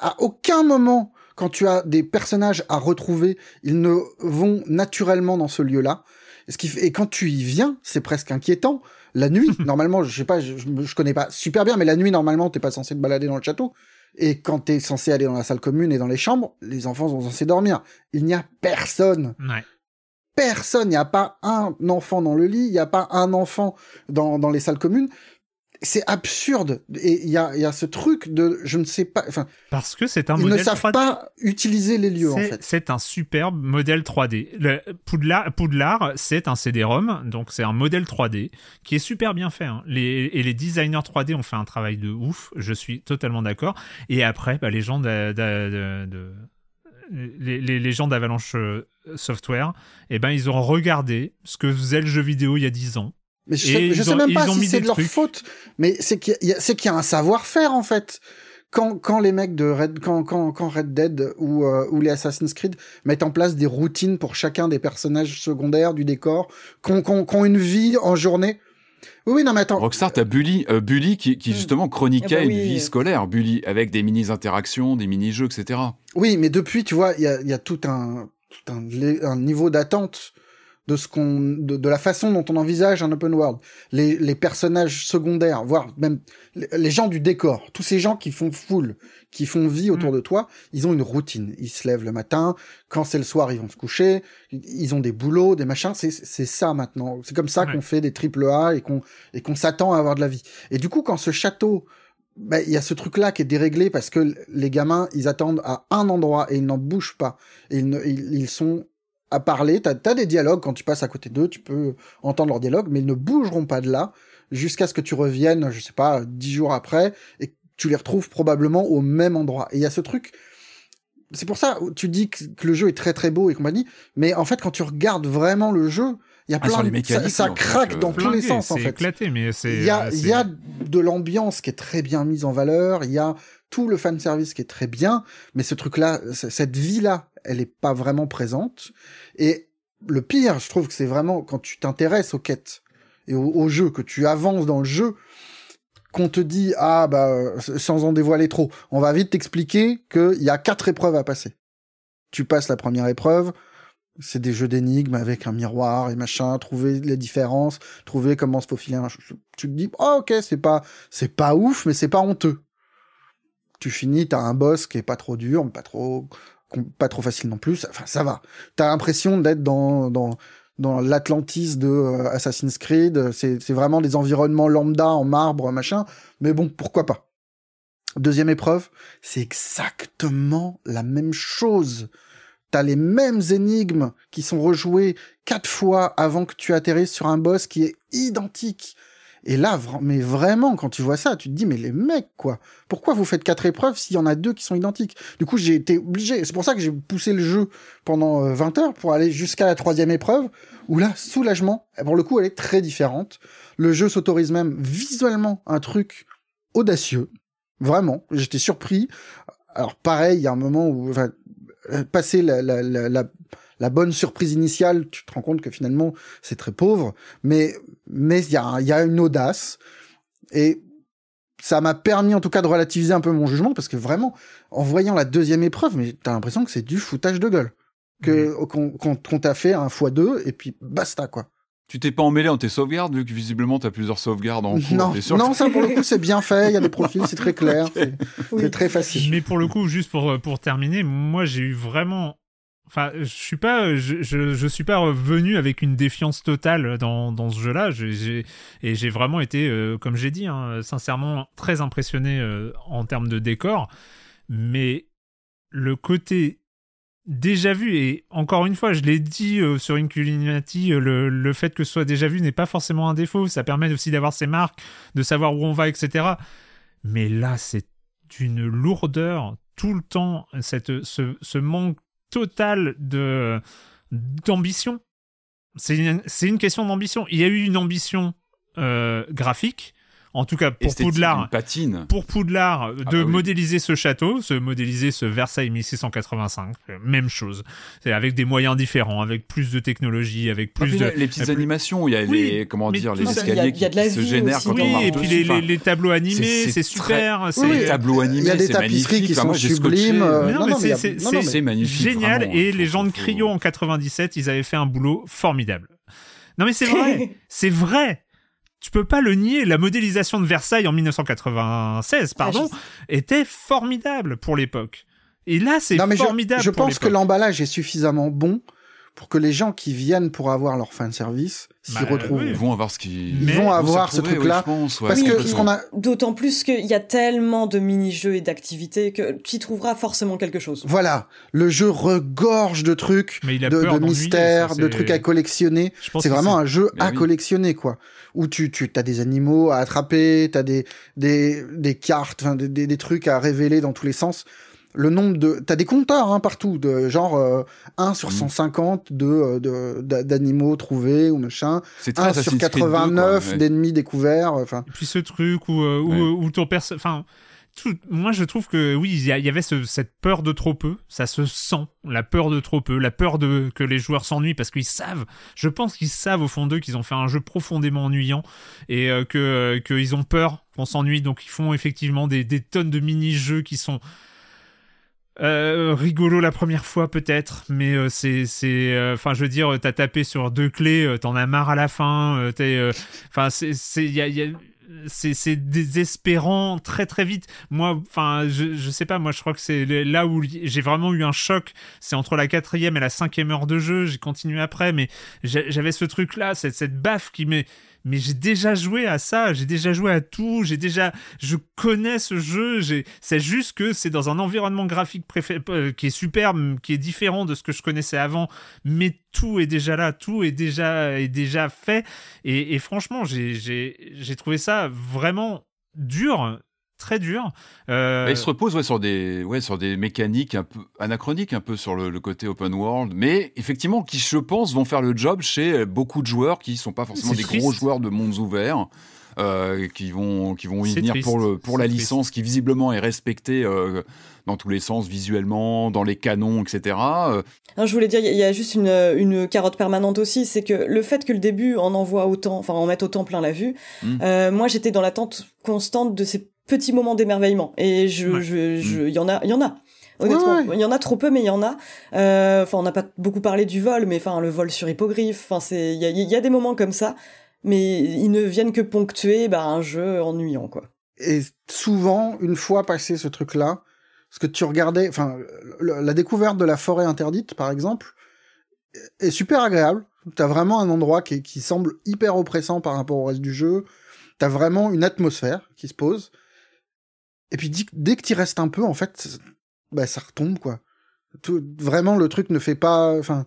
À aucun moment, quand tu as des personnages à retrouver, ils ne vont naturellement dans ce lieu-là. Ce qui fait- Et quand tu y viens, c'est presque inquiétant. La nuit, normalement, je sais pas, je, je, je connais pas super bien, mais la nuit, normalement, t'es pas censé te balader dans le château. Et quand t'es censé aller dans la salle commune et dans les chambres, les enfants sont censés dormir. Il n'y a personne
Ouais.
personne, il n'y a pas un enfant dans le lit, il n'y a pas un enfant dans, dans les salles communes. C'est absurde. Et il y a, il y a ce truc de, je ne sais pas, enfin,
Parce que c'est un
ils ne
modèle
savent
3D.
pas utiliser les lieux, en fait.
C'est un superbe modèle 3D. Le Poudlard, Poudlard, c'est un CD-ROM, donc c'est un modèle 3D qui est super bien fait. hein. Les, et les designers 3D ont fait un travail de ouf, je suis totalement d'accord. Et après, bah, les gens d'a- d'a- de, de- les, les- les gens d'Avalanche euh, Software, eh ben, ils ont regardé ce que faisait le jeu vidéo il y a 10 ans.
Mais je sais, je sais
ont-
même pas si c'est de leur
trucs.
faute, mais c'est qu'il y, a- c'est qu'il y a un savoir-faire, en fait. Quand, quand les mecs de Red, quand, quand, quand Red Dead ou, euh, ou les Assassin's Creed mettent en place des routines pour chacun des personnages secondaires du décor, qu'on qu'on qu'on une vie en journée, Oui, oui, non, mais attends.
Rockstar, t'as Bully, euh, Bully qui, qui
Mm.
justement chroniquait
bah oui.
une vie scolaire, Bully, avec des mini-interactions, des mini-jeux, etc.
Oui, mais depuis, tu vois, il y a, il y a tout un, tout un, un niveau d'attente de ce qu'on, de, de la façon dont on envisage un open world. Les, les personnages secondaires, voire même les, gens du décor, tous ces gens qui font foule, qui font vie autour de toi, ils ont une routine. Ils se lèvent le matin, quand c'est le soir, ils vont se coucher, ils ont des boulots, des machins, c'est, c'est ça maintenant. C'est comme ça
Ouais.
qu'on fait des triple A et qu'on, et qu'on s'attend à avoir de la vie. Et du coup, quand ce château bah, il y a ce truc-là qui est déréglé parce que les gamins, ils attendent à un endroit et ils n'en bougent pas. Et ils, ne- ils, ils sont à parler. T'as as des dialogues quand tu passes à côté d'eux, tu peux entendre leurs dialogues, mais ils ne bougeront pas de là jusqu'à ce que tu reviennes, je sais pas, dix jours après et tu les retrouves probablement au même endroit. Et il y a ce truc. C'est pour ça tu dis que, que le jeu est très très beau et compagnie, mais en fait quand tu regardes vraiment le jeu, il y a
Ah,
plein de ça, ça craque
euh,
dans tous les sens en fait.
éclaté, mais c'est.
Il y a,
euh,
y a de l'ambiance qui est très bien mise en valeur, il y a tout le fan service qui est très bien, mais ce truc-là, cette vie-là, elle est pas vraiment présente. Et le pire, je trouve que c'est vraiment quand tu t'intéresses aux quêtes et au, jeu, que tu avances dans le jeu, qu'on te dit ah bah euh, sans en dévoiler trop, on va vite t'expliquer qu'il y a quatre épreuves à passer. Tu passes la première épreuve, c'est des jeux d'énigmes avec un miroir et machin, trouver les différences, trouver comment se faufiler tu te dis oh, ok c'est pas c'est pas ouf mais c'est pas honteux tu finis t'as un boss qui est pas trop dur mais pas trop pas trop facile non plus enfin ça va t'as l'impression d'être dans dans dans l'Atlantis de euh, Assassin's Creed c'est c'est vraiment des environnements lambda en marbre machin mais bon pourquoi pas deuxième épreuve c'est exactement la même chose T'as les mêmes énigmes qui sont rejouées quatre fois avant que tu atterrisses sur un boss qui est identique. Et là, mais vraiment, quand tu vois ça, tu te dis, mais les mecs, quoi. Pourquoi vous faites quatre épreuves s'il y en a deux qui sont identiques? Du coup, j'ai été obligé. C'est pour ça que j'ai poussé le jeu pendant euh, 20 heures pour aller jusqu'à la troisième épreuve, où là, soulagement, pour le coup, elle est très différente. Le jeu s'autorise même visuellement un truc audacieux. Vraiment. J'étais surpris. Alors, pareil, il y a un moment où, enfin, euh, passer la, la, la, la, la bonne surprise initiale, tu te rends compte que finalement c'est très pauvre, mais mais il y a, il y a une audace et ça m'a permis en tout cas de relativiser un peu mon jugement parce que vraiment en voyant la deuxième épreuve, mais t'as l'impression que c'est du foutage de gueule, que qu'on qu'on t'a fait un fois deux et puis basta quoi.
Tu t'es pas emmêlé dans tes sauvegardes, vu que visiblement t'as plusieurs sauvegardes en cours.
Non,
sûr
non, ça pour le coup c'est bien fait, il y a des profils, c'est très clair, c'est
Oui.
très facile.
Mais pour le coup, juste pour, pour terminer, moi j'ai eu vraiment. Enfin, je suis pas, je, suis pas revenu avec une défiance totale dans, dans ce jeu-là. Et j'ai vraiment été, euh, comme j'ai dit, hein, sincèrement très impressionné euh, en termes de décor. Mais le côté déjà vu, et encore une fois, je l'ai dit euh, sur Inculinati, euh, le, le fait que ce soit déjà vu n'est pas forcément un défaut. Ça permet aussi d'avoir ses marques, de savoir où on va, etc. Mais là, c'est d'une lourdeur tout le temps, cette, ce, ce manque total de d'ambition. C'est une, question d'ambition. Il y a eu une ambition euh, graphique, en tout cas pour Poudlard,
patine.
pour Poudlard de
bah oui.
modéliser ce château, se modéliser ce Versailles 1685, euh, même chose. C'est avec des moyens différents, avec plus de technologie, avec
Ah,
plus de
les petites
plus-
animations, il y a
Oui,
les comment dire, les escaliers qui se génèrent
aussi
quand on
Oui,
marche
et puis
dessus.
les,
Enfin,
les- les tableaux animés,
c'est-
super.
Oui,
c'est-
oui.
les tableaux animés,
Il y a des
c'est
tapisseries
magnifique.
qui
Enfin,
sont
moi,
sublimes.
euh,
non,
non,
mais c'est-
magnifique.
génial et
faut-
les gens de Cryo en 97 ils avaient fait un boulot formidable non mais c'est vrai c'est vrai tu peux pas le nier la modélisation de Versailles en 1996 pardon
Ah,
était formidable pour l'époque. Et là c'est
je-
formidable
Je,
pour
pense que l'emballage est suffisamment bon pour que les gens qui viennent pour avoir leur fan service s'y
Bah,
retrouvent.
oui.
Ils vont avoir ce qui.
Ils
vont avoir ce truc-là,
ouais,
Parce
Oui,
que qu'on a,
D'autant plus qu'il y a tellement de mini-jeux et d'activités que tu y trouveras forcément quelque chose.
voilà, le jeu regorge de trucs,
Mais il a
de, de mystères,
ça,
de trucs à collectionner. C'est vraiment un jeu
Mais
à
oui.
collectionner, quoi. Où tu, tu as des animaux à attraper, t'as des, des, des cartes, des, des trucs à révéler dans tous les sens. Le nombre de, t'as des compteurs hein, partout, de genre euh, 1 sur
Mm.
150 de euh, de- d'a- d'animaux trouvés ou machin,
C'est très
1 sur
Assassin's Creed 2, quoi,
89
ouais.
d'ennemis découverts. Enfin,
Et puis ce truc où, euh, où,
Ouais.
où ton perso... Enfin, tout, moi je trouve que oui, il y, avait ce- cette peur de trop peu, ça se sent, la peur de trop peu, la peur de que les joueurs s'ennuient parce qu'ils savent, je pense qu'ils savent au fond d'eux qu'ils ont fait un jeu profondément ennuyant et euh, que euh, qu'ils ont peur qu'on s'ennuie, donc ils font effectivement des, des tonnes de mini-jeux qui sont euh, rigolo la première fois peut-être, mais euh, c'est euh, enfin je veux dire t'as tapé sur deux clés, euh, t'en as marre à la fin, euh, t'es euh, enfin c'est c'est désespérant très très vite. Moi, enfin, je, je sais pas, moi je crois que c'est là où j'ai vraiment eu un choc. C'est entre la quatrième et la cinquième heure de jeu. J'ai continué après, mais j'avais ce truc là, cette, cette baffe qui m'est. Mais j'ai déjà joué à ça, j'ai déjà joué à tout, j'ai déjà, je connais ce jeu. C'est juste que c'est dans un environnement graphique préfé- euh, qui est superbe, qui est différent de ce que je connaissais avant, mais tout est déjà là, tout est déjà est déjà fait. Et, et franchement, j'ai trouvé ça vraiment dur, très dur. Euh,
Bah, il se repose ouais, sur des ouais sur des mécaniques un peu anachroniques un peu sur le, le côté open world mais effectivement qui je pense vont faire le job chez beaucoup de joueurs qui sont pas forcément des
triste.
gros joueurs de mondes ouverts euh, qui vont qui vont y venir
triste.
pour le pour la
triste.
licence qui visiblement est respectée euh, dans tous les sens visuellement dans les canons etc Euh,
je voulais dire, il y a- il y a juste une, une carotte permanente aussi, c'est que le fait que le début en envoie autant, enfin en mette autant plein la vue,
Mm.
euh, moi j'étais dans l'attente constante de ces petits moments d'émerveillement. Et je,
Ouais.
je, je, il y en a, il y en a. Honnêtement,
Ouais, ouais.
il y en a trop peu, mais il y en a. Euh, Enfin, on n'a pas beaucoup parlé du vol, mais enfin, le vol sur hippogriffe. Enfin, c'est, il y a, il y a des moments comme ça, mais ils ne viennent que ponctuer bah, un jeu ennuyant, quoi.
Et souvent, une fois passé ce truc-là, ce que tu regardais, enfin, la découverte de la forêt interdite, par exemple, est super agréable. T'as vraiment un endroit qui, qui semble hyper oppressant par rapport au reste du jeu. T'as vraiment une atmosphère qui se pose. Et puis dès, que t'y restes un peu, en fait, bah, ça retombe, quoi. Tout, vraiment, le truc ne fait pas, enfin,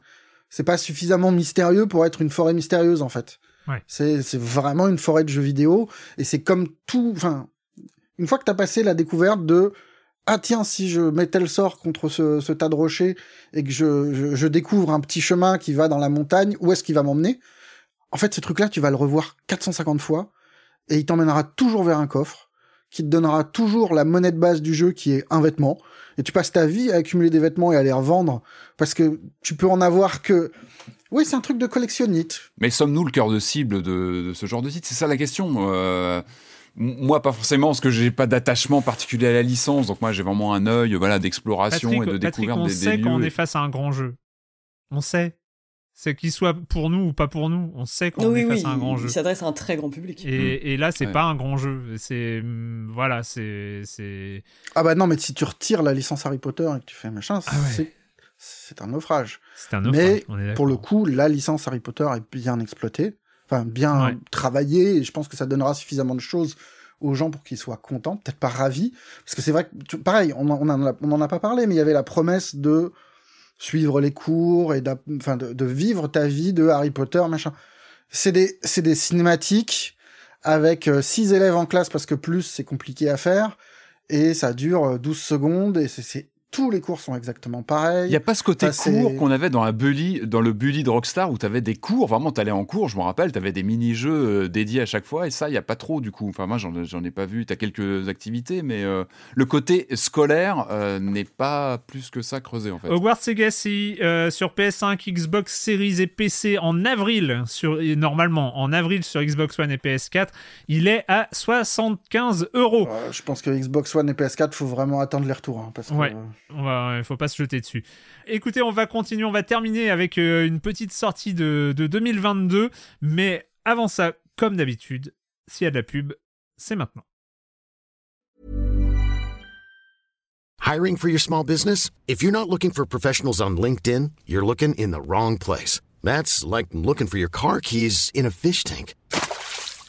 c'est pas suffisamment mystérieux pour être une forêt mystérieuse, en fait.
Ouais.
C'est, c'est vraiment une forêt de jeux vidéo. Et c'est comme tout, enfin, une fois que t'as passé la découverte de ah tiens si je mets tel sort contre ce, ce tas de rochers et que je, je, je découvre un petit chemin qui va dans la montagne, où est-ce qu'il va m'emmener? En fait, ce truc-là, tu vas le revoir 450 fois et il t'emmènera toujours vers un coffre qui te donnera toujours la monnaie de base du jeu qui est un vêtement et tu passes ta vie à accumuler des vêtements et à les revendre parce que tu peux en avoir que oui, c'est un truc de collectionnite.
Mais sommes-nous le cœur de cible de, de ce genre de site? C'est ça la question. Euh, moi, pas forcément, parce que j'ai pas d'attachement particulier à la licence. Donc moi, j'ai vraiment un œil, voilà, d'exploration et de
Patrick,
découverte
on
des, des
sait quand on
lieux.
est face à un grand jeu. On sait. C'est qu'il soit pour nous ou pas pour nous, on sait quand on
oui,
est face
oui,
à un grand
il,
jeu.
il s'adresse à un très grand public.
Et, et là, c'est
Ouais.
pas un grand jeu. C'est hum, voilà, c'est c'est
Ah bah non, mais si tu retires la licence Harry Potter et que tu fais machin,
Ah ouais.
c'est c'est un naufrage.
c'est un naufrage.
Mais
on est d'accord.
Pour le coup, la licence Harry Potter est bien exploitée, enfin bien
Ouais.
travaillée, et je pense que ça donnera suffisamment de choses aux gens pour qu'ils soient contents, peut-être pas ravis, parce que c'est vrai que, tu- pareil, on en, on, en a, on en a pas parlé, mais il y avait la promesse de suivre les cours et enfin de, de vivre ta vie de Harry Potter, machin. C'est des, c'est des cinématiques avec euh, six élèves en classe parce que plus c'est compliqué à faire et ça dure euh, 12 secondes et c'est tous les cours sont exactement pareils.
Il n'y a pas ce côté court qu'on avait dans, un bully, dans le bully de Rockstar où tu avais des cours, vraiment tu allais en cours, je me rappelle, tu avais des mini-jeux euh, dédiés à chaque fois et ça, il n'y a pas trop du coup. Enfin, moi, j'en ai pas vu, tu as quelques activités, mais euh, le côté scolaire euh, n'est pas plus que ça creusé en fait.
Hogwarts Legacy euh, sur PS5, Xbox Series et PC en avril, sur, et normalement en avril sur Xbox One et PS4, il est à 75 euros.
Euh, je pense que Xbox One et PS4, faut vraiment attendre les retours. hein, parce que,
Ouais. Il faut pas se jeter dessus. Écoutez, on va continuer, on va terminer avec euh, une petite sortie de, de 2022, mais avant ça, comme d'habitude, s'il y a de la pub, c'est maintenant.
Hiring for your small business? If you're not looking for professionals on LinkedIn, you're looking in the wrong place. That's like looking for your car keys in a fish tank.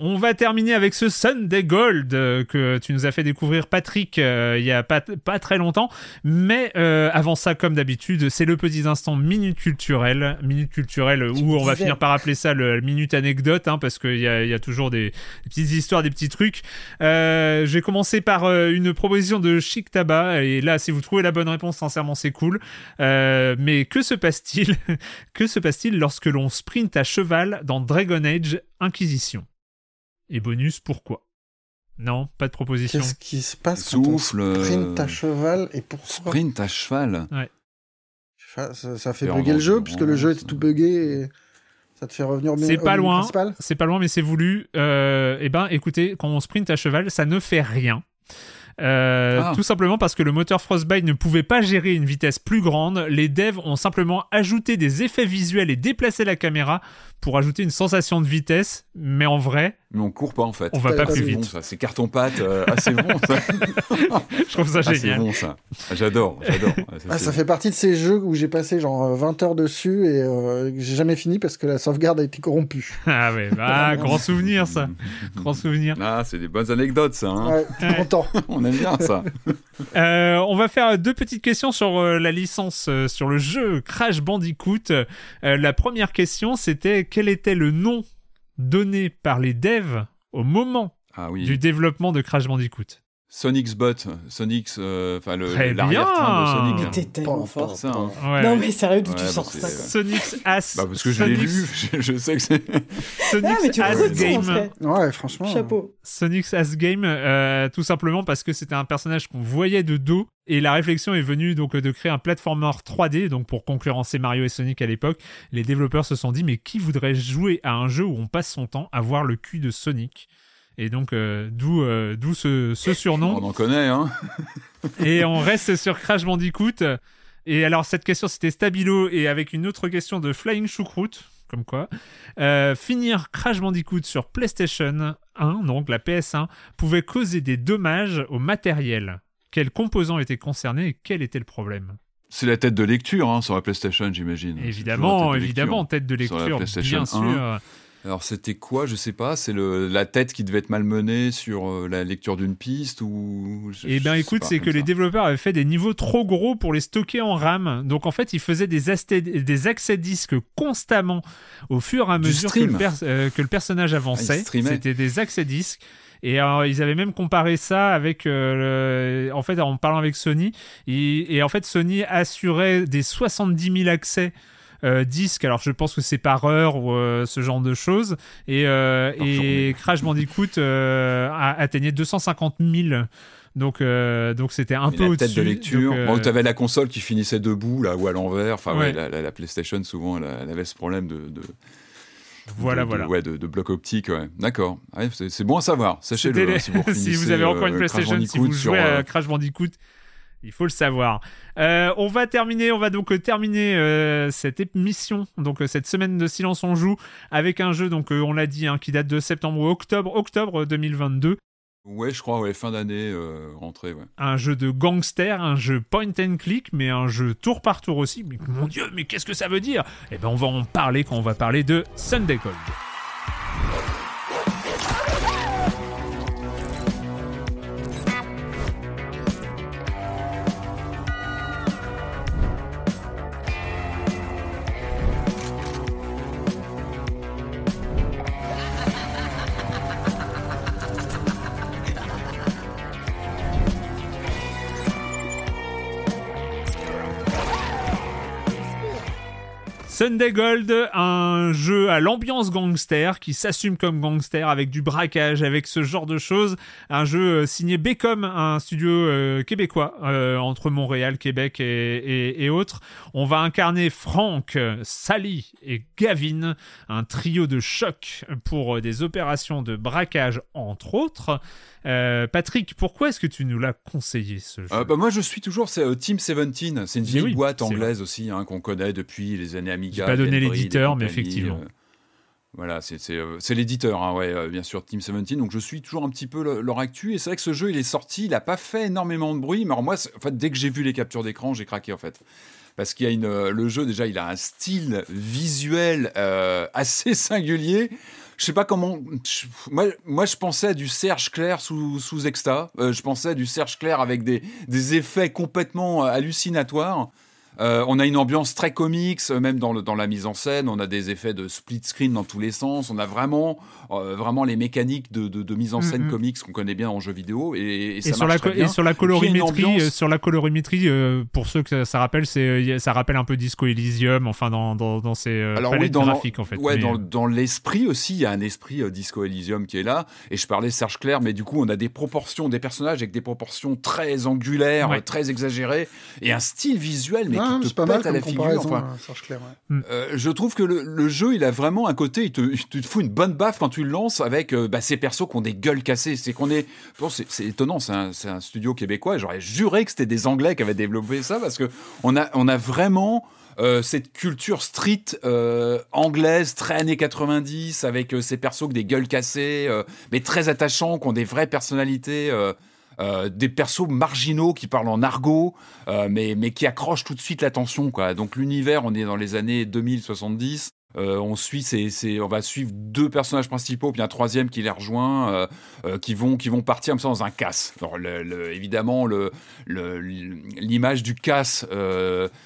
On va terminer avec ce Sunday Gold euh, que tu nous as fait découvrir, Patrick, euh, il y a pas, pas très longtemps. Mais euh, avant ça, comme d'habitude, c'est le petit instant minute culturelle. Minute culturelle où on va finir par appeler ça le minute anecdote, hein, parce qu'il y a, il y a toujours des, des petites histoires, des petits trucs. Je vais commencer par une proposition de Chic Tabac. Et là, si vous trouvez la bonne réponse, sincèrement, c'est cool. Mais que se passe-t-il? Que se passe-t-il lorsque l'on sprint à cheval dans Dragon Age Inquisition? Et bonus, pourquoi? Non, pas de proposition.
Qu'est-ce qui se passe quand on
Souffle, euh,
sprint à cheval et pourquoi?
Sprint à cheval.
ça, ça- ça fait bugger le jeu puisque le jeu était tout buggé et ça te fait revenir au
C'est pas loin. C'est pas loin, mais c'est voulu. Euh, eh ben, écoutez, quand on sprint à cheval, ça ne fait rien. Euh,
Ah.
Tout simplement parce que le moteur Frostbite ne pouvait pas gérer une vitesse plus grande. Les devs ont simplement ajouté des effets visuels et déplacé la caméra pour ajouter une sensation de vitesse. Mais en vrai,
Mais on court pas en fait.
on va pas
Ah,
plus vite.
bon ça, c'est carton-pâte. euh, ah, c'est bon ça.
Je trouve ça
Ah, c'est
génial.
bon ça. Ah, J'adore, j'adore. Ah,
Ah, ça fait partie de ces jeux où j'ai passé genre euh, 20 heures dessus et euh, j'ai jamais fini parce que la sauvegarde a été corrompue.
Ah ouais, bah, grand souvenir ça. Grand souvenir.
Ah, c'est des bonnes anecdotes ça. hein.
Ouais,
Ouais.
content.
On aime bien ça.
Euh, on va faire deux petites questions sur euh, la licence, euh, sur le jeu Crash Bandicoot. Euh, la première question, c'était quel était le nom donné par les devs au moment
Ah oui.
du développement de Crash Bandicoot?
Sonic's Bot, Sonic's, euh, enfin le
Très
l'arrière-train
bien.
de
Mais
Sonic.
t'es tellement fort.
Ça, hein.
Ouais,
Non mais sérieux, d'où
Ouais,
tu
bah,
sors ça
Sonic's As.
Bah parce que je l'ai lu, je, je sais que c'est.
Sonic's
Ah mais tu
As
retiens,
Game.
Ouais, franchement.
Chapeau.
Sonic's As Game, euh, tout simplement parce que c'était un personnage qu'on voyait de dos. Et la réflexion est venue donc de créer un platformer 3D, donc pour concurrencer Mario et Sonic à l'époque. Les développeurs se sont dit, mais qui voudrait jouer à un jeu où on passe son temps à voir le cul de Sonic? Et donc, euh, d'où euh, d'où ce, ce surnom.
On en connaît, hein.
Et on reste sur Crash Bandicoot. Et alors, cette question, c'était Stabilo, et avec une autre question de Flying Choucroute, comme quoi. Euh, finir Crash Bandicoot sur PlayStation 1, donc la PS1, pouvait causer des dommages au matériel. Quels composants étaient concernés et quel était le problème?
C'est la tête de lecture hein, sur la PlayStation, j'imagine.
Évidemment,
la tête de
évidemment,
lecture.
tête de
Sur la
lecture,
PlayStation
bien sûr.
Alors c'était quoi Je sais pas. C'est la tête qui devait être malmenée sur euh, la lecture d'une piste ou. je-
Eh bien, écoute, c'est que les développeurs avaient fait des niveaux trop gros pour les stocker en RAM. Donc, en fait, ils faisaient des, accès disques constamment au fur et à mesure que le, euh, que le personnage avançait.
Ah, streamaient.
C'était des accès disques. Et alors, ils avaient même comparé ça avec, euh, le- en fait, en parlant avec Sony. Et, et en fait, Sony assurait des 70 000 accès euh, disques. Alors, je pense que c'est par heure ou euh, ce genre de choses. Et, euh, et. Crash Bandicoot a- atteignait 250 000. Donc, euh, donc c'était un peu au-dessus.
de lecture.
Donc, euh,
Bon, la console qui finissait debout là ou à l'envers. Enfin ouais,
Ouais.
la, la- la PlayStation souvent elle, avait ce problème de. de
Voilà,
de- de-
voilà.
ouais, de, de bloc optique, ouais. D'accord. C'est bon à savoir. Sachez-le.
les-
hein, si vous,
si vous avez encore
euh,
une PlayStation, si vous jouez à Crash Bandicoot, il faut le savoir. Euh, on va terminer, on va donc euh, terminer euh, cette émission, donc cette semaine de silence on joue avec un jeu, donc euh, on l'a dit, hein, qui date de septembre ou octobre, octobre 2022.
Ouais, je crois, ouais, fin d'année, rentrée, ouais.
Un jeu de gangster, un jeu point and click, mais un jeu tour par tour aussi. Mais mon dieu, mais qu'est-ce que ça veut dire? Eh ben, on va en parler quand on va parler de Sunday Cold. Sunday Gold, un jeu à l'ambiance gangster qui s'assume comme gangster avec du braquage, avec ce genre de choses. Un jeu euh, signé Becom, un studio euh, québécois euh, entre Montréal, Québec et, et- autres. On va incarner Frank, euh, Sally et Gavin, un trio de choc pour des opérations de braquage entre autres. Euh, Patrick, pourquoi est-ce que tu nous l'as conseillé ce jeu
Euh, bah, moi, je suis toujours c'est, euh, Team 17. C'est une vieille
oui,
boîte anglaise aussi hein, qu'on connaît depuis les années Amiga.
J'ai pas donné l'éditeur, mais effectivement.
euh, voilà, c'est c'est, c'est l'éditeur, hein, ouais, bien sûr, Team 17. Donc je suis toujours un petit peu le- leur actu. Et c'est vrai que ce jeu, il est sorti, il n'a pas fait énormément de bruit. Mais alors moi, c'est- en fait, dès que j'ai vu les captures d'écran, j'ai craqué en fait. Parce qu'il y a une, le jeu déjà, il a un style visuel euh, assez singulier. Je sais pas comment. moi, moi, je pensais à du Serge Clair sous, sous Exta. Euh, je pensais à du Serge Clair avec des, des effets complètement euh, hallucinatoires. Euh, on a une ambiance très comics, euh, même dans, le, dans la mise en scène. On a des effets de split screen dans tous les sens. On a vraiment, euh, vraiment les mécaniques de, de, de mise en scène
Mhm.
comics qu'on connaît bien en jeux vidéo. Et, et
Et
ça
sur,
marche
la,
très bien.
et sur la colorimétrie,
ambiance-
sur la colorimétrie, pour ceux que ça, ça rappelle, c'est ça rappelle un peu Disco Elysium, enfin dans dans, dans ces
Alors
palettes
oui, dans
graphiques en fait.
Ouais,
Mais,
dans, dans l'esprit aussi, il y a un esprit Disco Elysium qui est là. Et je parlais Serge Clair, mais du coup, on a des proportions, des personnages avec des proportions très angulaires,
Ouais.
très exagérées, et un style visuel, mais
Ouais,
qui te
c'est pas mal
pète à la
comme
figure.
comparaison,
Enfin,
hein, Serge Clair, ouais.
euh, je trouve que le, le jeu, il a vraiment un côté, il te, il te fout une bonne baffe quand tu le lances avec euh, bah, ces persos qui ont des gueules cassées. C'est qu'on est, bon, c'est étonnant, c'est un, studio québécois. J'aurais juré que c'était des Anglais qui avaient développé ça parce que on a, on a vraiment euh, cette culture street euh, anglaise, très années 90, avec euh, ces persos avec des gueules cassées, euh, mais très attachants, qui ont des vraies personnalités. Euh, des persos marginaux qui parlent en argot, euh, mais, mais qui accrochent tout de suite l'attention. Quoi. Donc l'univers, on est dans les années 2070. Euh, on suit, on va suivre deux personnages principaux, puis un troisième qui les rejoint, euh, euh, qui vont, qui vont partir comme ça dans un casse. Évidemment, l'image du casse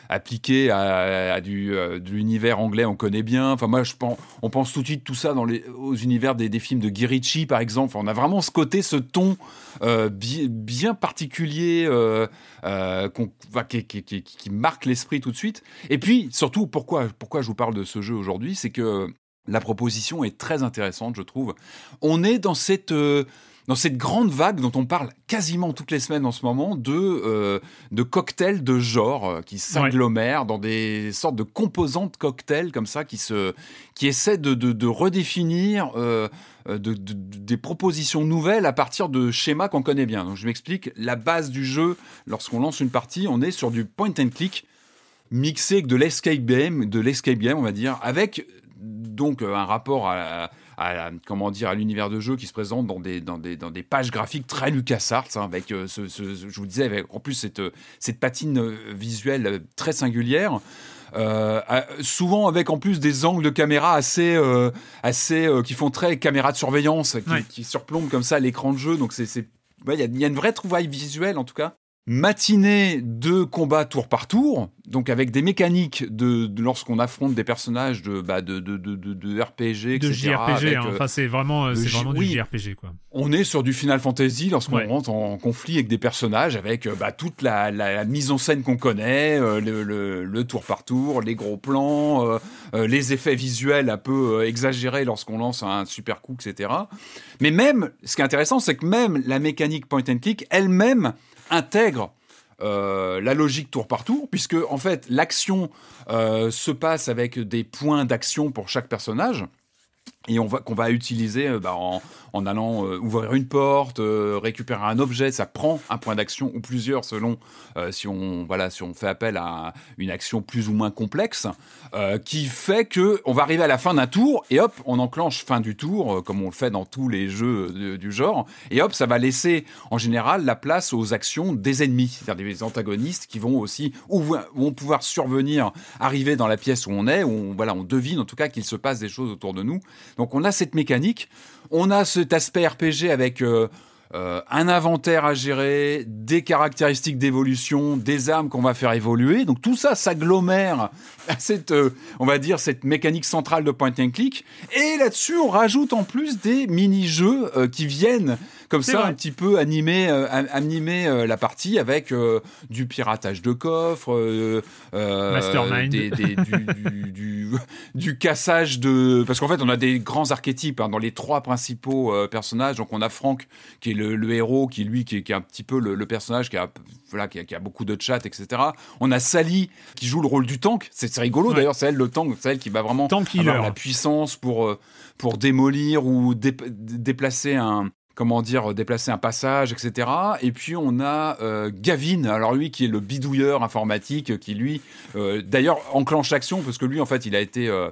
appliquée à, du, l'univers anglais, on connaît bien. Enfin, moi, je pense, on pense tout de suite tout ça dans les, aux univers des, films de Guy par exemple. On a vraiment ce côté, ce ton bi- bien particulier qui- qui marque l'esprit tout de suite. Et puis, surtout, pourquoi, pourquoi je vous parle de ce jeu aujourd'hui, c'est que la proposition est très intéressante, je trouve. On est dans cette... euh, dans cette grande vague dont on parle quasiment toutes les semaines en ce moment, de, euh, de cocktails de genre euh, qui s'agglomèrent dans des sortes de composantes cocktails comme ça qui, se, qui essaient de, de, de redéfinir euh, de, de- des propositions nouvelles à partir de schémas qu'on connaît bien. Donc je m'explique, la base du jeu, lorsqu'on lance une partie, on est sur du point and click mixé avec de l'escape game, de l'escape game, on va dire, avec donc euh, un rapport à, à- comment dire à l'univers de jeu qui se présente dans des dans des, dans des pages graphiques très LucasArts hein, avec euh, ce, je vous disais avec en plus cette euh, cette patine visuelle très singulière. Euh, souvent avec en plus des angles de caméra assez euh, assez euh, qui font très caméra de surveillance qui,
Ouais.
qui surplombent comme ça l'écran de jeu donc c'est ouais, y, il y a une vraie trouvaille visuelle en tout cas matinée de combat tour par tour, donc avec des mécaniques de, de lorsqu'on affronte des personnages de, bah, de, de, de, de- de RPG,
de
etc.
JRPG,
avec,
hein.
euh,
enfin c'est vraiment, euh, c'est vraiment
oui.
du JRPG quoi.
on est sur du Final Fantasy lorsqu'on
Ouais.
rentre en conflit avec des personnages, avec euh, bah, toute la, la- la mise en scène qu'on connaît, euh, le, le- le tour par tour, les gros plans, euh, les effets visuels un peu exagérés lorsqu'on lance un super coup, etc. Mais même, ce qui est intéressant, c'est que même la mécanique point and click elle-même intègre euh, la logique tour par tour, puisque en fait l'action euh, se passe avec des points d'action pour chaque personnage et on va qu'on va utiliser euh, bah, en, allant euh, ouvrir une porte, euh, récupérer un objet, ça prend un point d'action ou plusieurs selon si on voilà si on fait appel à une action plus ou moins complexe, qui fait que on va arriver à la fin d'un tour et hop on enclenche fin du tour comme on le fait dans tous les jeux du genre et hop ça va laisser en général la place aux actions des ennemis, c'est-à-dire des antagonistes qui vont aussi ou vont pouvoir survenir, arriver dans la pièce où on est, où voilà on devine en tout cas qu'il se passe des choses autour de nous. Donc on a cette mécanique, on a cet aspect RPG avec euh, euh, un inventaire à gérer, des caractéristiques d'évolution, des armes qu'on va faire évoluer. Donc tout ça s'agglomère à cette, euh, on va dire, cette mécanique centrale de point and click. Et là-dessus, on rajoute en plus des mini-jeux qui viennent comme ça
vrai.
un petit peu animer, euh, animer euh, la partie avec euh, du piratage de coffres, euh,
Mastermind.
des- des- du, du, du, du cassage de... Parce qu'en fait, on a des grands archétypes hein, dans les trois principaux personnages. Donc on a Franck, qui est le, le héros, qui lui, qui est, qui est un petit peu le, le personnage qui a, voilà, qui, a, qui a beaucoup de chat, etc. On a Sally, qui joue le rôle du tank. C'est rigolo
Ouais.
d'ailleurs, c'est elle le tank, c'est elle qui va vraiment avoir la puissance pour, pour démolir ou dé- déplacer un, comment dire, déplacer un passage, etc. Et puis on a euh, Gavin, alors lui qui est le bidouilleur informatique, qui lui, euh, d'ailleurs, enclenche l'action, parce que lui, en fait, il a été euh,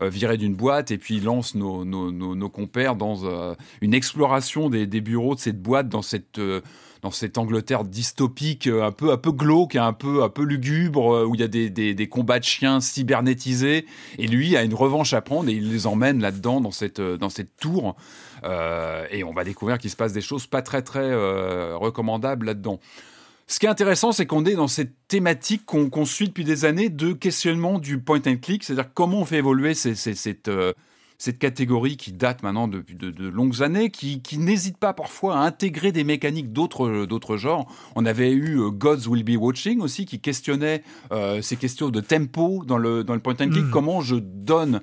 viré d'une boîte, et puis il lance nos, nos, nos, compères dans une exploration des, des, bureaux de cette boîte, dans cette dans cette Angleterre dystopique, un peu, un peu glauque, un peu, un peu lugubre, où il y a des, des, des, combats de chiens cybernétisés. Et lui a une revanche à prendre et il les emmène là-dedans, dans cette, dans cette tour. Euh, et on va découvrir qu'il se passe des choses pas très très euh, recommandables là-dedans. Ce qui est intéressant, c'est qu'on est dans cette thématique qu'on suit depuis des années de questionnement du point and click, c'est-à-dire comment on fait évoluer cette, euh, cette catégorie qui date maintenant depuis de, longues années, qui, n'hésite pas parfois à intégrer des mécaniques d'autres genres. On avait eu Gods Will Be Watching aussi, qui questionnait ces questions de tempo dans le, dans le point and click, hmm. comment je donne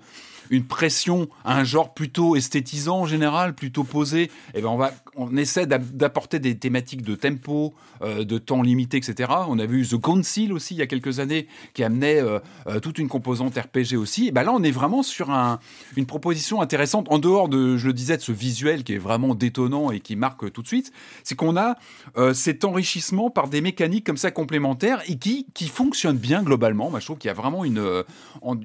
une pression à un genre plutôt esthétisant en général, plutôt posé, eh ben on va on essaie d'apporter des thématiques de tempo, euh, de temps limité, etc. On a vu The Council aussi il y a quelques années qui amenait euh, euh, toute une composante RPG aussi. Et ben là, on est vraiment sur un, une proposition intéressante en dehors de, je le disais, ce visuel qui est vraiment détonnant et qui marque tout de suite. C'est qu'on a cet enrichissement par des mécaniques comme ça complémentaires et qui, qui fonctionnent bien globalement. Moi, je trouve qu'il y a vraiment une,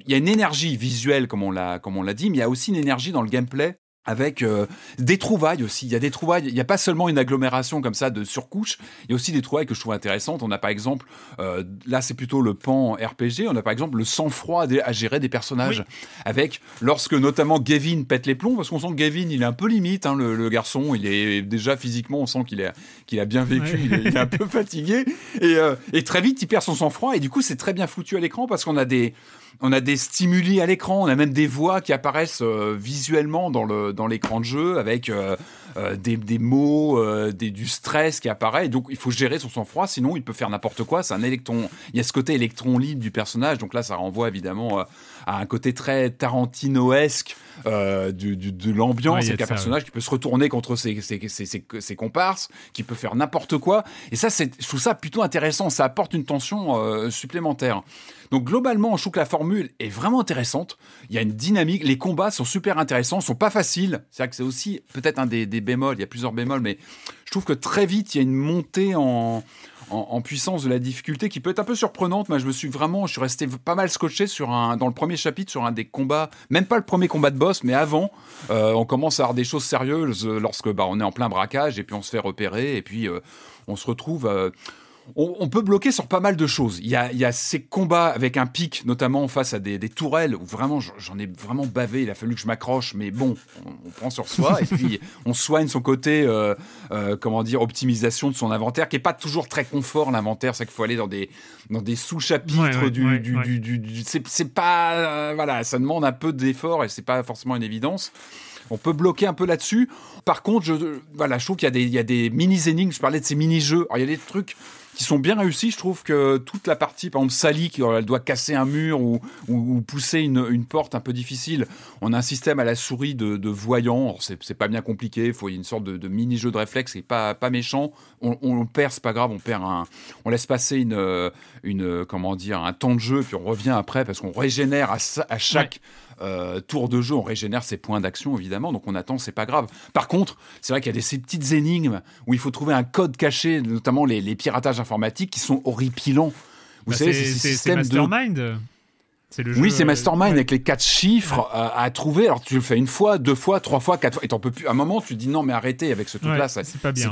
il y a une énergie visuelle comme on l'a comme on l'a dit, mais il y a aussi une énergie dans le gameplay avec euh, des trouvailles aussi. Il y a des trouvailles, il n'y a pas seulement une agglomération comme ça de surcouches, il y a aussi des trouvailles que je trouve intéressantes. On a par exemple, euh, là c'est plutôt le pan RPG, on a par exemple le sang-froid à gérer des personnages, avec lorsque notamment Gavin pète les plombs, parce qu'on sent que Gavin il est un peu limite, hein, le, garçon, il est déjà physiquement, on sent qu'il est, qu'il a bien vécu, il, est, un peu fatigué, et, euh, et très vite il perd son sang-froid, et du coup c'est très bien foutu à l'écran parce qu'on a des on a des stimuli à l'écran, on a même des voix qui apparaissent euh, visuellement dans le dans l'écran de jeu avec euh, euh, des, des, mots, des, du stress qui apparaît. donc il faut gérer son sang-froid, sinon il peut faire n'importe quoi. C'est un électron. Il y a ce côté électron libre du personnage. Donc là, ça renvoie évidemment à un côté très Tarantinoesque euh, du, de l'ambiance, c'est qu'un personnage qui peut se retourner contre ses, ses, ses, ses, comparses, qui peut faire n'importe quoi. Et ça, c'est, je trouve ça plutôt intéressant. Ça apporte une tension euh, supplémentaire. Donc globalement, je trouve que la formule est vraiment intéressante. Il y a une dynamique. Les combats sont super intéressants, sont pas faciles. C'est vrai que c'est aussi peut-être un des, bémols. Il y a plusieurs bémols, mais je trouve que très vite, il y a une montée en en, puissance de la difficulté qui peut être un peu surprenante. Moi, je me suis vraiment, je suis resté pas mal scotché sur un, dans le premier chapitre sur un des combats, même pas le premier combat de boss, mais avant, euh, on commence à avoir des choses sérieuses lorsque bah, on est en plein braquage et puis on se fait repérer et puis euh, on se retrouve. Euh, on, peut bloquer sur pas mal de choses. Il y a, ces combats avec un pic, notamment face à des, tourelles, où vraiment j'en ai vraiment bavé. Il a fallu que je m'accroche, mais bon, on, prend sur soi et puis on soigne son côté, euh, euh, comment dire, optimisation de son inventaire, qui est pas toujours très confort. L'inventaire, c'est qu'il faut aller dans des dans des sous-chapitres du, du, c'est pas euh, voilà, ça demande un peu d'effort et c'est pas forcément une évidence. On peut bloquer un peu là-dessus. Par contre, je, voilà, je trouve qu'il y a des, il y a des mini-énigmes. Je parlais de ces mini-jeux. il y a des trucs qui sont bien réussis. Je trouve que toute la partie, par exemple, Sally, qui elle doit casser un mur ou, ou, pousser une, une, porte un peu difficile, on a un système à la souris de, de voyant. C'est pas bien compliqué. Il faut une sorte de, mini-jeu de réflexe et pas, pas méchant. On, on perd, c'est pas grave. On perd un, on laisse passer une, une, comment dire, un temps de jeu, puis on revient après parce qu'on régénère à, à chaque. Euh, tour de jeu, on régénère ses points d'action évidemment, donc on attend, c'est pas grave. Par contre, c'est vrai qu'il y a des, ces petites énigmes où il faut trouver un code caché, notamment les, les piratages informatiques qui sont horripilants. Vous
bah,
savez,
c'est Mastermind.
Le oui, c'est Mastermind avec les quatre chiffres à, trouver. Alors tu le fais une fois, deux fois, trois fois, quatre fois, et t'en peux plus. À un moment, tu te dis non, mais arrêtez avec ce truc-là.
c'est pas bien.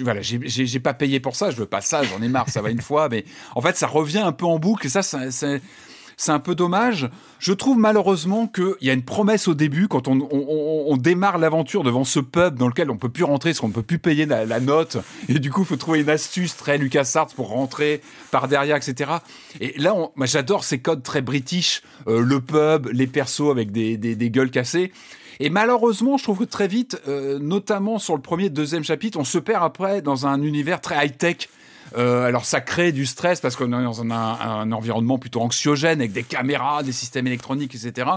voilà, j'ai pas payé pour ça. Je veux pas ça. J'en ai marre. ça va une fois, mais en fait, ça revient un peu en boucle. Et ça, c'est c'est un peu dommage. Je trouve malheureusement qu'il y a une promesse au début, quand on, démarre l'aventure devant ce pub dans lequel on peut plus rentrer parce qu'on ne peut plus payer la, note. Et du coup, il faut trouver une astuce très LucasArts pour rentrer par derrière, etc. Et là, j'adore ces codes très british, euh, le pub, les persos avec des, gueules cassées. Et malheureusement, je trouve que très vite, euh, notamment sur le premier et deuxième chapitre, on se perd après dans un univers très high-tech euh, alors ça crée du stress parce qu'on est dans un, environnement plutôt anxiogène avec des caméras, des systèmes électroniques, etc.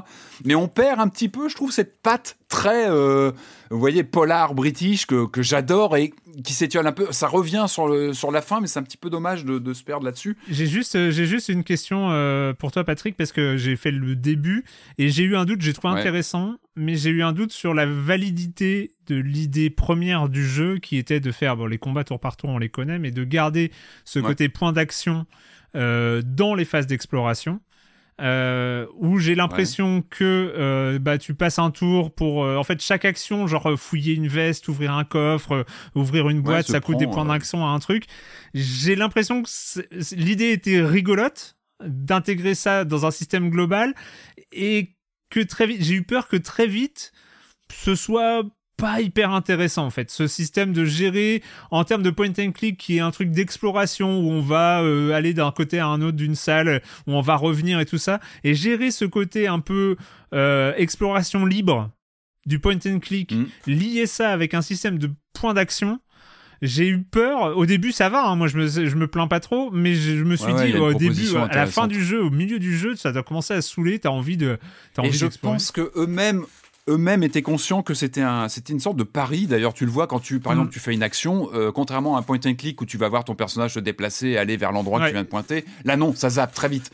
Mais on perd un petit peu, je trouve, cette patte très, euh, vous voyez, polar british que, que j'adore et qui s'étiole un peu. Ça revient sur, le, sur la fin, mais c'est un petit peu dommage de, de se perdre là-dessus.
J'ai juste, euh, j'ai juste une question euh, pour toi, Patrick, parce que j'ai fait le début et j'ai eu un doute, j'ai trouvé
Ouais.
intéressant, mais j'ai eu un doute sur la validité de l'idée première du jeu qui était de faire, bon, les combats tour par tour, on les connaît, mais de garder ce
Ouais.
côté point d'action dans les phases d'exploration. Euh, où j'ai l'impression que euh, bah tu passes un tour pour euh, en fait chaque action genre euh, fouiller une veste ouvrir un coffre euh, ouvrir une boîte ça coûte des points d'action à un truc. J'ai l'impression que l'idée était rigolote d'intégrer ça dans un système global et que très vite j'ai eu peur que très vite ce soit pas hyper intéressant en fait ce système de gérer en termes de point and click qui est un truc d'exploration où on va euh, aller d'un côté à un autre d'une salle où on va revenir et tout ça et gérer ce côté un peu euh, exploration libre du point and click
Mm.
lier ça avec un système de points d'action j'ai eu peur. Au début, ça va. hein, moi, je me, je me plains pas trop, mais je, je me suis
Ouais,
dit au début, à la fin du jeu, au milieu du jeu, ça doit commencer à saouler. T'as envie de,
Et
envie
je
d'explorer.
pense que eux-mêmes eux-mêmes étaient conscients que c'était un, c'était une sorte de pari. D'ailleurs, tu le vois quand tu, par
Mm.
exemple, tu fais une action, euh, contrairement à un point and click où tu vas voir ton personnage se déplacer, aller vers l'endroit que tu viens de pointer. Là, non, ça zappe très vite.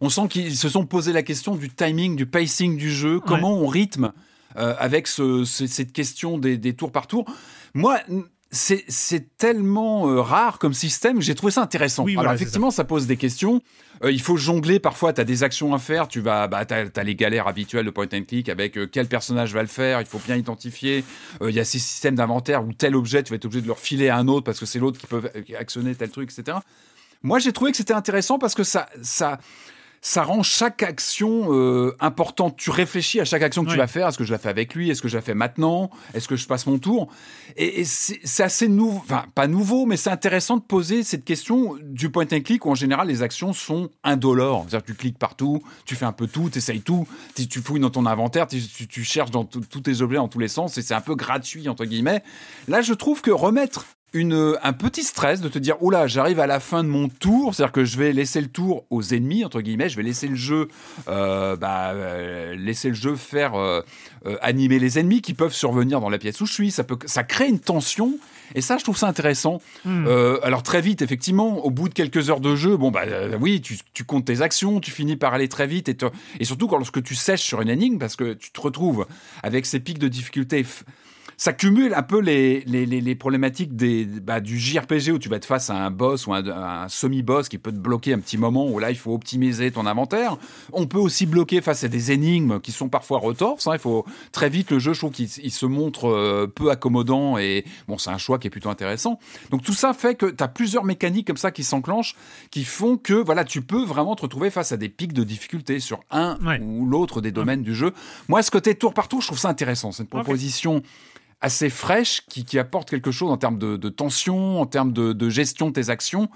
On sent qu'ils se sont posé la question du timing, du pacing du jeu, comment on rythme euh, avec ce- ce- cette question des, des tours par tour. Moi, c'est tellement euh, rare comme système que j'ai trouvé ça intéressant.
Oui,
Alors
voilà,
effectivement, ça. pose des questions. Euh, il faut jongler parfois, tu as des actions à faire, tu vas bah tu as, les galères habituelles de point and click avec euh, quel personnage va le faire, il faut bien identifier. Il y a ces systèmes d'inventaire où tel objet, tu vas être obligé de le refiler à un autre parce que c'est l'autre qui peut actionner tel truc, etc. Moi, j'ai trouvé que c'était intéressant parce que ça ça ça rend chaque action euh, importante. Tu réfléchis à chaque action que tu vas faire. Est-ce que je la fais avec lui? Est-ce que je la fais maintenant? Est-ce que je passe mon tour? Et, et c'est assez nouveau, enfin pas nouveau, mais c'est intéressant de poser cette question du point and click où en général les actions sont indolores. C'est-à-dire que tu cliques partout, tu fais un peu tout, tu essayes tout, tu, tu fouilles dans ton inventaire, tu, tu- tu cherches dans tous tes objets dans tous les sens et c'est un peu gratuit entre guillemets. Là, je trouve que remettre une, un petit stress de te dire oula j'arrive à la fin de mon tour c'est à dire que je vais laisser le tour aux ennemis entre guillemets je vais laisser le jeu euh, bah, euh, laisser le jeu faire euh, animer les ennemis qui peuvent survenir dans la pièce où je suis ça peut ça crée une tension et ça je trouve ça intéressant
Hmm.
alors très vite, effectivement, au bout de quelques heures de jeu, bon bah oui, tu, tu comptes tes actions, tu finis par aller très vite et, te- et surtout quand lorsque tu sèches sur une énigme, parce que tu te retrouves avec ces pics de difficulté. Ça cumule un peu les, les, les, les problématiques des, bah, du JRPG où tu vas être face à un boss ou un, un semi-boss qui peut te bloquer un petit moment où là il faut optimiser ton inventaire. On peut aussi bloquer face à des énigmes qui sont parfois retorses. hein. Il faut très vite le jeu, je trouve qu'il il se montre euh, peu accommodant et bon, c'est un choix qui est plutôt intéressant. Donc tout ça fait que tu as plusieurs mécaniques comme ça qui s'enclenchent, qui font que voilà, tu peux vraiment te retrouver face à des pics de difficulté sur un
Ouais.
ou l'autre des domaines du jeu. Moi, ce côté tour par tour, je trouve ça intéressant. C'est une proposition assez fraîche qui, qui apporte quelque chose en termes de, de tension, en termes de, de gestion de tes actions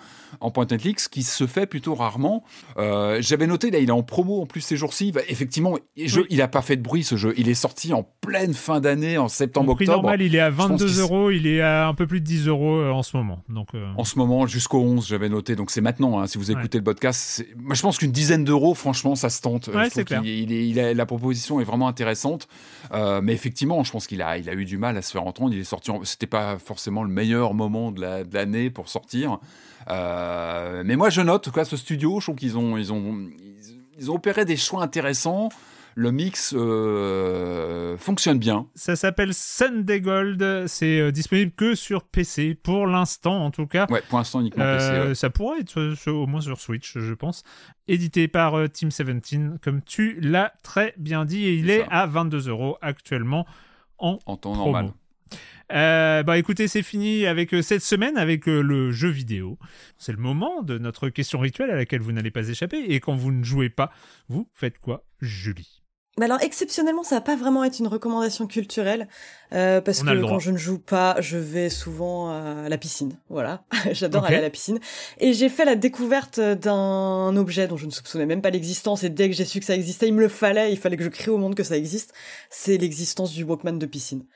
en point and click, ce qui se fait plutôt rarement. Euh, J'avais noté, là, il est en promo en plus ces jours-ci. Bah, effectivement, je-
Oui.
il a pas fait de bruit ce jeu. Il est sorti en pleine fin d'année, en septembre-octobre.
prix normal, il est à
pense
22
qu'il s-
euros. Il est à un peu plus de 10 euros euh, en ce moment. Donc, euh,
En ce moment, jusqu'au 11, j'avais noté, donc c'est maintenant, hein, si vous écoutez le podcast. Moi, je pense qu'une dizaine d'euros, franchement, ça se tente.
Ouais,
je
clair.
il est- il a- la proposition est vraiment intéressante. Euh, mais effectivement, je pense qu'il a, il a eu du mal à se faire entendre. Il est sorti, en- c'était pas forcément le meilleur moment de la- de l'année pour sortir. Euh, mais moi, je note que ce studio, je trouve qu'ils ont, ils ont, ils, ils ont opéré des choix intéressants. Le mix euh, fonctionne bien.
ça s'appelle Sunday Gold. C'est euh, disponible que sur PC pour l'instant, en tout cas.
Ouais, pour l'instant uniquement PC.
Euh,
ouais.
Ça pourrait être sur- au moins sur Switch, je pense. Édité par Team 17, comme tu l'as très bien dit, et il est à 22 euros actuellement en
En temps
promo.
normal.
Euh, bah écoutez, c'est fini avec euh, cette semaine avec euh, le jeu vidéo. C'est le moment de notre question rituelle à laquelle vous n'allez pas échapper. Et quand vous ne jouez pas, vous faites quoi, Julie?
Mais alors exceptionnellement, ça va pas vraiment être une recommandation culturelle euh, parce
On
que quand je ne joue pas, je vais souvent à la piscine. Voilà, j'adore aller à la piscine. Et j'ai fait la découverte d'un objet dont je ne soupçonnais même pas l'existence. Et dès que j'ai su que ça existait, il me le fallait. Il fallait que je crée au monde que ça existe. C'est l'existence du Walkman de piscine.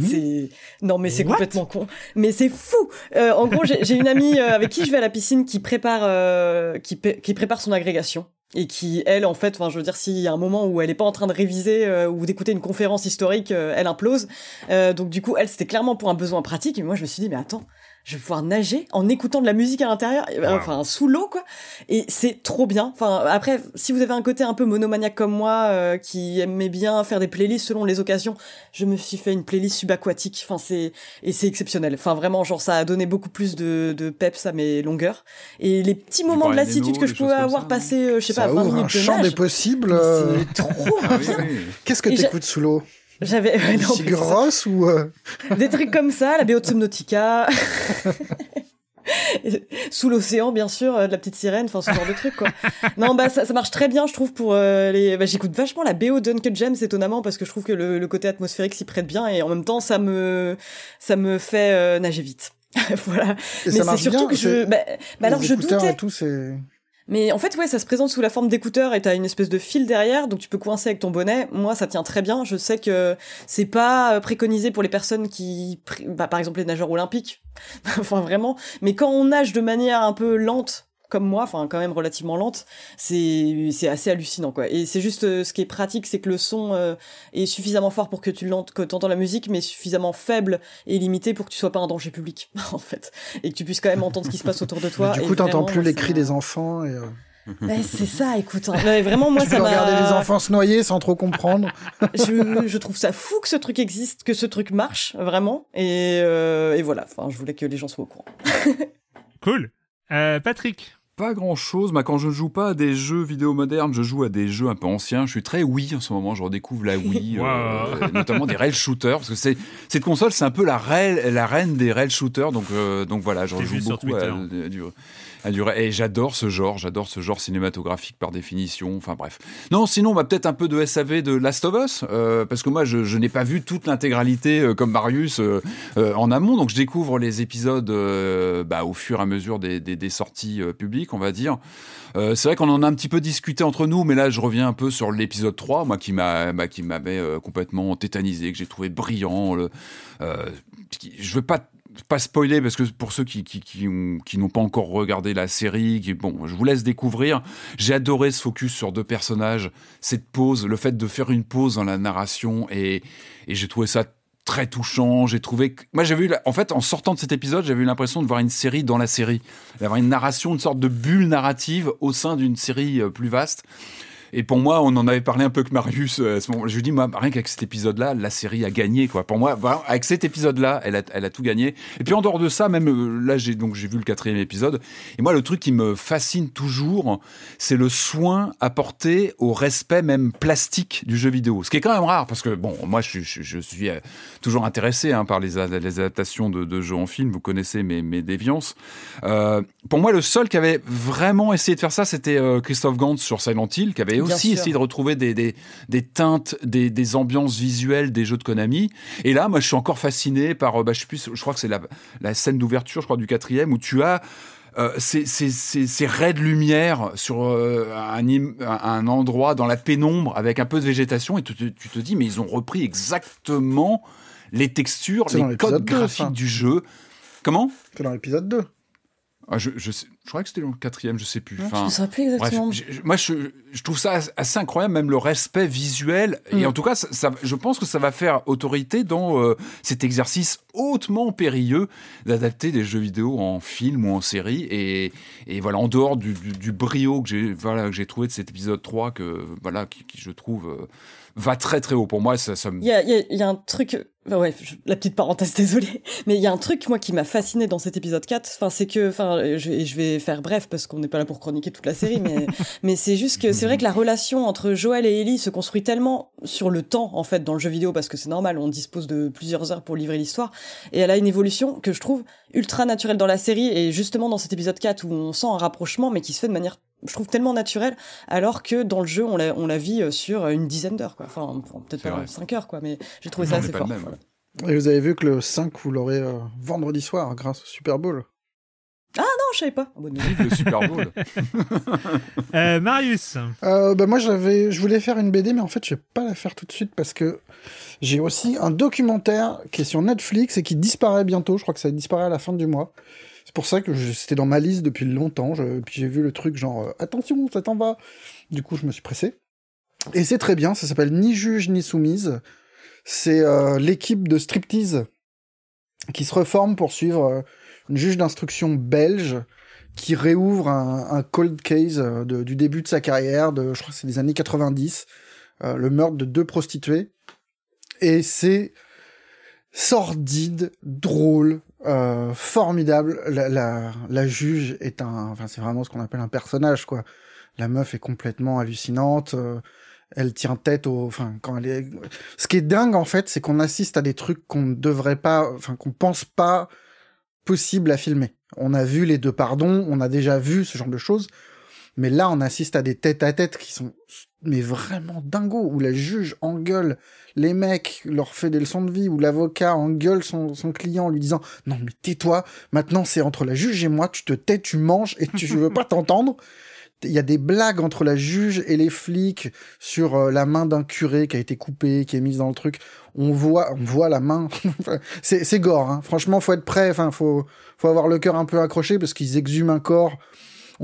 C'est non mais c'est complètement con. Mais c'est fou. Euh, en gros, j'ai une amie euh, avec qui je vais à la piscine qui prépare euh, qui, pa- qui prépare son agrégation. et qui elle en fait enfin je veux dire s'il y a un moment où elle est pas en train de réviser euh, ou d'écouter une conférence historique euh, elle implose Euh, donc du coup elle c'était clairement pour un besoin pratique et moi je me suis dit mais attends je vais pouvoir nager en écoutant de la musique à l'intérieur, et, euh, enfin sous l'eau quoi. Et c'est trop bien. Enfin après, si vous avez un côté un peu monomaniaque comme moi, euh, qui aimait bien faire des playlists selon les occasions, je me suis fait une playlist subaquatique. Enfin c'est et c'est exceptionnel. Enfin vraiment, genre ça a donné beaucoup plus de, de peps à mes longueurs. Et les petits moments de lassitude que je pouvais avoir
ça,
passé, euh, je sais
Ça
pas, 20
ouvre un
minutes de
champ
nage.
des possibles. euh,
C'est trop
Ah oui,
bien.
oui.
Qu'est-ce que t'écoutes sous l'eau?
J'avais ouais, ça.
Rós ou euh,
des trucs comme ça, la BO de Subnautica. Sous l'océan, bien sûr, euh, de la petite sirène, enfin ce genre de truc quoi. Non, bah ça, ça marche très bien, je trouve pour euh, les. Bah, j'écoute vachement la BO d'Uncle James étonnamment parce que je trouve que le, le côté atmosphérique s'y prête bien et en même temps ça me ça me fait euh, nager vite. voilà.
et
Mais c'est surtout
bien,
que je. Bah, bah alors je doutais.
et tout, c'est.
Mais en fait, ouais, ça se présente sous la forme d'écouteurs et t'as une espèce de fil derrière, donc tu peux coincer avec ton bonnet. Moi, ça tient très bien. Je sais que c'est pas euh, préconisé pour les personnes qui, bah, par exemple, les nageurs olympiques. enfin, vraiment. Mais quand on nage de manière un peu lente, comme moi, enfin, quand même relativement lente, c'est, c'est assez hallucinant, quoi. Et c'est juste, euh, ce qui est pratique, c'est que le son euh, est suffisamment fort pour que tu que t'entends la musique, mais suffisamment faible et limité pour que tu sois pas un danger public, en fait. Et que tu puisses quand même entendre ce qui se passe autour de toi.
du
Et
coup, t'entends plus les cris des enfants et. euh,
Ouais, c'est ça, écoute. hein. Vraiment, moi,
tu
ça
peux regarder les enfants se noyer sans trop comprendre.
je, je trouve ça fou que ce truc existe, que ce truc marche, vraiment. Et, euh, et voilà, enfin, je voulais que les gens soient au courant.
Cool. Euh, Patrick.
Pas grand chose. Moi, quand je joue pas à des jeux vidéo modernes, je joue à des jeux un peu anciens. Je suis très Wii en ce moment. Je redécouvre la Wii,
Wow.
euh, notamment des rail shooters, parce que c'est cette console, c'est un peu la rail, la reine des rail shooters. Donc, euh, donc voilà, je joue beaucoup à, à du. Et j'adore ce genre. J'adore ce genre cinématographique par définition. Enfin bref. Non, sinon, bah, peut-être un peu de SAV de Last of Us, euh, parce que moi, je, n'ai pas vu toute l'intégralité euh, comme Marius euh, en amont. Donc, je découvre les épisodes bah, au fur et à mesure des, sorties publiques, on va dire. C'est vrai qu'on en a un petit peu discuté entre nous, mais là je reviens un peu sur l'épisode 3, moi qui bah, m'avait complètement tétanisé, que j'ai trouvé brillant. Le, je veux pas pas spoiler parce que pour ceux qui qui, qui, ont- qui n'ont pas encore regardé la série, qui, bon, je vous laisse découvrir. J'ai adoré ce focus sur deux personnages, cette pause, le fait de faire une pause dans la narration et et j'ai trouvé ça très touchant. J'ai trouvé moi j'avais eu en fait en sortant de cet épisode, j'avais eu l'impression de voir une série dans la série, d'avoir une narration, une sorte de bulle narrative au sein d'une série euh, plus vaste. Et pour moi, on en avait parlé un peu avec Marius euh, à ce moment. Je lui dis, moi, rien qu'avec cet épisode-là, la série a gagné, quoi. Pour moi, avec cet épisode-là, elle a, tout gagné. Et puis en dehors de ça, même euh, là, j'ai donc j'ai vu le quatrième épisode. Et moi, le truc qui me fascine toujours, c'est le soin apporté au respect même plastique du jeu vidéo. Ce qui est quand même rare, parce que bon, moi, je, suis- euh, toujours intéressé hein, par les, adaptations de, jeux en film. Vous connaissez mes, déviances. Pour moi, le seul qui avait vraiment essayé de faire ça, c'était Christophe Gantz sur Silent Hill, qui avait aussi
sûr.
essayé de retrouver des, des, des teintes, des, des ambiances visuelles des jeux de Konami. Et là, moi, je suis encore fasciné par, euh, bah, je sais plus, je crois que c'est la, la scène d'ouverture, je crois, du quatrième, où tu as euh, ces, ces, ces, ces raies de lumière sur euh, un, im- un- endroit dans la pénombre avec un peu de végétation et tu te, tu te dis mais ils ont repris exactement les textures, les codes
2,
graphiques du jeu. Comment?
C'est dans l'épisode 2.
Ah, je, je, sais- je crois que c'était dans le quatrième, je sais plus.
Je
Enfin,
ne plus
Bref,
exactement.
moi je, trouve ça assez incroyable, même le respect visuel. Et
Mm.
en tout cas, ça, ça- je pense que ça va faire autorité dans euh, cet exercice hautement périlleux d'adapter des jeux vidéo en film ou en série. Et, et voilà, en dehors du, du, du brio que j'ai voilà, que j'ai trouvé de cet épisode 3, que, voilà, qui, qui, je trouve euh, va très très haut. Pour moi, ça, ça me.
Il y a, il y a- il y a un truc, enfin, ouais, je- la petite parenthèse, désolée, mais il y a un truc, moi, qui m'a fasciné dans cet épisode 4, enfin, c'est que, enfin, je vais faire bref parce qu'on n'est pas là pour chroniquer toute la série, mais, mais c'est juste que c'est vrai que la relation entre Joël et Ellie se construit tellement sur le temps, en fait, dans le jeu vidéo, parce que c'est normal, on dispose de plusieurs heures pour livrer l'histoire, et elle a une évolution que je trouve ultra naturelle dans la série, et justement dans cet épisode 4 où on sent un rapprochement, mais qui se fait de manière je trouve tellement naturelle, alors que dans le jeu on la, on la vit euh, sur une dizaine d'heures quoi enfin, peut-être pas
vrai.
5 heures quoi mais j'ai trouvé
Non,
ça assez fort
le même.
voilà.
Et vous avez vu que le 5, vous l'aurez euh, vendredi soir grâce au Super Bowl.
non je savais pas Ah.
Vive le Super Bowl.
Euh, Marius.
Euh, bah moi j'avais, je voulais faire une BD, mais en fait je vais pas la faire tout de suite parce que j'ai aussi un documentaire qui est sur Netflix et qui disparaît bientôt. Je crois que ça disparaît à la fin du mois. C'est pour ça que c'était dans ma liste depuis longtemps. Puis j'ai vu le truc genre euh, attention, ça t'en va. Du coup, je me suis pressé. Et c'est très bien. Ça s'appelle Ni juge ni soumise. C'est euh, l'équipe de striptease qui se reforme pour suivre euh, une juge d'instruction belge qui réouvre un, cold case du début de sa carrière, je crois que c'est des années 90, euh, le meurtre de deux prostituées. Et c'est sordide, drôle, euh, formidable. La, la, la juge est un, enfin c'est vraiment ce qu'on appelle un personnage quoi. La meuf est complètement hallucinante. euh, elle tient tête au, enfin quand elle est. Ce qui est dingue en fait, c'est qu'on assiste à des trucs qu'on ne devrait pas, enfin qu'on pense pas possible à filmer. On a vu les deux pardons, on a déjà vu ce genre de choses, mais là on assiste à des têtes à tête qui sont mais vraiment dingo où la juge engueule les mecs, leur fait des leçons de vie, où l'avocat engueule son, son client en lui disant non mais tais-toi, maintenant c'est entre la juge et moi, tu te tais, tu manges et tu veux pas t'entendre. Il y a des blagues entre la juge et les flics sur euh, la main d'un curé qui a été coupée, qui est mise dans le truc. On voit, on voit la main. c'est, c'est gore. Hein. Franchement, faut être prêt. Enfin, faut, faut avoir le cœur un peu accroché parce qu'ils exhument un corps.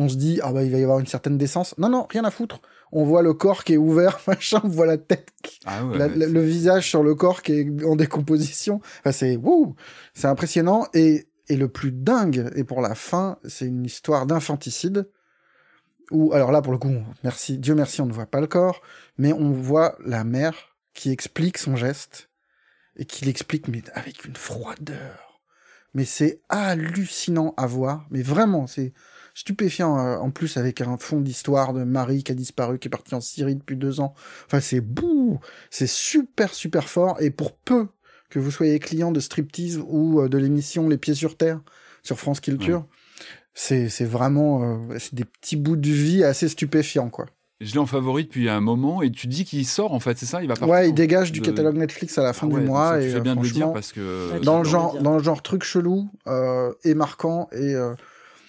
On se dit ah bah il va y avoir une certaine décence. Non non, rien à foutre. On voit le corps qui est ouvert, machin. On voit la tête,
Ah ouais,
la-
ouais,
la- le visage sur le corps qui est en décomposition. Enfin, c'est wouh, c'est impressionnant. Et, et le plus dingue, et pour la fin, c'est une histoire d'infanticide. Où, alors là, pour le coup, merci, Dieu merci, on ne voit pas le corps, mais on voit la mère qui explique son geste et qui l'explique, mais avec une froideur. Mais c'est hallucinant à voir, mais vraiment, c'est stupéfiant. euh, en plus, avec un fond d'histoire de Marie qui a disparu, qui est partie en Syrie depuis deux ans. Enfin, c'est bouh, c'est super super fort. Et pour peu que vous soyez client de striptease ou euh, de l'émission Les Pieds sur Terre sur France Culture, c'est c'est vraiment euh, c'est des petits bouts de vie assez stupéfiants quoi.
Je l'ai en favori depuis un moment et tu dis qu'il sort en fait, c'est ça? Il va partir
Ouais, il dégage du catalogue Netflix à la fin
Ah ouais,
du mois et
bien de le dire parce que
dans le genre dans le genre truc chelou euh, et marquant et euh,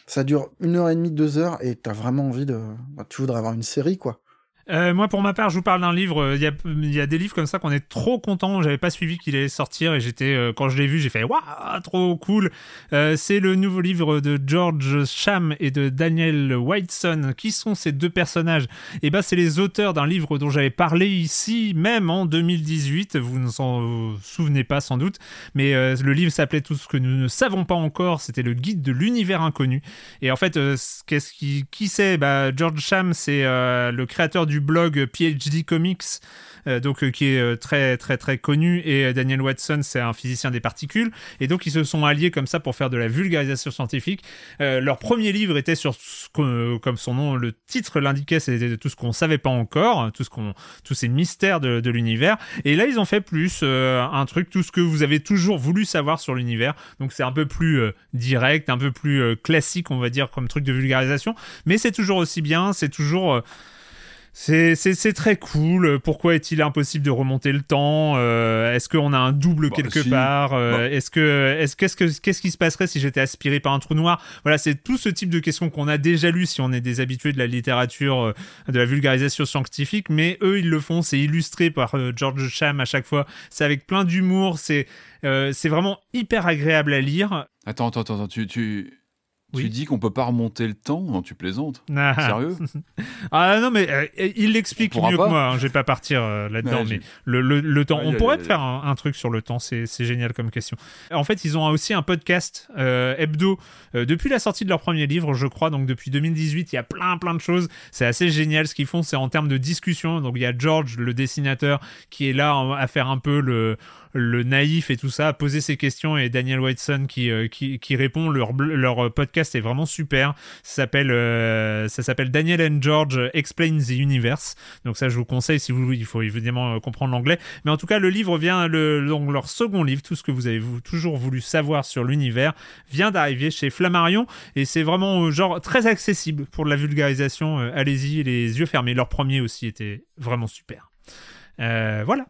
ça dure une heure et demie deux heures et t'as vraiment envie de bah, tu voudrais avoir une série quoi.
Euh, moi, pour ma part, je vous parle d'un livre. euh, Il y, a, des livres comme ça qu'on est trop content. J'avais pas suivi qu'il allait sortir et j'étais, euh, quand je l'ai vu, j'ai fait waouh, trop cool. C'est le nouveau livre de George Cham et de Daniel Whiteson. Qui sont ces deux personnages? Eh ben, c'est les auteurs d'un livre dont j'avais parlé ici même en 2018. Vous ne s'en souvenez pas sans doute, mais le livre s'appelait Tout ce que nous ne savons pas encore. C'était le guide de l'univers inconnu. Et en fait, qu'est-ce qui, qui c'est? Bah, George Cham, c'est le créateur du blog PhD Comics, euh, donc euh, qui est euh, très très très connu, et Daniel Watson, c'est un physicien des particules. Et donc ils se sont alliés comme ça pour faire de la vulgarisation scientifique. Leur premier livre était sur ce comme son nom, le titre l'indiquait, c'était tout ce qu'on savait pas encore, tout ce qu'on, tous ces mystères de, de l'univers. Et là, ils ont fait plus un truc, tout ce que vous avez toujours voulu savoir sur l'univers. Donc c'est un peu plus direct, un peu plus classique, on va dire, comme truc de vulgarisation. Mais c'est toujours aussi bien, c'est toujours... c'est, très cool. Pourquoi est-il impossible de remonter le temps Euh, Est-ce qu'on a un double
Bah,
quelque
si.
part Euh,
Bah.
Est-ce que, est-ce qu'est-ce que, qu'est-ce qui se passerait si j'étais aspiré par un trou noir? Voilà, c'est tout ce type de questions qu'on a déjà lu si on est des habitués de la littérature, euh, de la vulgarisation scientifique. Mais eux, ils le font. C'est illustré par euh, George Cham à chaque fois. C'est avec plein d'humour. C'est, euh, c'est vraiment hyper agréable à lire.
Attends, attends, attends, tu, tu,
Oui.
tu dis qu'on peut pas remonter le temps Non, tu plaisantes.
Ah.
Sérieux
Ah non, mais euh, il l'explique mieux
pas.
que moi. hein. Je vais pas partir euh, là-dedans, mais le, le, le temps. On pourrait
aïe,
faire un, un truc sur le temps. C'est génial comme question. En fait, ils ont aussi un podcast euh, hebdo depuis la sortie de leur premier livre, je crois. Donc depuis 2018, il y a plein plein de choses. C'est assez génial ce qu'ils font. C'est en termes de discussion. Donc il y a George, le dessinateur, qui est là à faire un peu le le naïf et tout ça, poser ses questions et Daniel Whiteson qui, euh, qui, qui répond. Leur, leur podcast est vraiment super. Ça s'appelle euh, ça s'appelle Daniel and George Explain the Universe. Donc ça, je vous conseille si vous il faut évidemment euh, comprendre l'anglais. Mais en tout cas, le livre vient le donc leur second livre, tout ce que vous avez toujours voulu savoir sur l'univers, vient d'arriver chez Flammarion et c'est vraiment euh, genre très accessible pour la vulgarisation. Euh, Allez-y, les yeux fermés. Leur premier aussi était vraiment super. Euh, voilà.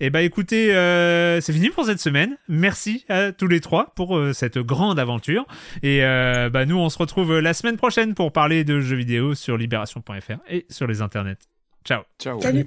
Et bah écoutez, euh, c'est fini pour cette semaine. Merci à tous les trois pour euh, cette grande aventure. Et euh, bah nous, on se retrouve la semaine prochaine pour parler de jeux vidéo sur libération.fr et sur les internets. Ciao.
Ciao.
Salut.